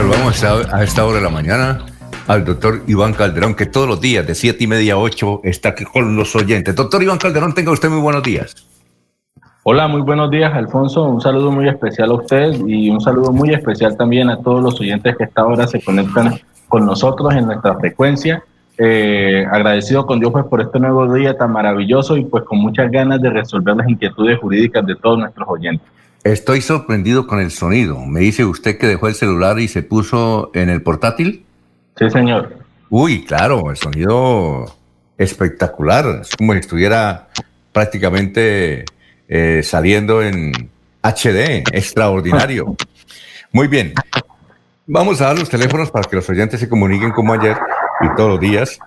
Saludamos a, esta hora de la mañana al doctor Iván Calderón, que todos los días de siete y media a 8 está aquí con los oyentes. Doctor Iván Calderón, tenga usted muy buenos días. Hola, muy buenos días, Alfonso. Un saludo muy especial a usted y un saludo muy especial también a todos los oyentes que esta hora se conectan con nosotros en nuestra frecuencia. Eh, agradecido con Dios pues por este nuevo día tan maravilloso y pues con muchas ganas de resolver las inquietudes jurídicas de todos nuestros oyentes. Estoy sorprendido con el sonido. Me dice usted que dejó el celular y se puso en el portátil. Sí, señor. Uy, claro, el sonido espectacular. Es como si estuviera prácticamente eh, saliendo en HD, extraordinario. Muy bien. Vamos a dar los teléfonos para que los oyentes se comuniquen como ayer y todos los días.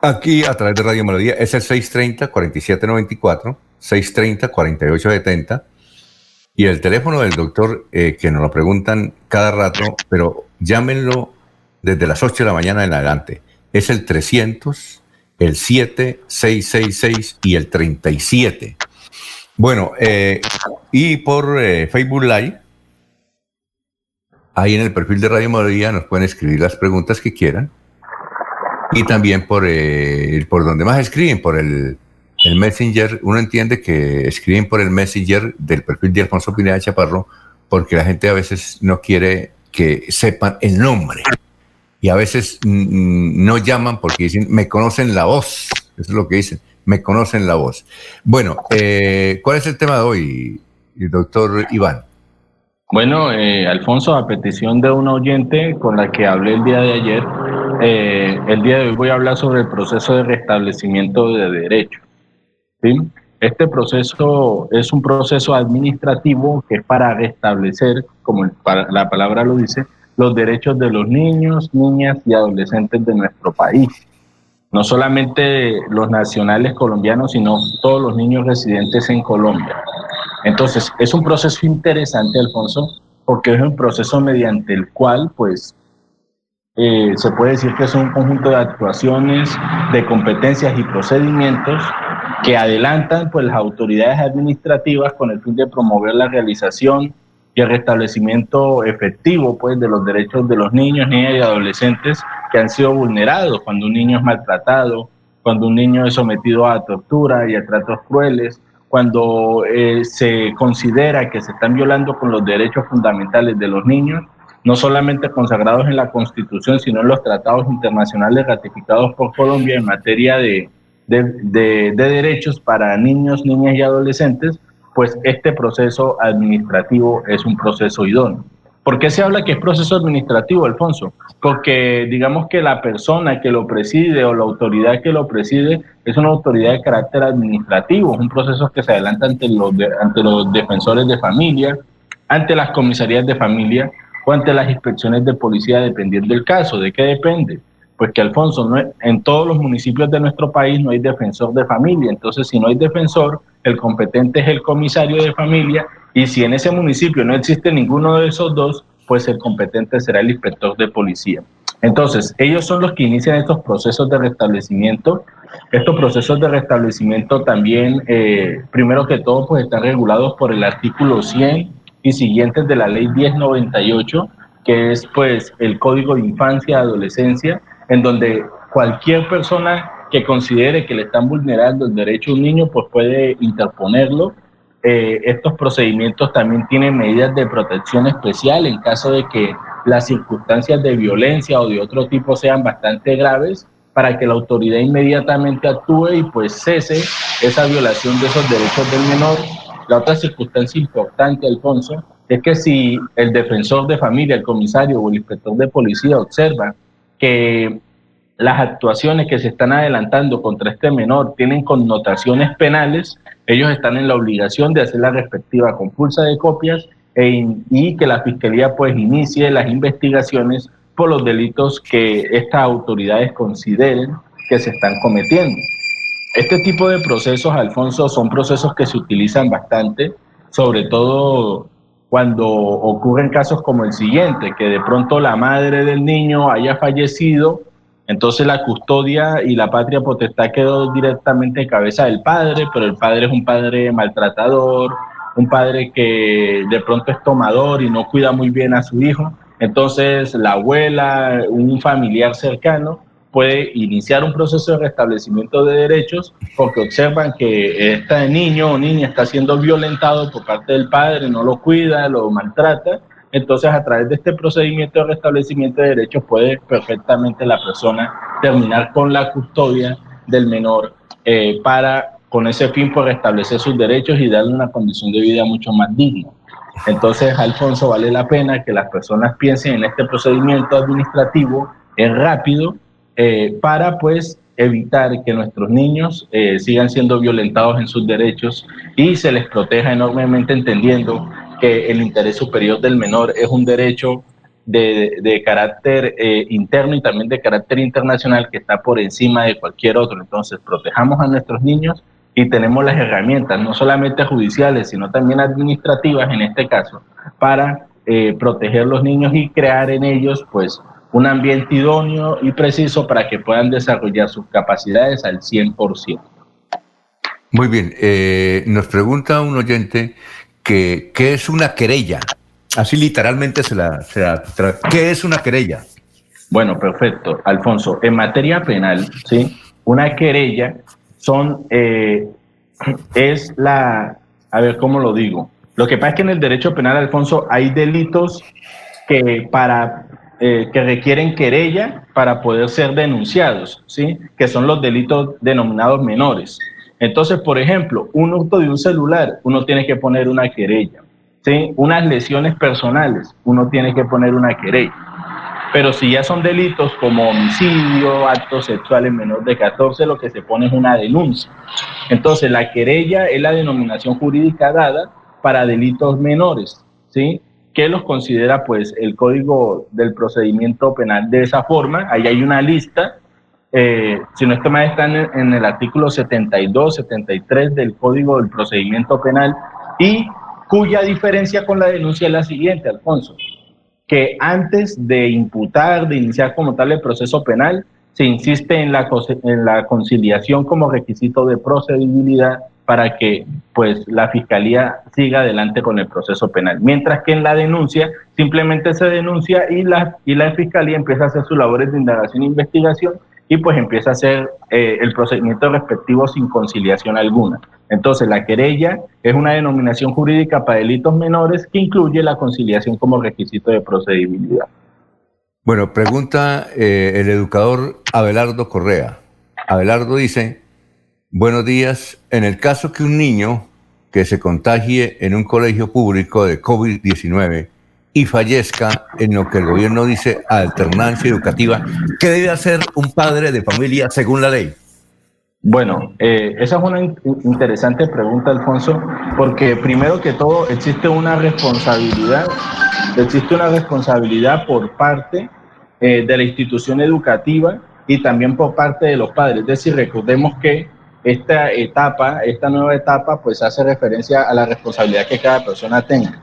Aquí a través de Radio Melodía es el 630-4794, 630-4870 y el teléfono del doctor eh, que nos lo preguntan cada rato, pero llámenlo desde las 8 de la mañana en adelante. Es el 300, el 7, 666 y el 37. Bueno, eh, y por eh, Facebook Live, ahí en el perfil de Radio Melodía nos pueden escribir las preguntas que quieran. Y también por, por donde más escriben, por el, el Messenger. Uno entiende que escriben por el Messenger del perfil de Alfonso Pineda Chaparro porque la gente a veces no quiere que sepan el nombre. Y a veces no llaman porque dicen, me conocen la voz. Eso es lo que dicen, me conocen la voz. Bueno, eh, ¿cuál es el tema de hoy, doctor Iván? Bueno, eh, Alfonso, a petición de un oyente con la que hablé el día de ayer, eh, el día de hoy voy a hablar sobre el proceso de restablecimiento de derechos. ¿Sí? Este proceso es un proceso administrativo que es para restablecer, como la palabra lo dice, los derechos de los niños, niñas y adolescentes de nuestro país. No solamente los nacionales colombianos, sino todos los niños residentes en Colombia. Entonces, es un proceso interesante, Alfonso, porque es un proceso mediante el cual, pues, eh, se puede decir que es un conjunto de actuaciones, de competencias y procedimientos que adelantan pues, las autoridades administrativas con el fin de promover la realización y el restablecimiento efectivo pues, de los derechos de los niños, niñas y adolescentes que han sido vulnerados cuando un niño es maltratado, cuando un niño es sometido a tortura y a tratos crueles, cuando eh, se considera que se están violando con los derechos fundamentales de los niños, no solamente consagrados en la Constitución, sino en los tratados internacionales ratificados por Colombia en materia de, de, derechos para niños, niñas y adolescentes, pues este proceso administrativo es un proceso idóneo. ¿Por qué se habla que es proceso administrativo, Alfonso? Porque digamos que la persona que lo preside o la autoridad que lo preside es una autoridad de carácter administrativo, es un proceso que se adelanta ante los, ante los defensores de familia, ante las comisarías de familia o ante las inspecciones de policía, dependiendo del caso. ¿De qué depende? Pues que Alfonso, no, en todos los municipios de nuestro país no hay defensor de familia, entonces si no hay defensor, el competente es el comisario de familia y si en ese municipio no existe ninguno de esos dos, pues el competente será el inspector de policía. Entonces, ellos son los que inician estos procesos de restablecimiento. Estos procesos de restablecimiento también, eh, primero que todo, pues están regulados por el artículo 100 y siguientes de la ley 1098, que es pues el Código de Infancia y Adolescencia, en donde cualquier persona que considere que le están vulnerando el derecho a un niño, pues puede interponerlo. Eh, estos procedimientos también tienen medidas de protección especial en caso de que las circunstancias de violencia o de otro tipo sean bastante graves para que la autoridad inmediatamente actúe y pues cese esa violación de esos derechos del menor. La otra circunstancia importante, Alfonso, es que si el defensor de familia, el comisario o el inspector de policía observa que las actuaciones que se están adelantando contra este menor tienen connotaciones penales, ellos están en la obligación de hacer la respectiva compulsa de copias e y que la fiscalía pues inicie las investigaciones por los delitos que estas autoridades consideren que se están cometiendo. Este tipo de procesos, Alfonso, son procesos que se utilizan bastante, sobre todo cuando ocurren casos como el siguiente, que de pronto la madre del niño haya fallecido, entonces la custodia y la patria potestad quedó directamente en cabeza del padre, pero el padre es un padre maltratador, un padre que de pronto es tomador y no cuida muy bien a su hijo. Entonces la abuela, un familiar cercano, puede iniciar un proceso de restablecimiento de derechos porque observan que este niño o niña está siendo violentado por parte del padre, no lo cuida, lo maltrata. Entonces, a través de este procedimiento de restablecimiento de derechos puede perfectamente la persona terminar con la custodia del menor eh, para, con ese fin, pues, restablecer sus derechos y darle una condición de vida mucho más digna. Entonces, Alfonso, vale la pena que las personas piensen en este procedimiento administrativo, es rápido, eh, para pues evitar que nuestros niños eh, sigan siendo violentados en sus derechos y se les proteja enormemente entendiendo que el interés superior del menor es un derecho de, carácter eh, interno y también de carácter internacional que está por encima de cualquier otro. Entonces, protejamos a nuestros niños y tenemos las herramientas, no solamente judiciales, sino también administrativas en este caso, para proteger los niños y crear en ellos, pues, un ambiente idóneo y preciso para que puedan desarrollar sus capacidades al 100%. Muy bien, eh, nos pregunta un oyente que qué es una querella. Así literalmente se la, se ¿Qué es una querella? Bueno, perfecto, Alfonso. En materia penal, sí, una querella son eh, es la, a ver cómo lo digo. Lo que pasa es que en el derecho penal, Alfonso, hay delitos que para eh, que requieren querella para poder ser denunciados, ¿sí? que son los delitos denominados menores. Entonces, por ejemplo, un hurto de un celular, uno tiene que poner una querella. ¿sí? Unas lesiones personales, uno tiene que poner una querella. Pero si ya son delitos como homicidio, actos sexuales menor de 14, lo que se pone es una denuncia. Entonces, la querella es la denominación jurídica dada para delitos menores, ¿sí? Que los considera pues el código del procedimiento penal de esa forma. Ahí hay una lista, eh, si no estoy mal, está en el, artículo 72, 73 del código del procedimiento penal y cuya diferencia con la denuncia es la siguiente, Alfonso, que antes de imputar, de iniciar como tal el proceso penal, se insiste en la, en la conciliación como requisito de procedibilidad para que pues la fiscalía siga adelante con el proceso penal. Mientras que en la denuncia simplemente se denuncia y la, y la fiscalía empieza a hacer sus labores de indagación e investigación y pues empieza a hacer eh, el procedimiento respectivo sin conciliación alguna. Entonces, la querella es una denominación jurídica para delitos menores que incluye la conciliación como requisito de procedibilidad. Bueno, pregunta eh, el educador Abelardo Correa. Abelardo dice, buenos días, en el caso que un niño que se contagie en un colegio público de COVID-19 y fallezca en lo que el gobierno dice alternancia educativa, ¿qué debe hacer un padre de familia según la ley? Bueno, eh, esa es una interesante pregunta, Alfonso, porque primero que todo existe una responsabilidad, existe una responsabilidad por parte eh, de la institución educativa y también por parte de los padres. Es decir, recordemos que esta etapa, esta nueva etapa, pues hace referencia a la responsabilidad que cada persona tenga.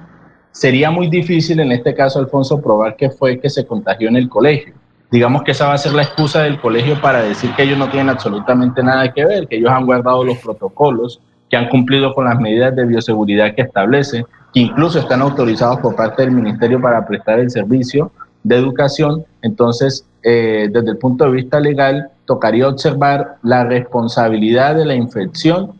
Sería muy difícil en este caso, Alfonso, probar que fue que se contagió en el colegio digamos que esa va a ser la excusa del colegio para decir que ellos no tienen absolutamente nada que ver, que ellos han guardado los protocolos, que han cumplido con las medidas de bioseguridad que establece, que incluso están autorizados por parte del ministerio para prestar el servicio de educación. Entonces, eh, desde el punto de vista legal, tocaría observar la responsabilidad de la infección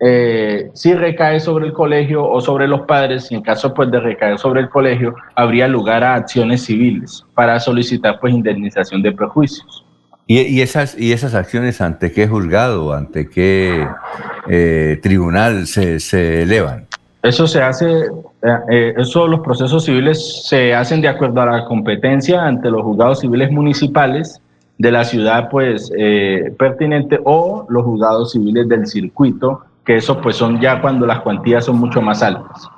eh, si recae sobre el colegio o sobre los padres, y en caso pues de recaer sobre el colegio, habría lugar a acciones civiles para solicitar pues indemnización de prejuicios. ¿Y, esas, y esas acciones ante qué juzgado, ante qué eh, tribunal se, se, elevan? Eso se hace, eh, eh, eso los procesos civiles se hacen de acuerdo a la competencia ante los juzgados civiles municipales de la ciudad pues pertinente o los juzgados civiles del circuito que eso pues son ya cuando las cuantías son mucho más altas.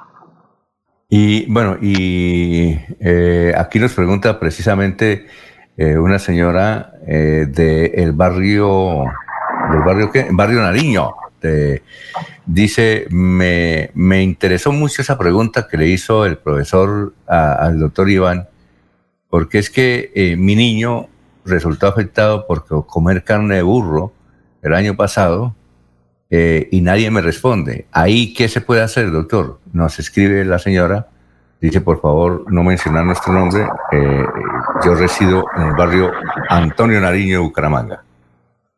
Y bueno, y eh, aquí nos pregunta precisamente eh, una señora eh, del barrio, del barrio barrio Nariño. dice, me, me, interesó mucho esa pregunta que le hizo el profesor al doctor Iván, porque es que mi niño resultó afectado por comer carne de burro el año pasado eh, y nadie me responde. ¿Ahí qué se puede hacer, doctor? Nos escribe la señora, dice por favor no mencionar nuestro nombre, eh, yo resido en el barrio Antonio Nariño, Bucaramanga.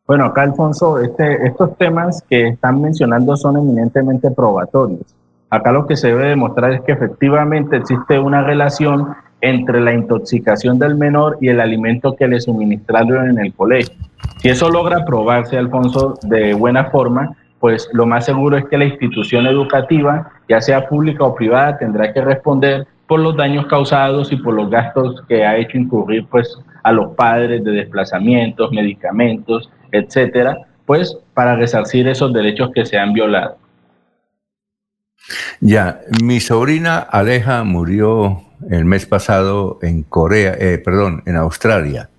Bueno, acá Alfonso, este, estos temas que están mencionando son eminentemente probatorios. Acá lo que se debe demostrar es que efectivamente existe una relación entre la intoxicación del menor y el alimento que le suministraron en el colegio. Si eso logra probarse, Alfonso, de buena forma, pues lo más seguro es que la institución educativa, ya sea pública o privada, tendrá que responder por los daños causados y por los gastos que ha hecho incurrir pues a los padres de desplazamientos, medicamentos, etcétera, pues para resarcir esos derechos que se han violado. Ya, mi sobrina Aleja murió el mes pasado en Corea, eh, perdón, en Australia.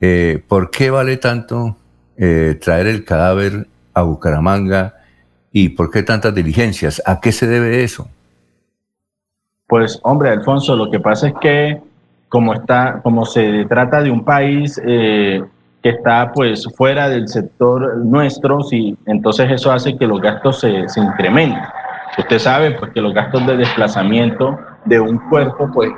Eh, ¿Por qué vale tanto eh, traer el cadáver a Bucaramanga y por qué tantas diligencias? ¿A qué se debe eso? Pues hombre, Alfonso, lo que pasa es que como está, como se trata de un país eh, que está pues fuera del sector nuestro, sí, entonces eso hace que los gastos se, se incrementen. Usted sabe pues que los gastos de desplazamiento de un cuerpo pues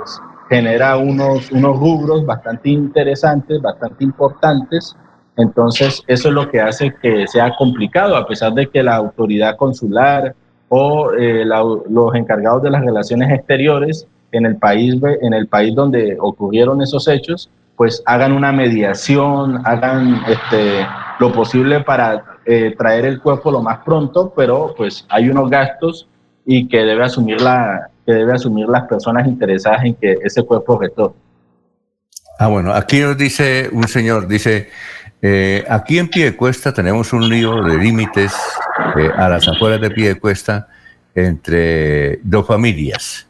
genera unos, unos rubros bastante interesantes, bastante importantes, entonces, eso es lo que hace que sea complicado, a pesar de que la autoridad consular o eh, los encargados de las relaciones exteriores en el país en el país donde ocurrieron esos hechos, pues hagan una mediación, hagan este, lo posible para eh, traer el cuerpo lo más pronto, pero pues hay unos gastos y que debe asumir la que debe asumir las personas interesadas en que ese cuerpo retorne. Ah, bueno, aquí nos dice un señor, dice, eh, aquí en Piedecuesta tenemos un lío de límites eh, a las afueras de Piedecuesta entre dos familias.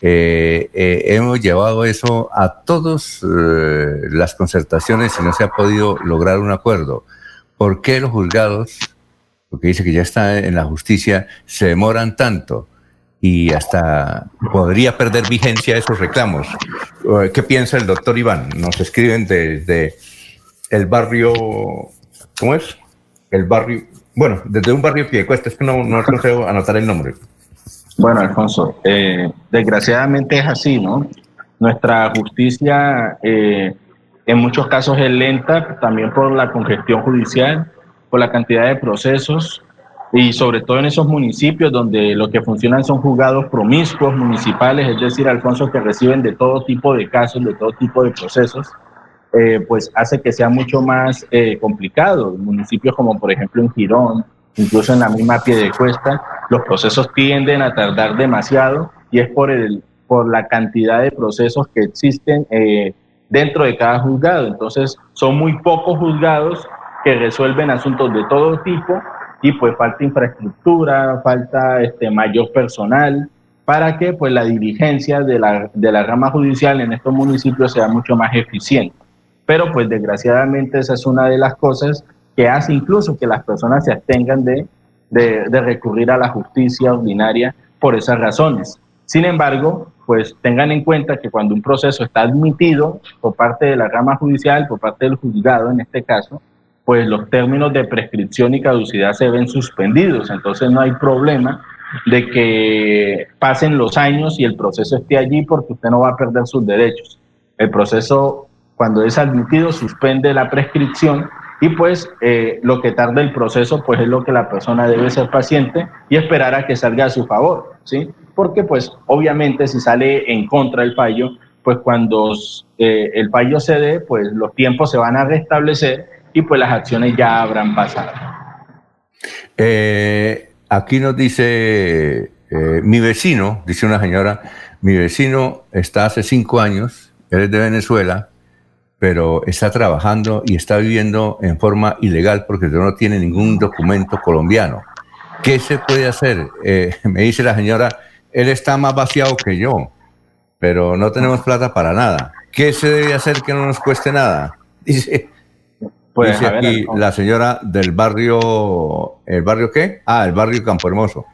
Eh, hemos llevado eso a todas las concertaciones y no se ha podido lograr un acuerdo. ¿Por qué los juzgados, porque dice que ya está en la justicia, se demoran tanto? y hasta podría perder vigencia esos reclamos. ¿Qué piensa el doctor Iván? Nos escriben desde el barrio, ¿cómo es? El barrio, bueno, desde un barrio que cuesta, es que no, no consigo anotar el nombre. Bueno, Alfonso, eh, desgraciadamente es así, ¿no? Nuestra justicia eh, en muchos casos es lenta, también por la congestión judicial, por la cantidad de procesos y sobre todo en esos municipios donde lo que funcionan son juzgados promiscuos municipales, es decir, Alfonso, que reciben de todo tipo de casos, de todo tipo de procesos, eh, pues hace que sea mucho más complicado. Municipios como por ejemplo en Girón, incluso en la misma cuesta, los procesos tienden a tardar demasiado y es por, el, por la cantidad de procesos que existen eh, dentro de cada juzgado. Entonces son muy pocos juzgados que resuelven asuntos de todo tipo y pues falta infraestructura, falta este, mayor personal para que pues la diligencia de la, de la rama judicial en estos municipios sea mucho más eficiente. Pero pues desgraciadamente esa es una de las cosas que hace incluso que las personas se abstengan de, de, recurrir a la justicia ordinaria por esas razones. Sin embargo, pues tengan en cuenta que cuando un proceso está admitido por parte de la rama judicial, por parte del juzgado en este caso, pues los términos de prescripción y caducidad se ven suspendidos. Entonces no hay problema de que pasen los años y el proceso esté allí porque usted no va a perder sus derechos. El proceso, cuando es admitido, suspende la prescripción y pues eh, lo que tarda el proceso, pues es lo que la persona debe ser paciente y esperar a que salga a su favor, ¿sí? Porque pues obviamente si sale en contra del fallo, pues cuando eh, el fallo se dé, pues los tiempos se van a restablecer y pues las acciones ya habrán pasado. Eh, aquí nos dice mi vecino, dice una señora, mi vecino está hace cinco años, él es de Venezuela, pero está trabajando y está viviendo en forma ilegal porque no tiene ningún documento colombiano. ¿Qué se puede hacer? Eh, me dice la señora, él está más vaciado que yo, pero no tenemos plata para nada. ¿Qué se debe hacer que no nos cueste nada? Dice, pues, Dice aquí la señora del barrio, ¿el barrio qué? Ah, el barrio Campo Hermoso.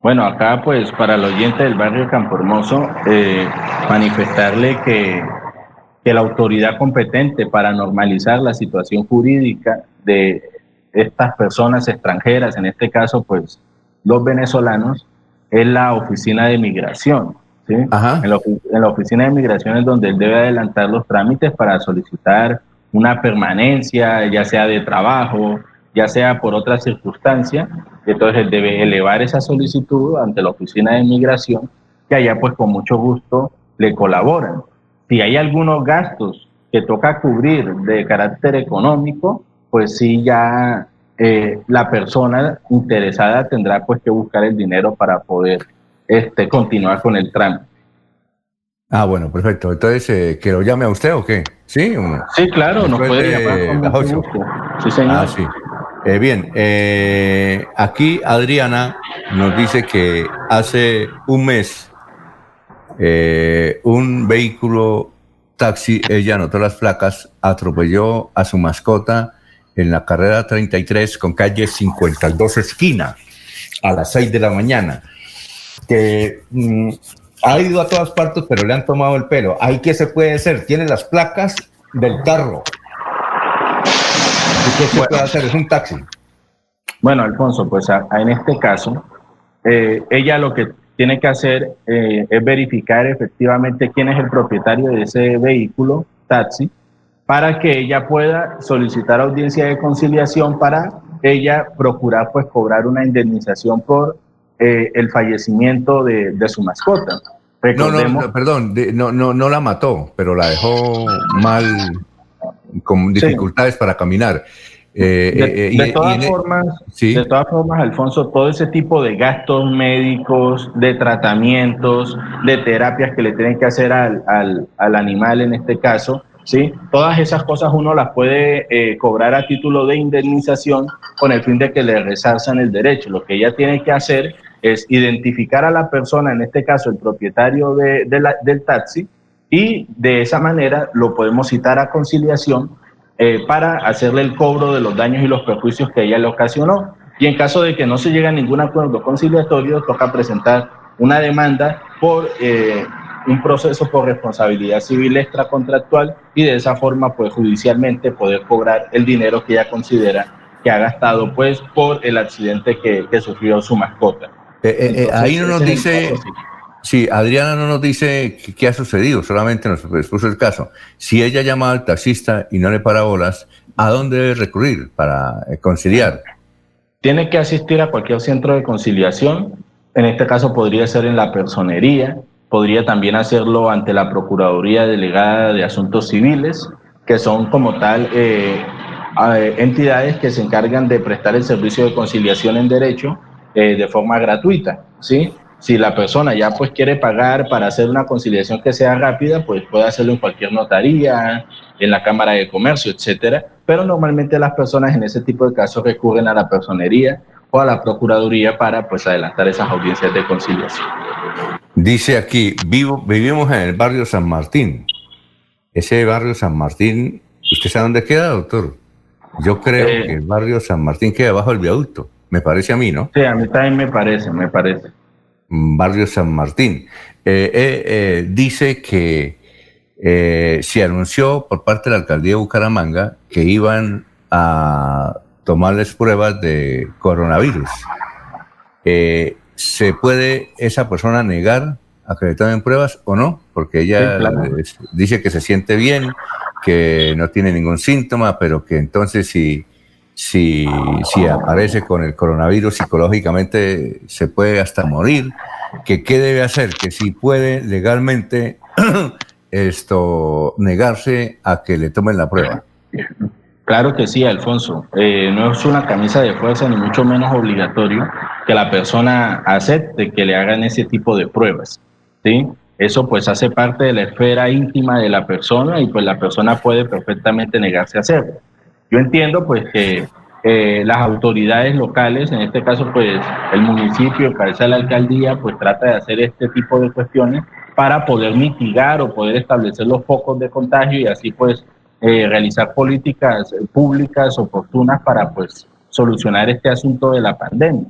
Bueno, acá pues para el oyente del barrio Campo Hermoso, eh, manifestarle que, que la autoridad competente para normalizar la situación jurídica de estas personas extranjeras, en este caso pues los venezolanos, es la oficina de migración. ¿sí? En, la, en la oficina de migración es donde él debe adelantar los trámites para solicitar una permanencia, ya sea de trabajo, ya sea por otra circunstancia, entonces debe elevar esa solicitud ante la oficina de inmigración, que allá pues con mucho gusto le colaboran. Si hay algunos gastos que toca cubrir de carácter económico, pues sí ya eh, la persona interesada tendrá pues que buscar el dinero para poder este, continuar con el trámite. Ah, bueno, perfecto. Entonces, eh, ¿que lo llame a usted o qué? Sí, sí claro, nos puede llamar. Con sí, señor. Ah, sí. Eh, bien, eh, aquí Adriana nos dice que hace un mes un vehículo taxi, ella anotó las placas, atropelló a su mascota en la carrera 33 con calle 52 esquina a las 6 de la mañana. Que mm, ha ido a todas partes, pero le han tomado el pelo. ¿Ahí qué se puede hacer? Tiene las placas del carro. ¿Y qué se puede hacer? Es un taxi. Bueno, Alfonso, pues en este caso, eh, ella lo que tiene que hacer eh, es verificar efectivamente quién es el propietario de ese vehículo, taxi, para que ella pueda solicitar audiencia de conciliación para ella procurar pues cobrar una indemnización por eh, el fallecimiento de, de su mascota. No, no, perdón, no, no, no la mató, pero la dejó mal, con dificultades para caminar. Eh, de, eh, todas formas, de todas formas, Alfonso, todo ese tipo de gastos médicos, de tratamientos, de terapias que le tienen que hacer al, al, al animal en este caso, ¿sí? Todas esas cosas uno las puede eh, cobrar a título de indemnización con el fin de que le resalzan el derecho. Lo que ella tiene que hacer es identificar a la persona, en este caso el propietario de, del taxi, y de esa manera lo podemos citar a conciliación eh, para hacerle el cobro de los daños y los perjuicios que ella le ocasionó. Y en caso de que no se llegue a ningún acuerdo conciliatorio, toca presentar una demanda por eh, un proceso por responsabilidad civil extracontractual y de esa forma, pues judicialmente poder cobrar el dinero que ella considera que ha gastado pues por el accidente que, que sufrió su mascota. Eh, ahí no nos dice, Sí, Adriana no nos dice qué, qué ha sucedido, solamente nos expuso el caso. Si ella llama al taxista y no le para bolas, ¿a dónde debe recurrir para eh, conciliar? Tiene que asistir a cualquier centro de conciliación. En este caso podría ser en la personería, podría también hacerlo ante la Procuraduría Delegada de Asuntos Civiles, que son como tal eh, eh, entidades que se encargan de prestar el servicio de conciliación en derecho eh, de forma gratuita, ¿sí? Si la persona ya pues quiere pagar para hacer una conciliación que sea rápida, pues puede hacerlo en cualquier notaría, en la Cámara de Comercio, etcétera. Pero normalmente las personas en ese tipo de casos recurren a la personería o a la Procuraduría para pues adelantar esas audiencias de conciliación. Dice aquí, vivo, vivimos en el barrio San Martín. Ese barrio San Martín, ¿usted sabe dónde queda, doctor? Yo creo Eh. que el barrio San Martín queda bajo el viaducto. Me parece a mí, ¿no? Sí, a mí también me parece, me parece. Barrio San Martín. Eh, eh, eh, dice que eh, se anunció por parte de la alcaldía de Bucaramanga que iban a tomarles pruebas de coronavirus. ¿Se puede esa persona negar acreditado en pruebas o no? Porque ella Sí, claro. es- dice que se siente bien, que no tiene ningún síntoma, pero que entonces si, si, si aparece con el coronavirus psicológicamente se puede hasta morir. Que qué debe hacer? Que si puede legalmente esto negarse a que le tomen la prueba. Claro que sí, Alfonso. Eh, no es una camisa de fuerza, ni mucho menos obligatorio que la persona acepte que le hagan ese tipo de pruebas. ¿sí? Eso pues hace parte de la esfera íntima de la persona y pues la persona puede perfectamente negarse a hacerlo. Yo entiendo pues que eh, las autoridades locales, en este caso pues el municipio, cabeza la alcaldía, pues trata de hacer este tipo de cuestiones para poder mitigar o poder establecer los focos de contagio y así pues eh, realizar políticas eh, públicas oportunas para pues solucionar este asunto de la pandemia.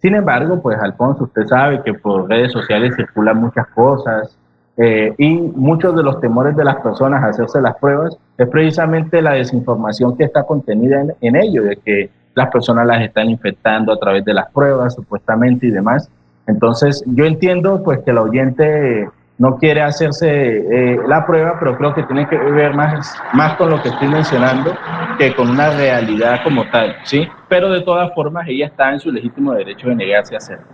Sin embargo, pues Alfonso, usted sabe que por redes sociales circulan muchas cosas eh, y muchos de los temores de las personas a hacerse las pruebas es precisamente la desinformación que está contenida en, en ello, de que las personas las están infectando a través de las pruebas, supuestamente y demás. Entonces, yo entiendo pues que el oyente no quiere hacerse eh, la prueba, pero creo que tiene que ver más, más con lo que estoy mencionando que con una realidad como tal, ¿sí? Pero de todas formas, ella está en su legítimo derecho de negarse a hacerlo.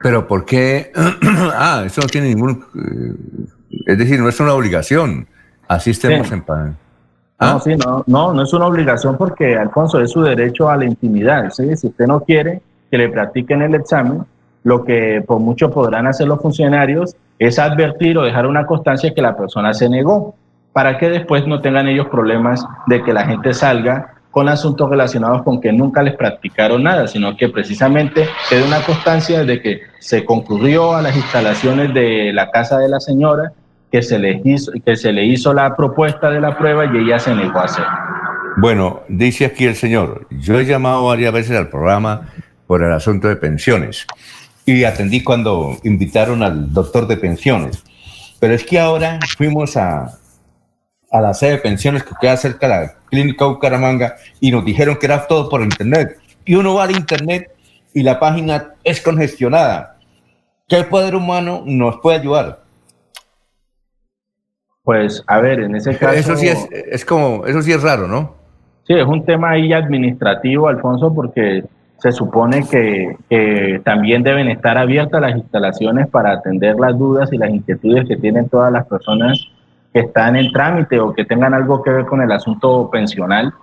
Pero ¿por qué? ah, eso no tiene ningún... eh, es decir, no es una obligación. Así estemos Sí. en pan. No, sí, no, no, no es una obligación porque, Alfonso, es su derecho a la intimidad. ¿sí? Si usted no quiere que le practiquen el examen, lo que por mucho podrán hacer los funcionarios es advertir o dejar una constancia que la persona se negó, para que después no tengan ellos problemas de que la gente salga con asuntos relacionados con que nunca les practicaron nada, sino que precisamente quede una constancia de que se concurrió a las instalaciones de la casa de la señora, que se le hizo, que se le hizo la propuesta de la prueba y ella se negó a hacerlo. Bueno, dice aquí el señor, yo he llamado varias veces al programa por el asunto de pensiones y atendí cuando invitaron al doctor de pensiones. Pero es que ahora fuimos a, a la sede de pensiones que queda cerca de la clínica Bucaramanga y nos dijeron que era todo por internet. Y uno va al internet y la página es congestionada. ¿Qué poder humano nos puede ayudar? Pues, a ver, en ese caso... Eso sí es, es como, eso sí es raro, ¿no? Sí, es un tema ahí administrativo, Alfonso, porque se supone que, que también deben estar abiertas las instalaciones para atender las dudas y las inquietudes que tienen todas las personas que están en trámite o que tengan algo que ver con el asunto pensional.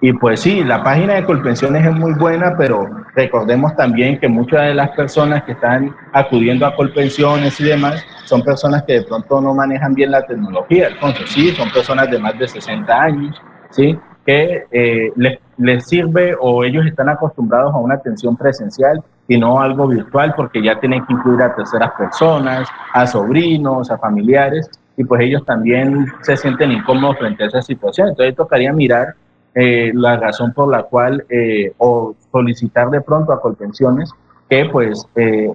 Y pues sí, la página de Colpensiones es muy buena, pero recordemos también que muchas de las personas que están acudiendo a Colpensiones y demás son personas que de pronto no manejan bien la tecnología, Alfonso. Sí, son personas de más de 60 años, ¿sí? que eh, les, les sirve o ellos están acostumbrados a una atención presencial y no algo virtual porque ya tienen que incluir a terceras personas, a sobrinos, a familiares y pues ellos también se sienten incómodos frente a esa situación. Entonces tocaría mirar eh, la razón por la cual eh, o solicitar de pronto a Colpensiones que pues eh,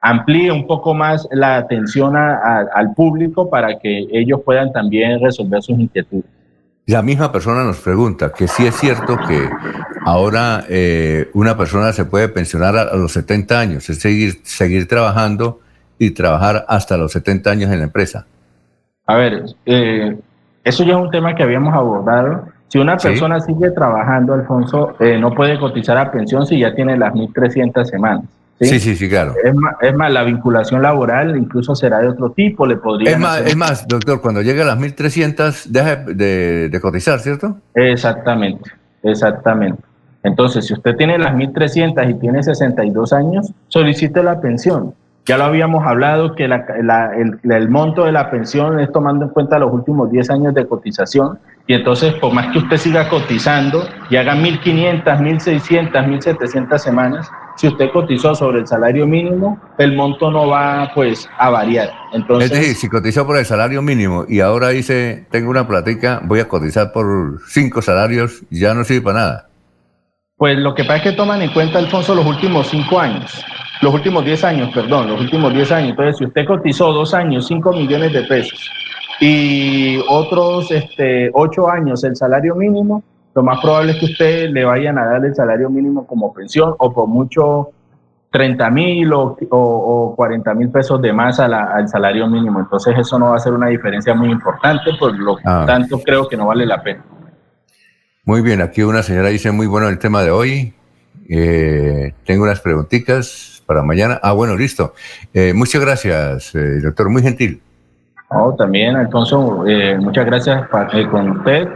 amplíe un poco más la atención a, al público para que ellos puedan también resolver sus inquietudes. La misma persona nos pregunta que si es cierto que ahora eh, una persona se puede pensionar a, a, los 70 años, es seguir, seguir trabajando y trabajar hasta los 70 años en la empresa? A ver, eh, eso ya es un tema que habíamos abordado. Si una persona sigue trabajando, Alfonso, eh, no puede cotizar a pensión si ya tiene las 1.300 semanas. ¿sí? sí, sí, claro. Es más, es más, la vinculación laboral incluso será de otro tipo, le podría... Es más, es más, doctor, cuando llega a las 1.300 deja de, de cotizar, ¿cierto? Exactamente, exactamente. Entonces, si usted tiene las 1.300 y tiene 62 años, solicite la pensión. Ya lo habíamos hablado que el, monto de la pensión es tomando en cuenta los últimos 10 años de cotización y entonces por más que usted siga cotizando y haga 1.500, 1.600, 1.700 semanas, si usted cotizó sobre el salario mínimo, el monto no va pues a variar. Entonces, es decir, si cotizó por el salario mínimo y ahora dice, tengo una platica, voy a cotizar por cinco salarios, ya no sirve para nada. Pues lo que pasa es que toman en cuenta, Alfonso, los últimos cinco años los últimos 10 años, perdón, los últimos 10 años. Entonces, si usted cotizó dos años 5 millones de pesos y otros este, 8 años el salario mínimo, lo más probable es que usted le vayan a dar el salario mínimo como pensión o por mucho 30 mil o, o, 40 mil pesos de más al salario mínimo. Entonces eso no va a ser una diferencia muy importante, por lo ah. tanto creo que no vale la pena. Muy bien, aquí una señora dice muy bueno el tema de hoy. Eh, tengo unas preguntitas para mañana. Ah, bueno, listo. Eh, muchas gracias, eh, doctor, muy gentil. Oh, también, Alfonso, eh, muchas gracias con usted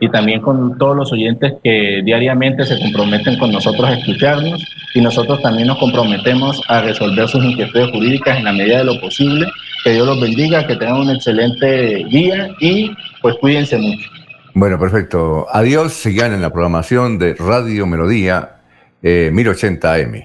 y también con todos los oyentes que diariamente se comprometen con nosotros a escucharnos y nosotros también nos comprometemos a resolver sus inquietudes jurídicas en la medida de lo posible. Que Dios los bendiga, que tengan un excelente día y pues cuídense mucho. Bueno, perfecto. Adiós. Sigan en la programación de Radio Melodía 1080 AM.